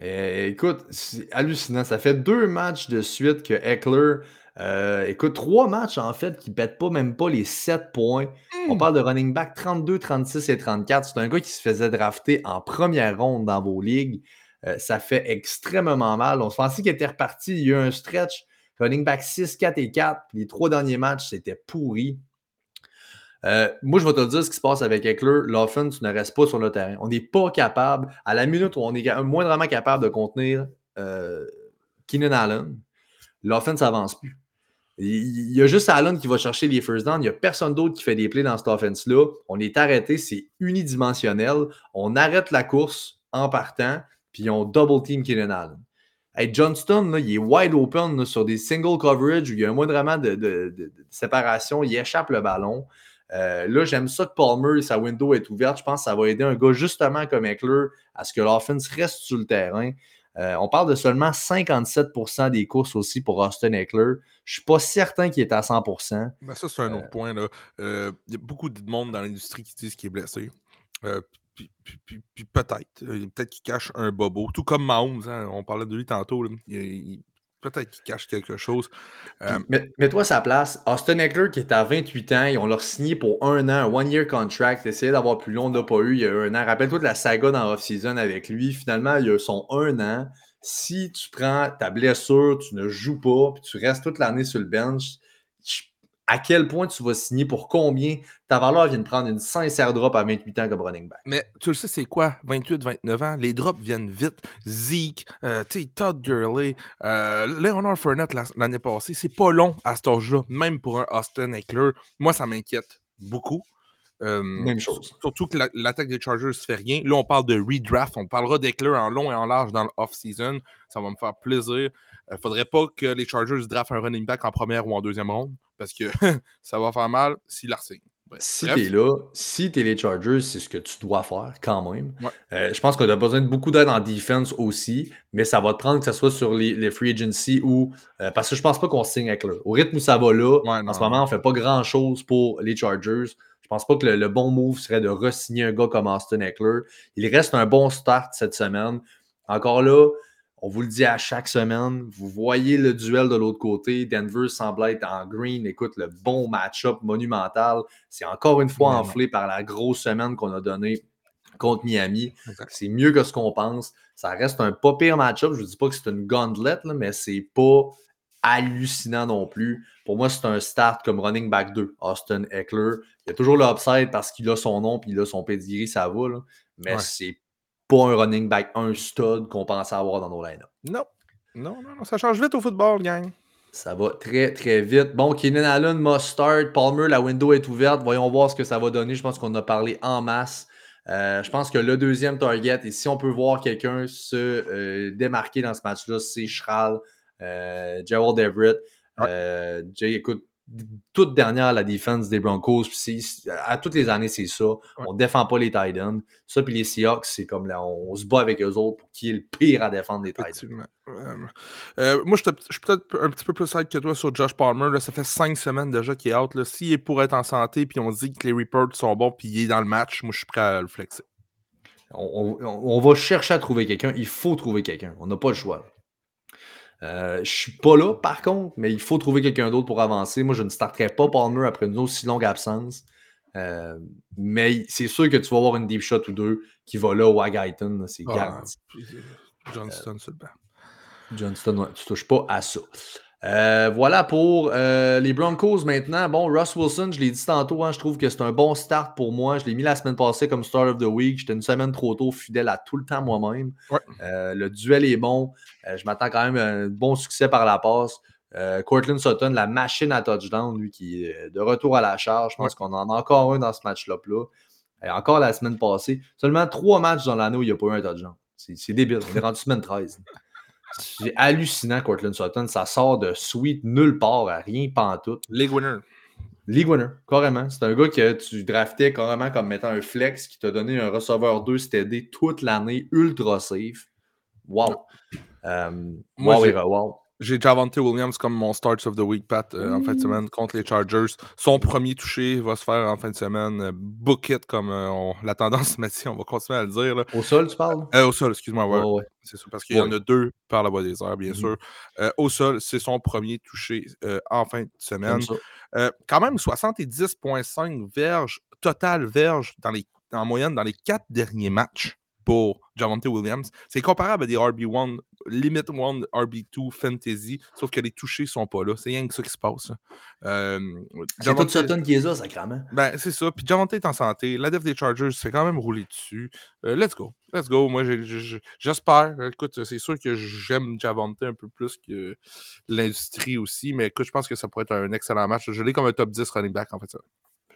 Eh, écoute, c'est hallucinant. Ça fait deux matchs de suite que Eckler. euh, écoute, trois matchs en fait qui ne pètent pas même pas les 7 points. On Hmm. parle de running back 32, 36 et 34. C'est un gars qui se faisait drafter en première ronde dans vos ligues. Euh, ça fait extrêmement mal. On se pensait qu'il était reparti. Il y a eu un stretch. Running back 6, 4 et 4. Les trois derniers matchs, c'était pourri. Euh, moi, je vais te dire ce qui se passe avec Eckler. L'offense ne reste pas sur le terrain. On n'est pas capable, à la minute où on est moindrement capable de contenir euh, Keenan Allen, l'offense n'avance plus. Il y a juste Allen qui va chercher les first downs. Il n'y a personne d'autre qui fait des plays dans cette offense-là. On est arrêté, c'est unidimensionnel. On arrête la course en partant, puis on double team Keenan Allen. Hey, Johnston, là, il est wide open là, sur des single coverage où il y a un moindrement de, de- de- de séparation. Il échappe le ballon. Euh, là, j'aime ça que Palmer, sa window est ouverte. Je pense que ça va aider un gars justement comme Eckler à ce que l'offense reste sur le terrain. Euh, on parle de seulement 57% des courses aussi pour Austin Eckler. Je ne suis pas certain qu'il est à 100%. Ben, ça, c'est un Euh, autre point. Euh, Il y a beaucoup de monde dans l'industrie qui disent qu'il est blessé. Puis, puis- puis- puis peut-être. euh, Peut-être qu'il cache un bobo. Tout comme Mahomes. hein, on parlait de lui tantôt. là. Il- il- Peut-être qu'il cache quelque chose. Euh, Mais- Mets-toi à sa place. Austin Eckler, qui est à 28 ans, ils ont leur signé pour un an, un one-year contract. Essayé d'avoir plus long, on n'a pas eu. Il y a eu un an. Rappelle-toi de la saga dans off-season avec lui. Finalement, il y a eu son un an. Si tu prends ta blessure, tu ne joues pas, puis tu restes toute l'année sur le bench, à quel point tu vas signer pour combien ta valeur vient de prendre une sincère drop à 28 ans comme running back? Mais tu le sais, c'est quoi? 28, 29 ans, les drops viennent vite. Zeke, euh, tu sais, Todd Gurley, euh, Leonard Fournette la- l'année passée, c'est pas long à cet âge-là, même pour un Austin Eckler. Moi, ça m'inquiète beaucoup. Euh, Même chose. Surtout que la- l'attaque des Chargers ne fait rien. Là, on parle de redraft. On parlera d'Eckler en long et en large dans l'off-season. Ça va me faire plaisir. Il ne faudrait pas que les Chargers draftent un running back en première ou en deuxième ronde parce que ça va faire mal s'il la signe. Si tu es là, si tu es les Chargers, c'est ce que tu dois faire quand même. Ouais. Euh, je pense qu'on a besoin de beaucoup d'aide en defense aussi, mais ça va te prendre que ce soit sur les, les free agency ou. euh, parce que je pense pas qu'on signe avec eux. Au rythme où ça va là, Ouais, en ce moment, on fait pas grand chose pour les Chargers. Je pense pas que le, le bon move serait de re-signer un gars comme Austin Eckler. Il reste un bon start cette semaine. Encore là, on vous le dit à chaque semaine. Vous voyez le duel de l'autre côté. Denver semble être en green. Écoute, le bon match-up monumental. C'est encore une fois enflé par la grosse semaine qu'on a donnée contre Miami. C'est mieux que ce qu'on pense. Ça reste un pas pire match-up. Je ne dis pas que c'est une gauntlet, là, mais c'est pas hallucinant non plus. Pour moi, c'est un start comme running back 2, Austin Eckler. Il y a toujours l'upside parce qu'il a son nom puis il a son pedigree, ça va. là. Mais Ouais. c'est pas un running back, un stud qu'on pensait avoir dans nos line Non. Non, non, non. Ça change vite au football, gang. Ça va très, très vite. Bon, Keenan Allen must start. Palmer, la window est ouverte. Voyons voir ce que ça va donner. Je pense qu'on a parlé en masse. Euh, je pense que le deuxième target, et si on peut voir quelqu'un se euh, démarquer dans ce match-là, c'est Schral, euh, Gerald Everett. Jay, écoute, toute dernière la défense des Broncos, à toutes les années, c'est ça. On défend pas les Titans. Ça, puis les Seahawks, c'est comme là, on, se bat avec eux autres pour qui est le pire à défendre les Titans. Euh, moi, je suis peut-être un petit peu plus side que toi sur Josh Palmer. là. Ça fait cinq semaines déjà qu'il est out. S'il est pour être en santé, puis on dit que les reports sont bons, puis il est dans le match, moi, je suis prêt à le flexer. On, on- on va chercher à trouver quelqu'un. Il faut trouver quelqu'un. On n'a pas le choix. Euh, je ne suis pas là, par contre, mais il faut trouver quelqu'un d'autre pour avancer. Moi, je ne starterai pas Palmer après une aussi longue absence. Euh, mais c'est sûr que tu vas avoir une deep shot ou deux qui va là au Guyton. C'est Ah, garanti. euh, Johnston sur le banc. Johnston, ouais, tu touches pas à ça. Euh, voilà pour euh, les Broncos maintenant. Bon, Russ Wilson, je l'ai dit tantôt, hein, je trouve que c'est un bon start pour moi. Je l'ai mis la semaine passée comme Start of the Week. J'étais une semaine trop tôt, fidèle à tout le temps moi-même. Ouais. Euh, le duel est bon. Je m'attends quand même à un bon succès par la passe. Cortland Sutton, la machine à touchdown, lui, qui est de retour à la charge. Je pense qu'on en a encore un dans ce match-là. Et encore la semaine passée. Seulement trois matchs dans l'année où il n'y a pas eu un touchdown. C'est débile. On est rendu semaine 13. C'est hallucinant, Cortland Sutton. Ça sort de suite nulle part, à rien, pas en tout. League winner. League winner, carrément. C'est un gars que tu draftais carrément comme mettant un flex qui t'a donné un receveur 2 steady toute l'année, ultra safe. Wow. Euh, Moi, wow, wow. J'ai Javante Williams comme mon Starts of the Week, Pat, euh, en fin de semaine contre les Chargers. Son premier touché va se faire en fin de semaine. Euh, book it, comme euh, la tendance Mathieu, on va continuer à le dire. Là. Au sol, tu parles? Au sol, excuse-moi. Ouais. C'est ça, parce qu'il y en a deux par la voie des airs, bien sûr. au sol, c'est son premier touché en fin de semaine. quand même 70,5 verges, total verges dans les, en moyenne dans les quatre derniers matchs pour Javante Williams. C'est comparable à des RB1, Limit 1, RB2 Fantasy, sauf que les touchés ne sont pas là. C'est rien que ça qui se passe. Euh, c'est tout Sutton qui est là, sacrément. Ben, c'est ça. Puis Javante est en santé. La def des Chargers fait quand même rouler dessus. Euh, let's go. Let's go. Moi, j'espère. Écoute, c'est sûr que j'aime Javante un peu plus que l'industrie aussi, mais écoute, je pense que ça pourrait être un excellent match. Je l'ai comme un top 10 running back, en fait. Ça.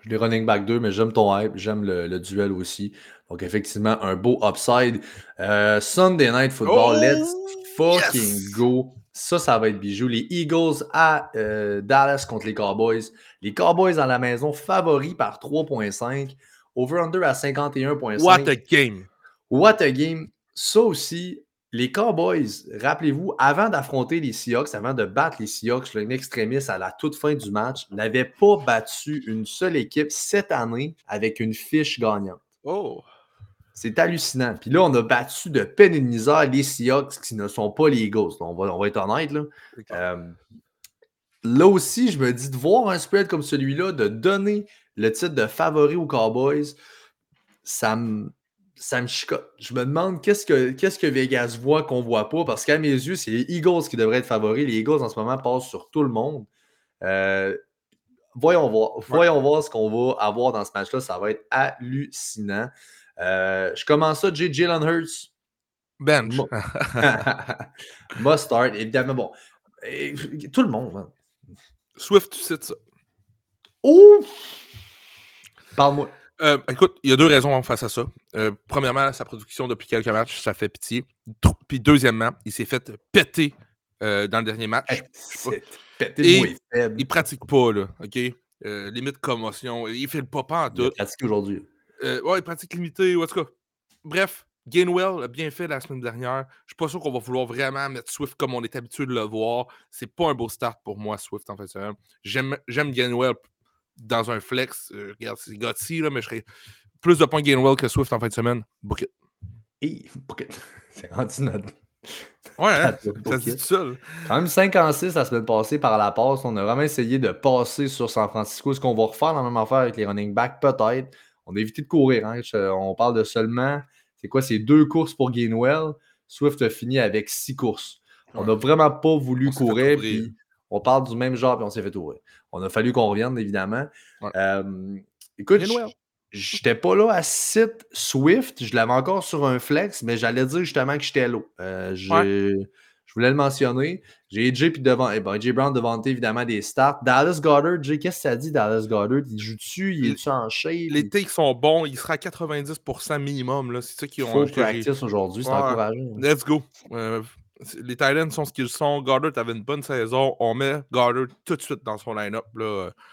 Je l'ai running back 2, mais j'aime ton hype, j'aime le, duel aussi. Donc, effectivement, un beau upside. Euh, Sunday Night Football, oh, let's fucking go. Ça, ça va être bijou. Les Eagles à euh, Dallas contre les Cowboys. Les Cowboys à la maison, favoris par 3.5. Over-under à 51.5. What a game! What a game. Ça aussi, les Cowboys, rappelez-vous, avant d'affronter les Seahawks, avant de battre les Seahawks, le extrémiste à la toute fin du match, n'avait pas battu une seule équipe cette année avec une fiche gagnante. Oh! C'est hallucinant. Puis là, on a battu de peine et de misère les Seahawks qui ne sont pas les Eagles. On va, on va être honnête. Là. Euh, là aussi, je me dis de voir un spread comme celui-là, de donner le titre de favori aux Cowboys, ça me ça me chicote. Je me demande qu'est-ce que, qu'est-ce que Vegas voit qu'on ne voit pas, parce qu'à mes yeux, c'est les Eagles qui devraient être favoris. Les Eagles, en ce moment, passent sur tout le monde. Euh, voyons voir, voyons voir ce qu'on va avoir dans ce match-là. Ça va être hallucinant. Euh, je commence ça, J. Jalen Hurts. Bench. Must start, évidemment. Bon, tout le monde. Hein. Swift, tu sais ça. Ouf! Parle-moi. Euh, écoute, il y a deux raisons face à ça. Euh, premièrement, sa production depuis quelques matchs, ça fait pitié. Puis deuxièmement, il s'est fait péter euh, dans le dernier match. Et il pratique pas, là, OK? limite commotion. Il fait le papa en tout. Il pratique aujourd'hui. ouais, il pratique limité, ou en tout cas. Bref, Gainwell a bien fait la semaine dernière. Je suis pas sûr qu'on va vouloir vraiment mettre Swift comme on est habitué de le voir. C'est pas un beau start pour moi, Swift, en fait. J'aime Gainwell dans un flex, euh, regarde, c'est Gotti, là, mais je serais plus de points Gainwell que Swift en fin de semaine. Book it. Hey, book it. C'est rendu notre. Ouais, hein? ça se dit tout seul. Quand même 5 en 6 la semaine passée par la passe. On a vraiment essayé de passer sur San Francisco. Est-ce qu'on va refaire la même affaire avec les running backs? Peut-être. On a évité de courir. Hein? On parle de seulement. C'est quoi? C'est deux courses pour Gainwell. Swift a fini avec six courses. On n'a vraiment pas voulu courir. Puis on parle du même genre, puis on s'est fait ouvrir. On a fallu qu'on revienne, évidemment. Euh, écoute, je n'étais pas là à site Swift. Je l'avais encore sur un flex, mais j'allais dire justement que j'étais là. Euh, je voulais le mentionner. J'ai Jay puis devant. Eh ben, Jay Brown devant évidemment des starts. Dallas Goddard, Jay, qu'est-ce que ça dit, Dallas Goddard? Il joue dessus, il est dessus en shape? Les takes sont bons, il sera à 90% minimum. C'est ça qui ont. Full practice aujourd'hui, c'est encourageant. Let's go. Euh, les Titans sont ce qu'ils sont. Goddard avait une bonne saison. On met Goddard tout de suite dans son line-up.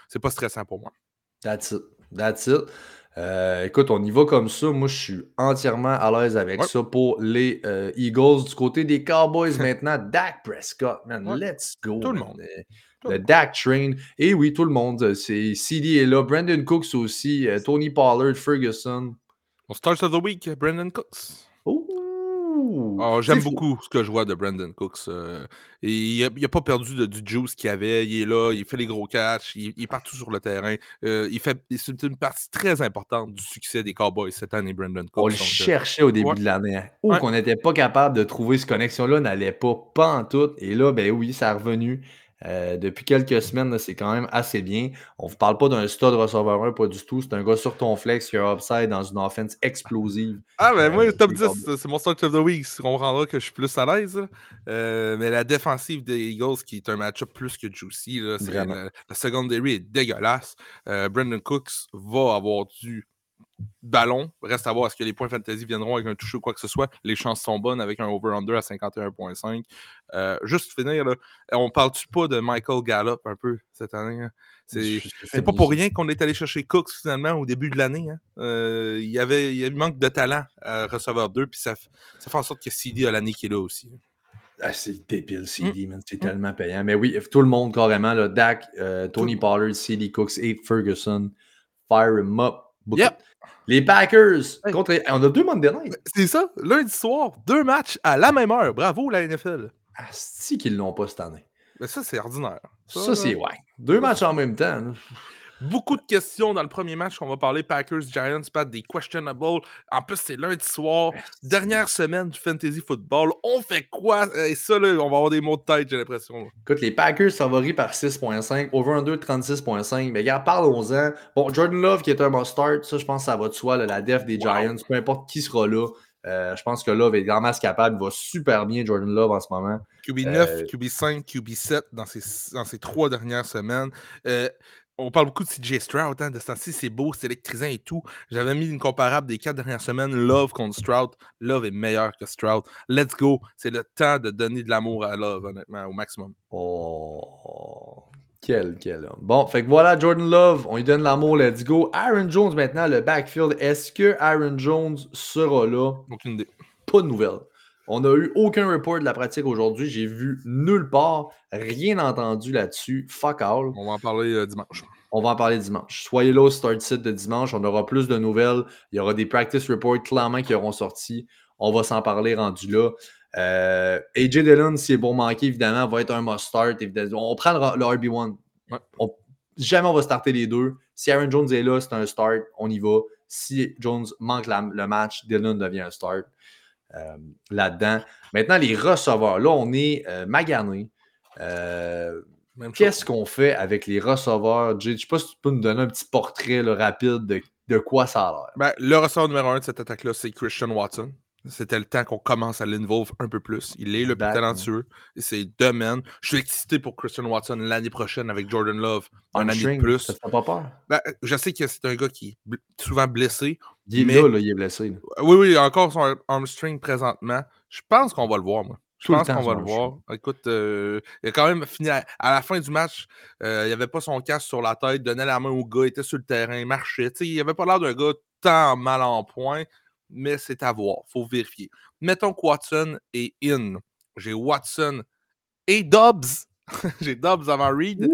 C'est pas stressant pour moi. That's it. That's it. Euh, écoute, on y va comme ça. Moi, je suis entièrement à l'aise avec ça pour les euh, Eagles. Du côté des Cowboys maintenant, Dak Prescott, man, let's go. Tout le monde. le Dak Train. Et oui, tout le monde. C'est CD est là. Brandon Cooks aussi. Euh, Tony Pollard, Ferguson. On start of the week, Brandon Cooks. Oh, ah, j'aime beaucoup ce que je vois de Brandon Cooks. Euh, il n'a pas perdu du juice qu'il avait. Il est là, il fait les gros catchs, il, est partout sur le terrain. Euh, il fait, c'est une partie très importante du succès des Cowboys cette année, Brandon Cooks. On le euh, cherchait au début de l'année. Hein. Ou qu'on n'était pas capable de trouver cette connexion-là, n'allait pas, pas en tout. Et là, ben oui, ça est revenu. Euh, depuis quelques semaines, c'est quand même assez bien. On ne vous parle pas d'un stud receveur 1, pas du tout. C'est un gars sur ton flex qui a upside dans une offense explosive. Ah, ben moi, top 10, c'est mon start of the week. On comprendra que je suis plus à l'aise. Euh, mais la défensive des Eagles, qui est un match-up plus que juicy, là, la, la, secondary est dégueulasse. Brandon Cooks va avoir du ballon. Reste à voir est-ce que les points fantasy viendront avec un toucher ou quoi que ce soit. Les chances sont bonnes avec un over-under à 51.5. Euh, juste finir, là, on parle-tu pas de Michael Gallup un peu cette année? Hein? C'est pas pour rien qu'on est allé chercher Cooks finalement au début de l'année. Hein? Euh, il, y avait, il manque de talent à receveur 2, puis ça, ça, fait en sorte que CD a l'année qui est là aussi. Ah, c'est débile, CD, mm. C'est mm. tellement payant. Mais oui, tout le monde carrément, là, Dak, euh, Tony Pollard, CD Cooks et Ferguson, fire him up. Les Packers contre On a deux Monday Night. C'est ça, lundi soir, deux matchs à la même heure. Bravo, la NFL. Ah, si qu'ils l'ont pas cette année. Mais ça, c'est ordinaire. Ça, c'est ouais. Deux matchs en même temps. Beaucoup de questions dans le premier match qu'on va parler Packers Giants, pas des questionable. En plus, c'est lundi soir, dernière semaine du fantasy football. On fait quoi? Et ça là, on va avoir des mots de tête, j'ai l'impression. Écoute, les Packers favoris par 6.5, over under 36.5. Mais regarde, parlons-en. Bon, Jordan Love qui est un must start, ça je pense que ça va de soi la def des Giants, peu importe qui sera là. Euh, je pense que Love est grand masse capable. Il va super bien, Jordan Love, en ce moment. QB9, QB5, QB7 dans ces, dans ces trois dernières semaines. Euh, on parle beaucoup de CJ Stroud, hein, de ce temps-ci, c'est beau, c'est électrisant et tout. J'avais mis une comparable des quatre dernières semaines, Love contre Stroud. Love est meilleur que Stroud. Let's go. C'est le temps de donner de l'amour à Love, honnêtement, au maximum. Oh, quel, quel homme. Bon, fait que voilà, Jordan Love, on lui donne l'amour, let's go. Aaron Jones maintenant, le backfield. Est-ce que Aaron Jones sera là? Aucune idée. Pas de nouvelles. On n'a eu aucun report de la pratique aujourd'hui. J'ai vu nulle part, rien entendu là-dessus. Fuck all. On va en parler euh, dimanche. On va en parler dimanche. Soyez là au start site de dimanche. On aura plus de nouvelles. Il y aura des practice reports clairement qui auront sorti. On va s'en parler rendu là. Euh, AJ Dillon, s'il est bon manqué, évidemment, va être un must start. On prend le, RB1. jamais on va starter les deux. Si Aaron Jones est là, c'est un start. On y va. Si Jones manque le match, Dillon devient un start. Euh, là-dedans. Maintenant, les receveurs. Là, on est euh, magané. Euh, qu'est-ce qu'on fait avec les receveurs? Je ne sais pas si tu peux nous donner un petit portrait rapide de, quoi ça a l'air. Ben, le receveur numéro un de cette attaque-là, c'est Christian Watson. C'était le temps qu'on commence à l'involve un peu plus. Il est le plus talentueux. C'est domaine. Je suis excité pour Christian Watson l'année prochaine avec Jordan Love. Un année de plus. Ça fait pas peur? Ben, je sais que c'est un gars qui est souvent blessé. Il est mais... là, il est blessé. Oui, oui, encore son armstring présentement. Je pense qu'on va le voir, moi. Je pense qu'on va le voir. Écoute, euh, il a quand même fini à, la fin du match. Euh, il n'y avait pas son casque sur la tête, donnait la main au gars, était sur le terrain, marchait. il n'avait pas l'air d'un gars tant mal en point mais c'est à voir. Il faut vérifier. Mettons que Watson est in. J'ai Watson et Dobbs. j'ai Dobbs avant Reed.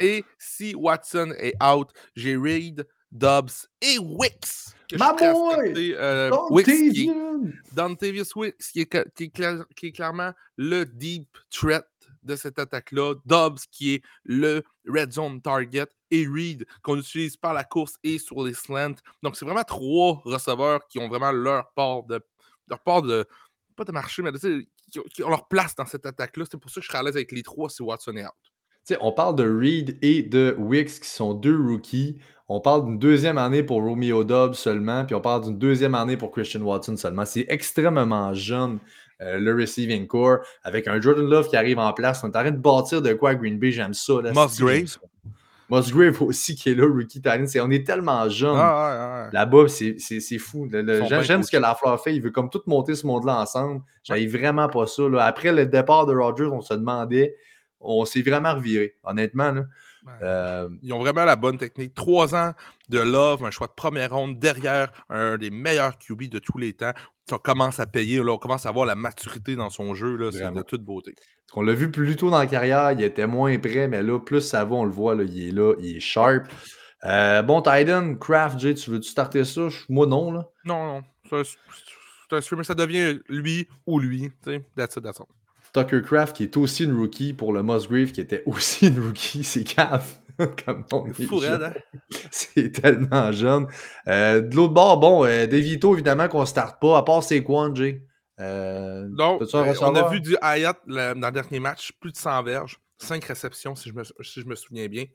Et si Watson est out, j'ai Reed, Dobbs et Wicks. Ma boy! Euh, Wicks, qui est, qui est clairement le deep threat de cette attaque-là. Dobbs, qui est le red zone target, et Reed, qu'on utilise par la course et sur les slants. Donc, c'est vraiment trois receveurs qui ont vraiment leur part de. leur part de. pas de marché, mais qui, ont leur place dans cette attaque-là. C'est pour ça que je serais à l'aise avec les trois si Watson est out. on parle de Reed et de Wicks qui sont deux rookies. On parle d'une deuxième année pour Romeo Dobbs seulement, puis on parle d'une deuxième année pour Christian Watson seulement. C'est extrêmement jeune. Euh, le receiving core, avec un Jordan Love qui arrive en place. On est en train de bâtir de quoi à Green Bay, j'aime ça. Musgrave. Musgrave aussi qui est là, rookie Talent. On est tellement jeunes. Ah, Là-bas, c'est fou. J'aime ce que la fleur fait. Il veut comme tout monter ce monde-là ensemble. J'avais vraiment pas ça. Après le départ de Rogers, on se demandait. On s'est vraiment reviré, honnêtement. Là. Euh, Ils ont vraiment la bonne technique. Trois ans de Love, un choix de première ronde derrière un des meilleurs QB de tous les temps. Ça commence à payer. Là, on commence à voir la maturité dans son jeu. C'est de toute beauté. On l'a vu plus tôt dans la carrière, il était moins prêt, mais là, plus ça va, on le voit, là, il est là, il est sharp. Euh, bon, Titan, Craft, Jay, tu veux-tu starter ça? Moi, non. Là. Non, non. C'est un streamer, ça devient lui ou lui. That's it, that's Tucker Craft, qui est aussi une rookie pour le Musgrave, qui était aussi une rookie, c'est cave. Comme hein? C'est tellement jeune. Euh, de l'autre bord, bon, euh, Devito, évidemment, qu'on ne starte pas, à part c'est quoi, Jay? Euh, non, on a vu du Hayat dans le dernier match, plus de 100 verges. 5 réceptions, si je, me, si je me souviens bien.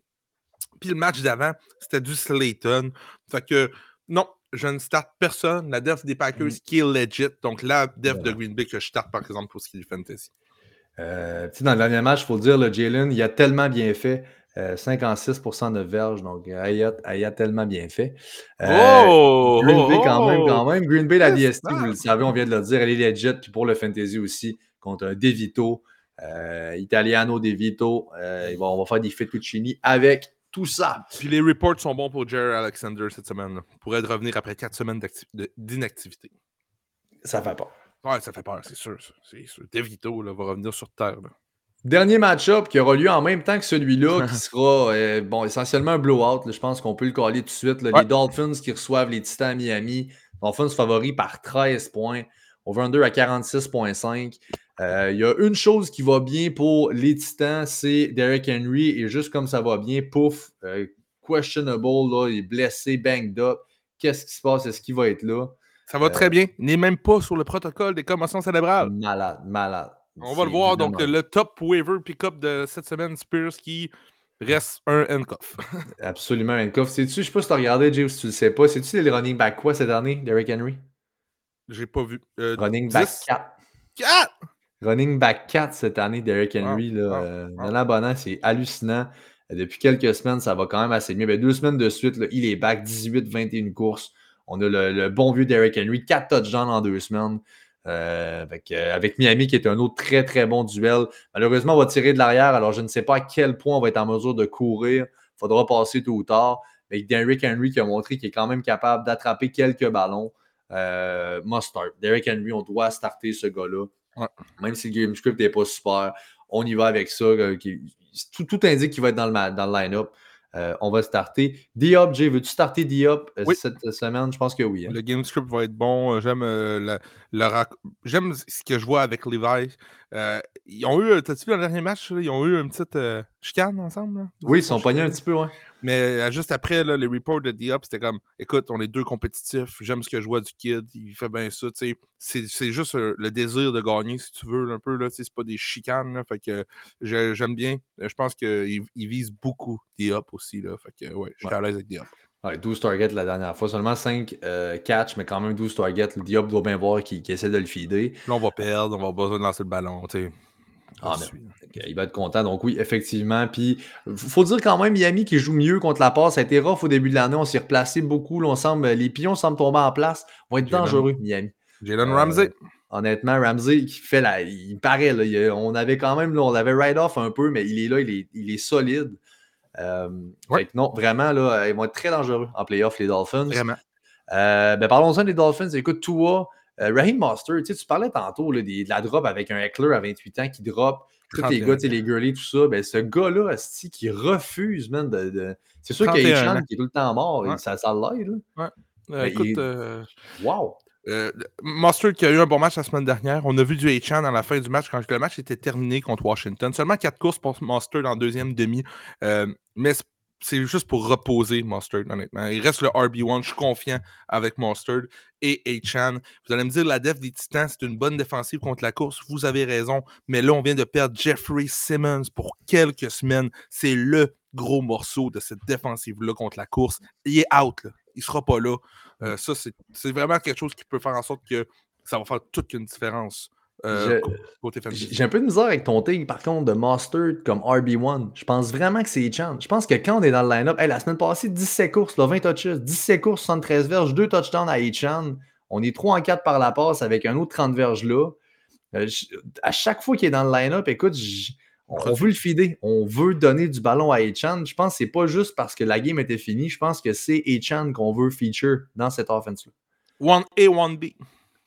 Puis le match d'avant, c'était du Slayton. Fait que non, je ne starte personne. La def des Packers Mm. qui est legit. Donc la def de. Green Bay que je starte, par exemple, pour ce qui est du fantasy. Euh, dans le dernier match, il faut le dire, le Jalen, il a tellement bien fait. Euh, 56% de verges, donc euh, Ayat, Ayat tellement bien fait. Euh, oh! Green Bay, quand oh, même, quand même. Green Bay, la DST, vous le savez, on vient de le dire, elle est legit. Puis pour le fantasy aussi, contre un Devito, euh, Italiano Devito. euh, on va faire des fettuccini avec tout ça. Puis les reports sont bons pour Jerry Alexander cette semaine. Pourrait revenir après 4 semaines d'inactivité. Ça fait pas. Ouais, ça fait peur, c'est sûr. C'est sûr. DeVito là, va revenir sur Terre. là. Dernier match-up qui aura lieu en même temps que celui-là, qui sera euh, bon, essentiellement un blowout. là, je pense qu'on peut le coller tout de suite. là. Ouais. Les Dolphins qui reçoivent les Titans à Miami. Dolphins favoris par 13 points. Over-under à 46,5. Euh, Il y a une chose qui va bien pour les Titans, c'est Derrick Henry. Et juste comme ça va bien, pouf, euh, questionable, là, il est blessé, banged up. Qu'est-ce qui se passe? Est-ce qu'il va être là? Ça va très bien. Il n'est même pas sur le protocole des commotions cérébrales. Malade, malade. On va le voir. Donc, le top waiver pick-up de cette semaine, Spears qui reste un handcuff. Absolument, handcuff. C'est-tu, je sais pas si tu as regardé, Jay, ou si tu le sais pas, c'est-tu les running back quoi cette année, Derrick Henry? J'ai pas vu. Euh, Running back 10? 4. Quatre! Running back 4 cette année, Derrick Henry. là, euh. Nana Bonan, c'est hallucinant. Depuis quelques semaines, ça va quand même assez mieux. Ben, deux semaines de suite, là, il est back, 18-21 courses. On a le, le bon vieux Derrick Henry, 4 touchdowns en deux semaines. Euh, avec, euh, avec Miami, qui est un autre très, très bon duel. Malheureusement, on va tirer de l'arrière, alors je ne sais pas à quel point on va être en mesure de courir. Il faudra passer tôt ou tard. Mais Derrick Henry qui a montré qu'il est quand même capable d'attraper quelques ballons. Euh, must start. Derrick Henry, on doit starter ce gars-là. Ouais. Même si le game script n'est pas super, on y va avec ça. euh, tout, tout indique qu'il va être dans le, dans le line-up. Euh, on va starter. Diop, Jay, veux-tu starter Diop euh, Oui. cette semaine? Je pense que oui. hein. Le game script va être bon. Euh, J'aime euh, J'aime ce que je vois avec Levi. Euh, ils ont eu, euh, t'as-tu vu le dernier match, là, ils ont eu une petite euh, chicane ensemble. là? Oui, ils sont pognés un petit peu, ouais. Mais euh, juste après, là, les reports de Diop, c'était comme écoute, on est deux compétitifs, j'aime ce que je vois du kid, il fait bien ça. tu sais. C'est c'est juste euh, le désir de gagner, si tu veux, un peu. là, tu sais, C'est pas des chicanes. là, fait que j'aime bien. Euh, Je pense qu'il il vise beaucoup Diop aussi. Là, fait que ouais, je suis Ouais. à l'aise avec Diop. Ouais, 12 targets la dernière fois. Seulement 5 catch, mais quand même 12 targets. Le Diop doit bien voir qu'il essaie de le feeder. Là, on va perdre, on va avoir besoin de lancer le ballon. tu sais. Ah, que Il va être content. Donc oui, effectivement. Puis faut dire quand même, Miami qui joue mieux contre la passe. Ça a été rough au début de l'année. On s'est replacé beaucoup. Là, on semble, les pions semblent tomber en place. Vont être Jalen. dangereux, Miami. Jalen Euh, Ramsey. Honnêtement, Ramsey qui fait la. Il paraît, là, il on avait quand même, là, on l'avait ride-off un peu, mais il est là, il est, il est solide. Euh, Ouais. non, vraiment, là, ils vont être très dangereux en playoff, les Dolphins. Vraiment. Euh, ben, parlons-en des Dolphins. Écoute, toi, euh, Raheem Monster, tu parlais tantôt là, des- de la drop avec un Eckler à 28 ans qui drop. Tous les 31 gars, les girlies, tout ça. Ben, ce gars-là, qui refuse, man, de. de- C'est sûr qu'il y a 31 Hichan ans. qui est tout le temps mort. et Ouais. ça, ça l'aide, là. Euh, Mais écoute, il- euh, Wow! euh, Mustard qui a eu un bon match la semaine dernière. On a vu du H-Chan à la fin du match quand le match était terminé contre Washington. Seulement quatre courses pour Mustard en deuxième demi. Euh, mais c'est- juste pour reposer Mustard, honnêtement. Il reste le RB1. Je suis confiant avec Mustard et H-Chan. Vous allez me dire, la def des Titans, c'est une bonne défensive contre la course. Vous avez raison. Mais là, on vient de perdre Jeffrey Simmons pour quelques semaines. C'est le gros morceau de cette défensive-là contre la course. Il est out. Il ne sera pas là. Euh, ça, c'est vraiment quelque chose qui peut faire en sorte que ça va faire toute une différence euh. J'ai un peu de misère avec ton take, par contre, de Mustard comme RB1. Je pense vraiment que c'est Chan. Je pense que quand on est dans le line-up, hey, la semaine passée, 17 courses, là, 20 touches, 17 courses, 73 verges, 2 touchdowns à Chan. On est 3 en 4 par la passe avec un autre 30 verges là. Euh, je- à chaque fois qu'il est dans le line-up, écoute, on, on veut le feeder. On veut donner du ballon à Chan. Je pense que c'est pas juste parce que la game était finie. Je pense que c'est Chan qu'on veut feature dans cette offense-là. 1A, 1B.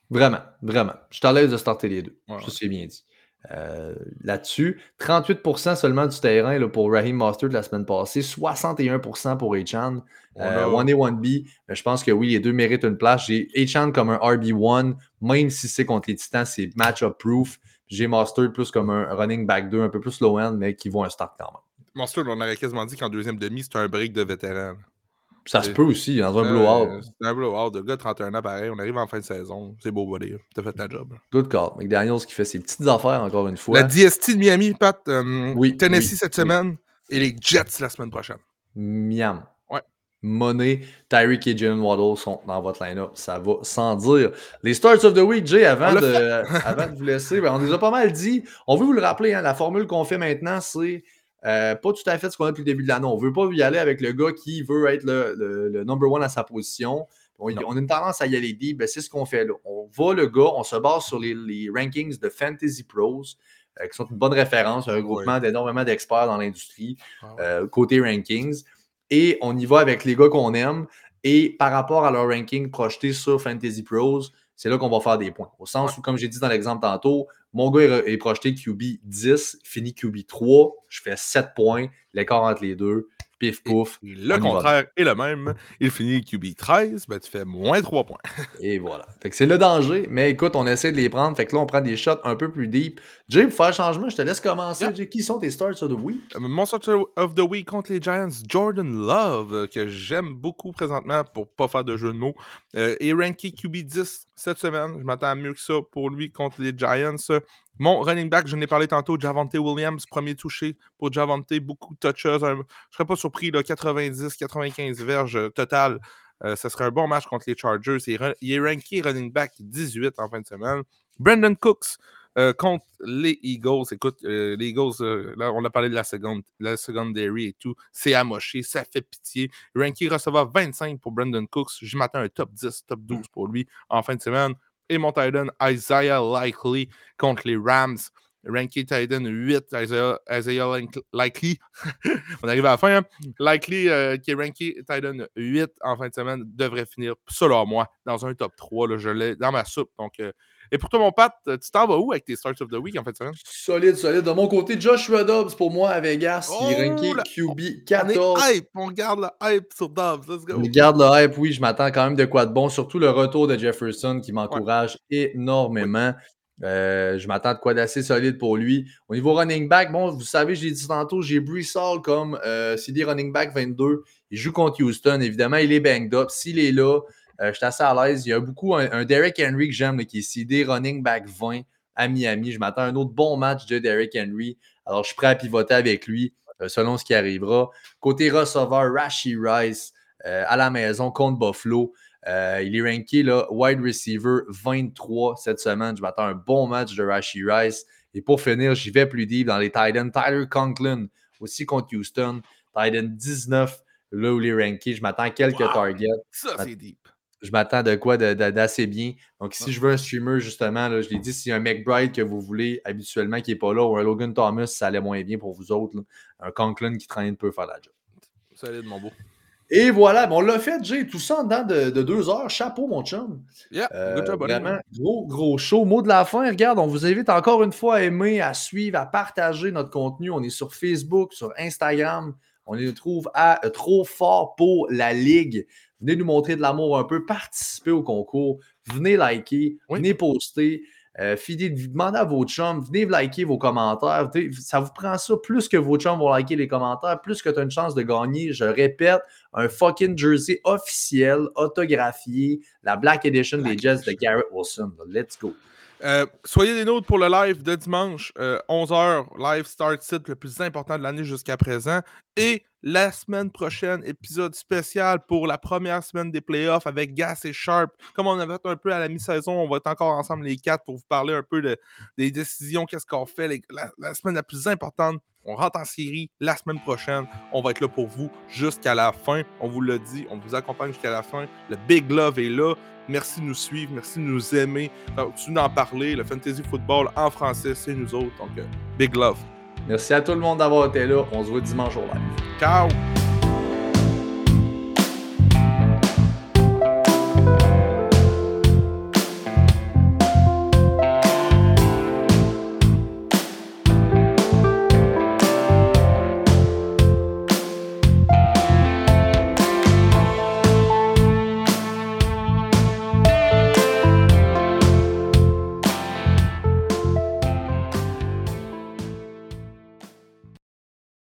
Vraiment, vraiment. Je suis à l'aise de starter les deux. Ouais, ouais. c'est bien dit. Euh, Là-dessus, 38% seulement du terrain là, pour Raheem Mostert la semaine passée, 61% pour Achan. Euh, a- 1A, 1B, mais je pense que oui, les deux méritent une place. J'ai Achan comme un RB1, même si c'est contre les Titans, c'est match-up proof. J'ai Mostert plus comme un running back 2, un peu plus low-end, mais qui vaut un start quand même. Monster, on aurait quasiment dit qu'en deuxième demi, c'était un break de vétéran. Ça se peut aussi, dans un blowout. C'est un blowout. Le gars, 31 ans, pareil. On arrive en fin de saison. C'est beau, buddy. T'as fait ta job. Good call. McDaniels qui fait ses petites affaires, encore une fois. La DST de Miami, Pat. oui, Tennessee cette semaine et les Jets la semaine prochaine. Miam. Ouais. Money, Tyreek et Jalen Waddle sont dans votre line-up. Ça va sans dire. Les Starts of the Week, Jay, avant, de, avant de vous laisser, ben, on nous a pas mal dit. On veut vous le rappeler, hein, la formule qu'on fait maintenant, c'est euh, pas tout à fait ce qu'on a depuis le début de l'année. On ne veut pas y aller avec le gars qui veut être le, number one à sa position. On, a une tendance à y aller deep. Ben, c'est ce qu'on fait là. On va le gars, on se base sur les, rankings de Fantasy Pros, euh, qui sont une bonne référence, un regroupement d'énormément d'experts dans l'industrie, ah euh, côté rankings. Et on y va avec les gars qu'on aime. Et par rapport à leur ranking projeté sur Fantasy Pros, c'est là qu'on va faire des points. Au sens où, comme j'ai dit dans l'exemple tantôt, mon gars est projeté QB 10, fini QB 3, je fais 7 points, l'écart entre les deux, pif pouf. le contraire est le même. Il finit QB 13, ben tu fais moins 3 points. et voilà. Fait que c'est le danger, mais écoute, on essaie de les prendre. Fait que là, on prend des shots un peu plus deep. Jay, pour faire le changement, je te laisse commencer. qui sont tes starts of the week? Euh, mon start of the week contre les Giants, Jordan Love, euh, que j'aime beaucoup présentement pour pas faire de jeu de mots, euh, est ranké QB 10 cette semaine. Je m'attends à mieux que ça pour lui contre les Giants. Mon running back, je n'ai parlé tantôt, Javante Williams, premier touché pour Javante, beaucoup de touches. je ne serais pas surpris, 90-95 verges euh, total. Euh, ce serait un bon match contre les Chargers. Il, est ranké running back 18 en fin de semaine. Brandon Cooks euh, contre les Eagles. Écoute, les Eagles, là, on a parlé de la seconde, la secondary et tout. C'est amoché, ça fait pitié. Ranky recevra 25 pour Brandon Cooks. Je m'attends un top 10, top 12 pour lui en fin de semaine et mon Titan Isaiah Likely contre les Rams. Ranky Titan 8, Isaiah, Likely. On arrive à la fin. Hein? Likely, euh, qui est ranké Titan 8 en fin de semaine, devrait finir, selon moi, dans un top 3. Là, je l'ai dans ma soupe. Donc, euh, et pour toi, mon Pat, tu t'en vas où avec tes Starts of the Week en fait semaine? Solide, solide. De mon côté, Joshua Dobbs pour moi à Vegas, qui est ranké QB 14. On, hype. on garde le hype sur Dobbs. Let's go. On garde le hype, oui. Je m'attends quand même de quoi de bon. Surtout le retour de Jefferson qui m'encourage énormément. Euh, je m'attends de quoi d'assez solide pour lui. Au niveau running back, bon, vous savez, j'ai dit tantôt, j'ai Bruce Hall comme euh, CD running back 22. Il joue contre Houston. Évidemment, il est banged up. S'il est là, je suis assez à l'aise. Il y a beaucoup un, Derek Henry que j'aime, qui est CD running back 20 à Miami. Je m'attends à un autre bon match de Derek Henry. Alors, je suis prêt à pivoter avec lui euh, selon ce qui arrivera. Côté receveur, Rashi Rice euh, à la maison contre Buffalo. il est ranké là, wide receiver 23 cette semaine. Je m'attends à un bon match de Rashi Rice. Et pour finir, j'y vais plus deep dans les Titans. Tyler Conklin aussi contre Houston. Titan 19, là où il est ranké. Je m'attends à quelques targets. Ça, c'est deep je m'attends de quoi d'assez bien. Donc, si je veux un streamer, justement, là, je l'ai dit, s'il y a un McBride que vous voulez habituellement qui n'est pas là, ou un Logan Thomas, ça allait moins bien pour vous autres. Un Conklin qui traîne peut faire la job. Salut, mon beau. Et voilà, bon, on l'a fait, Jay, tout ça en dedans de, deux heures. Chapeau, mon chum. Yeah, euh, Vraiment, gros, gros show. Mot de la fin, regarde, on vous invite encore une fois à aimer, à suivre, à partager notre contenu. On est sur Facebook, sur Instagram. On les trouve à Trop Fort pour la Ligue. Venez nous montrer de l'amour un peu, participer au concours, venez liker, venez poster. Euh, demandez à vos chums, venez liker vos commentaires. Ça vous prend ça plus que vos chums vont liker les commentaires, plus que tu as une chance de gagner. Je répète, un fucking jersey officiel, autographié, la Black Edition des Jets de Garrett Wilson. Let's go. Euh, soyez des nôtres pour le live de dimanche, 11h, euh, live start site le plus important de l'année jusqu'à présent. Et la semaine prochaine, épisode spécial pour la première semaine des playoffs avec Gas et Sharp. Comme on avait un peu à la mi-saison, on va être encore ensemble les quatre pour vous parler un peu des décisions, qu'est-ce qu'on fait, la, semaine la plus importante. On rentre en série la semaine prochaine. On va être là pour vous jusqu'à la fin. On vous l'a dit, on vous accompagne jusqu'à la fin. Le Big Love est là. Merci de nous suivre, merci de nous aimer. Continue d'en parler. Le fantasy football en français, c'est nous autres. Donc, euh, big love. Merci à tout le monde d'avoir été là. On se voit dimanche au live. Ciao!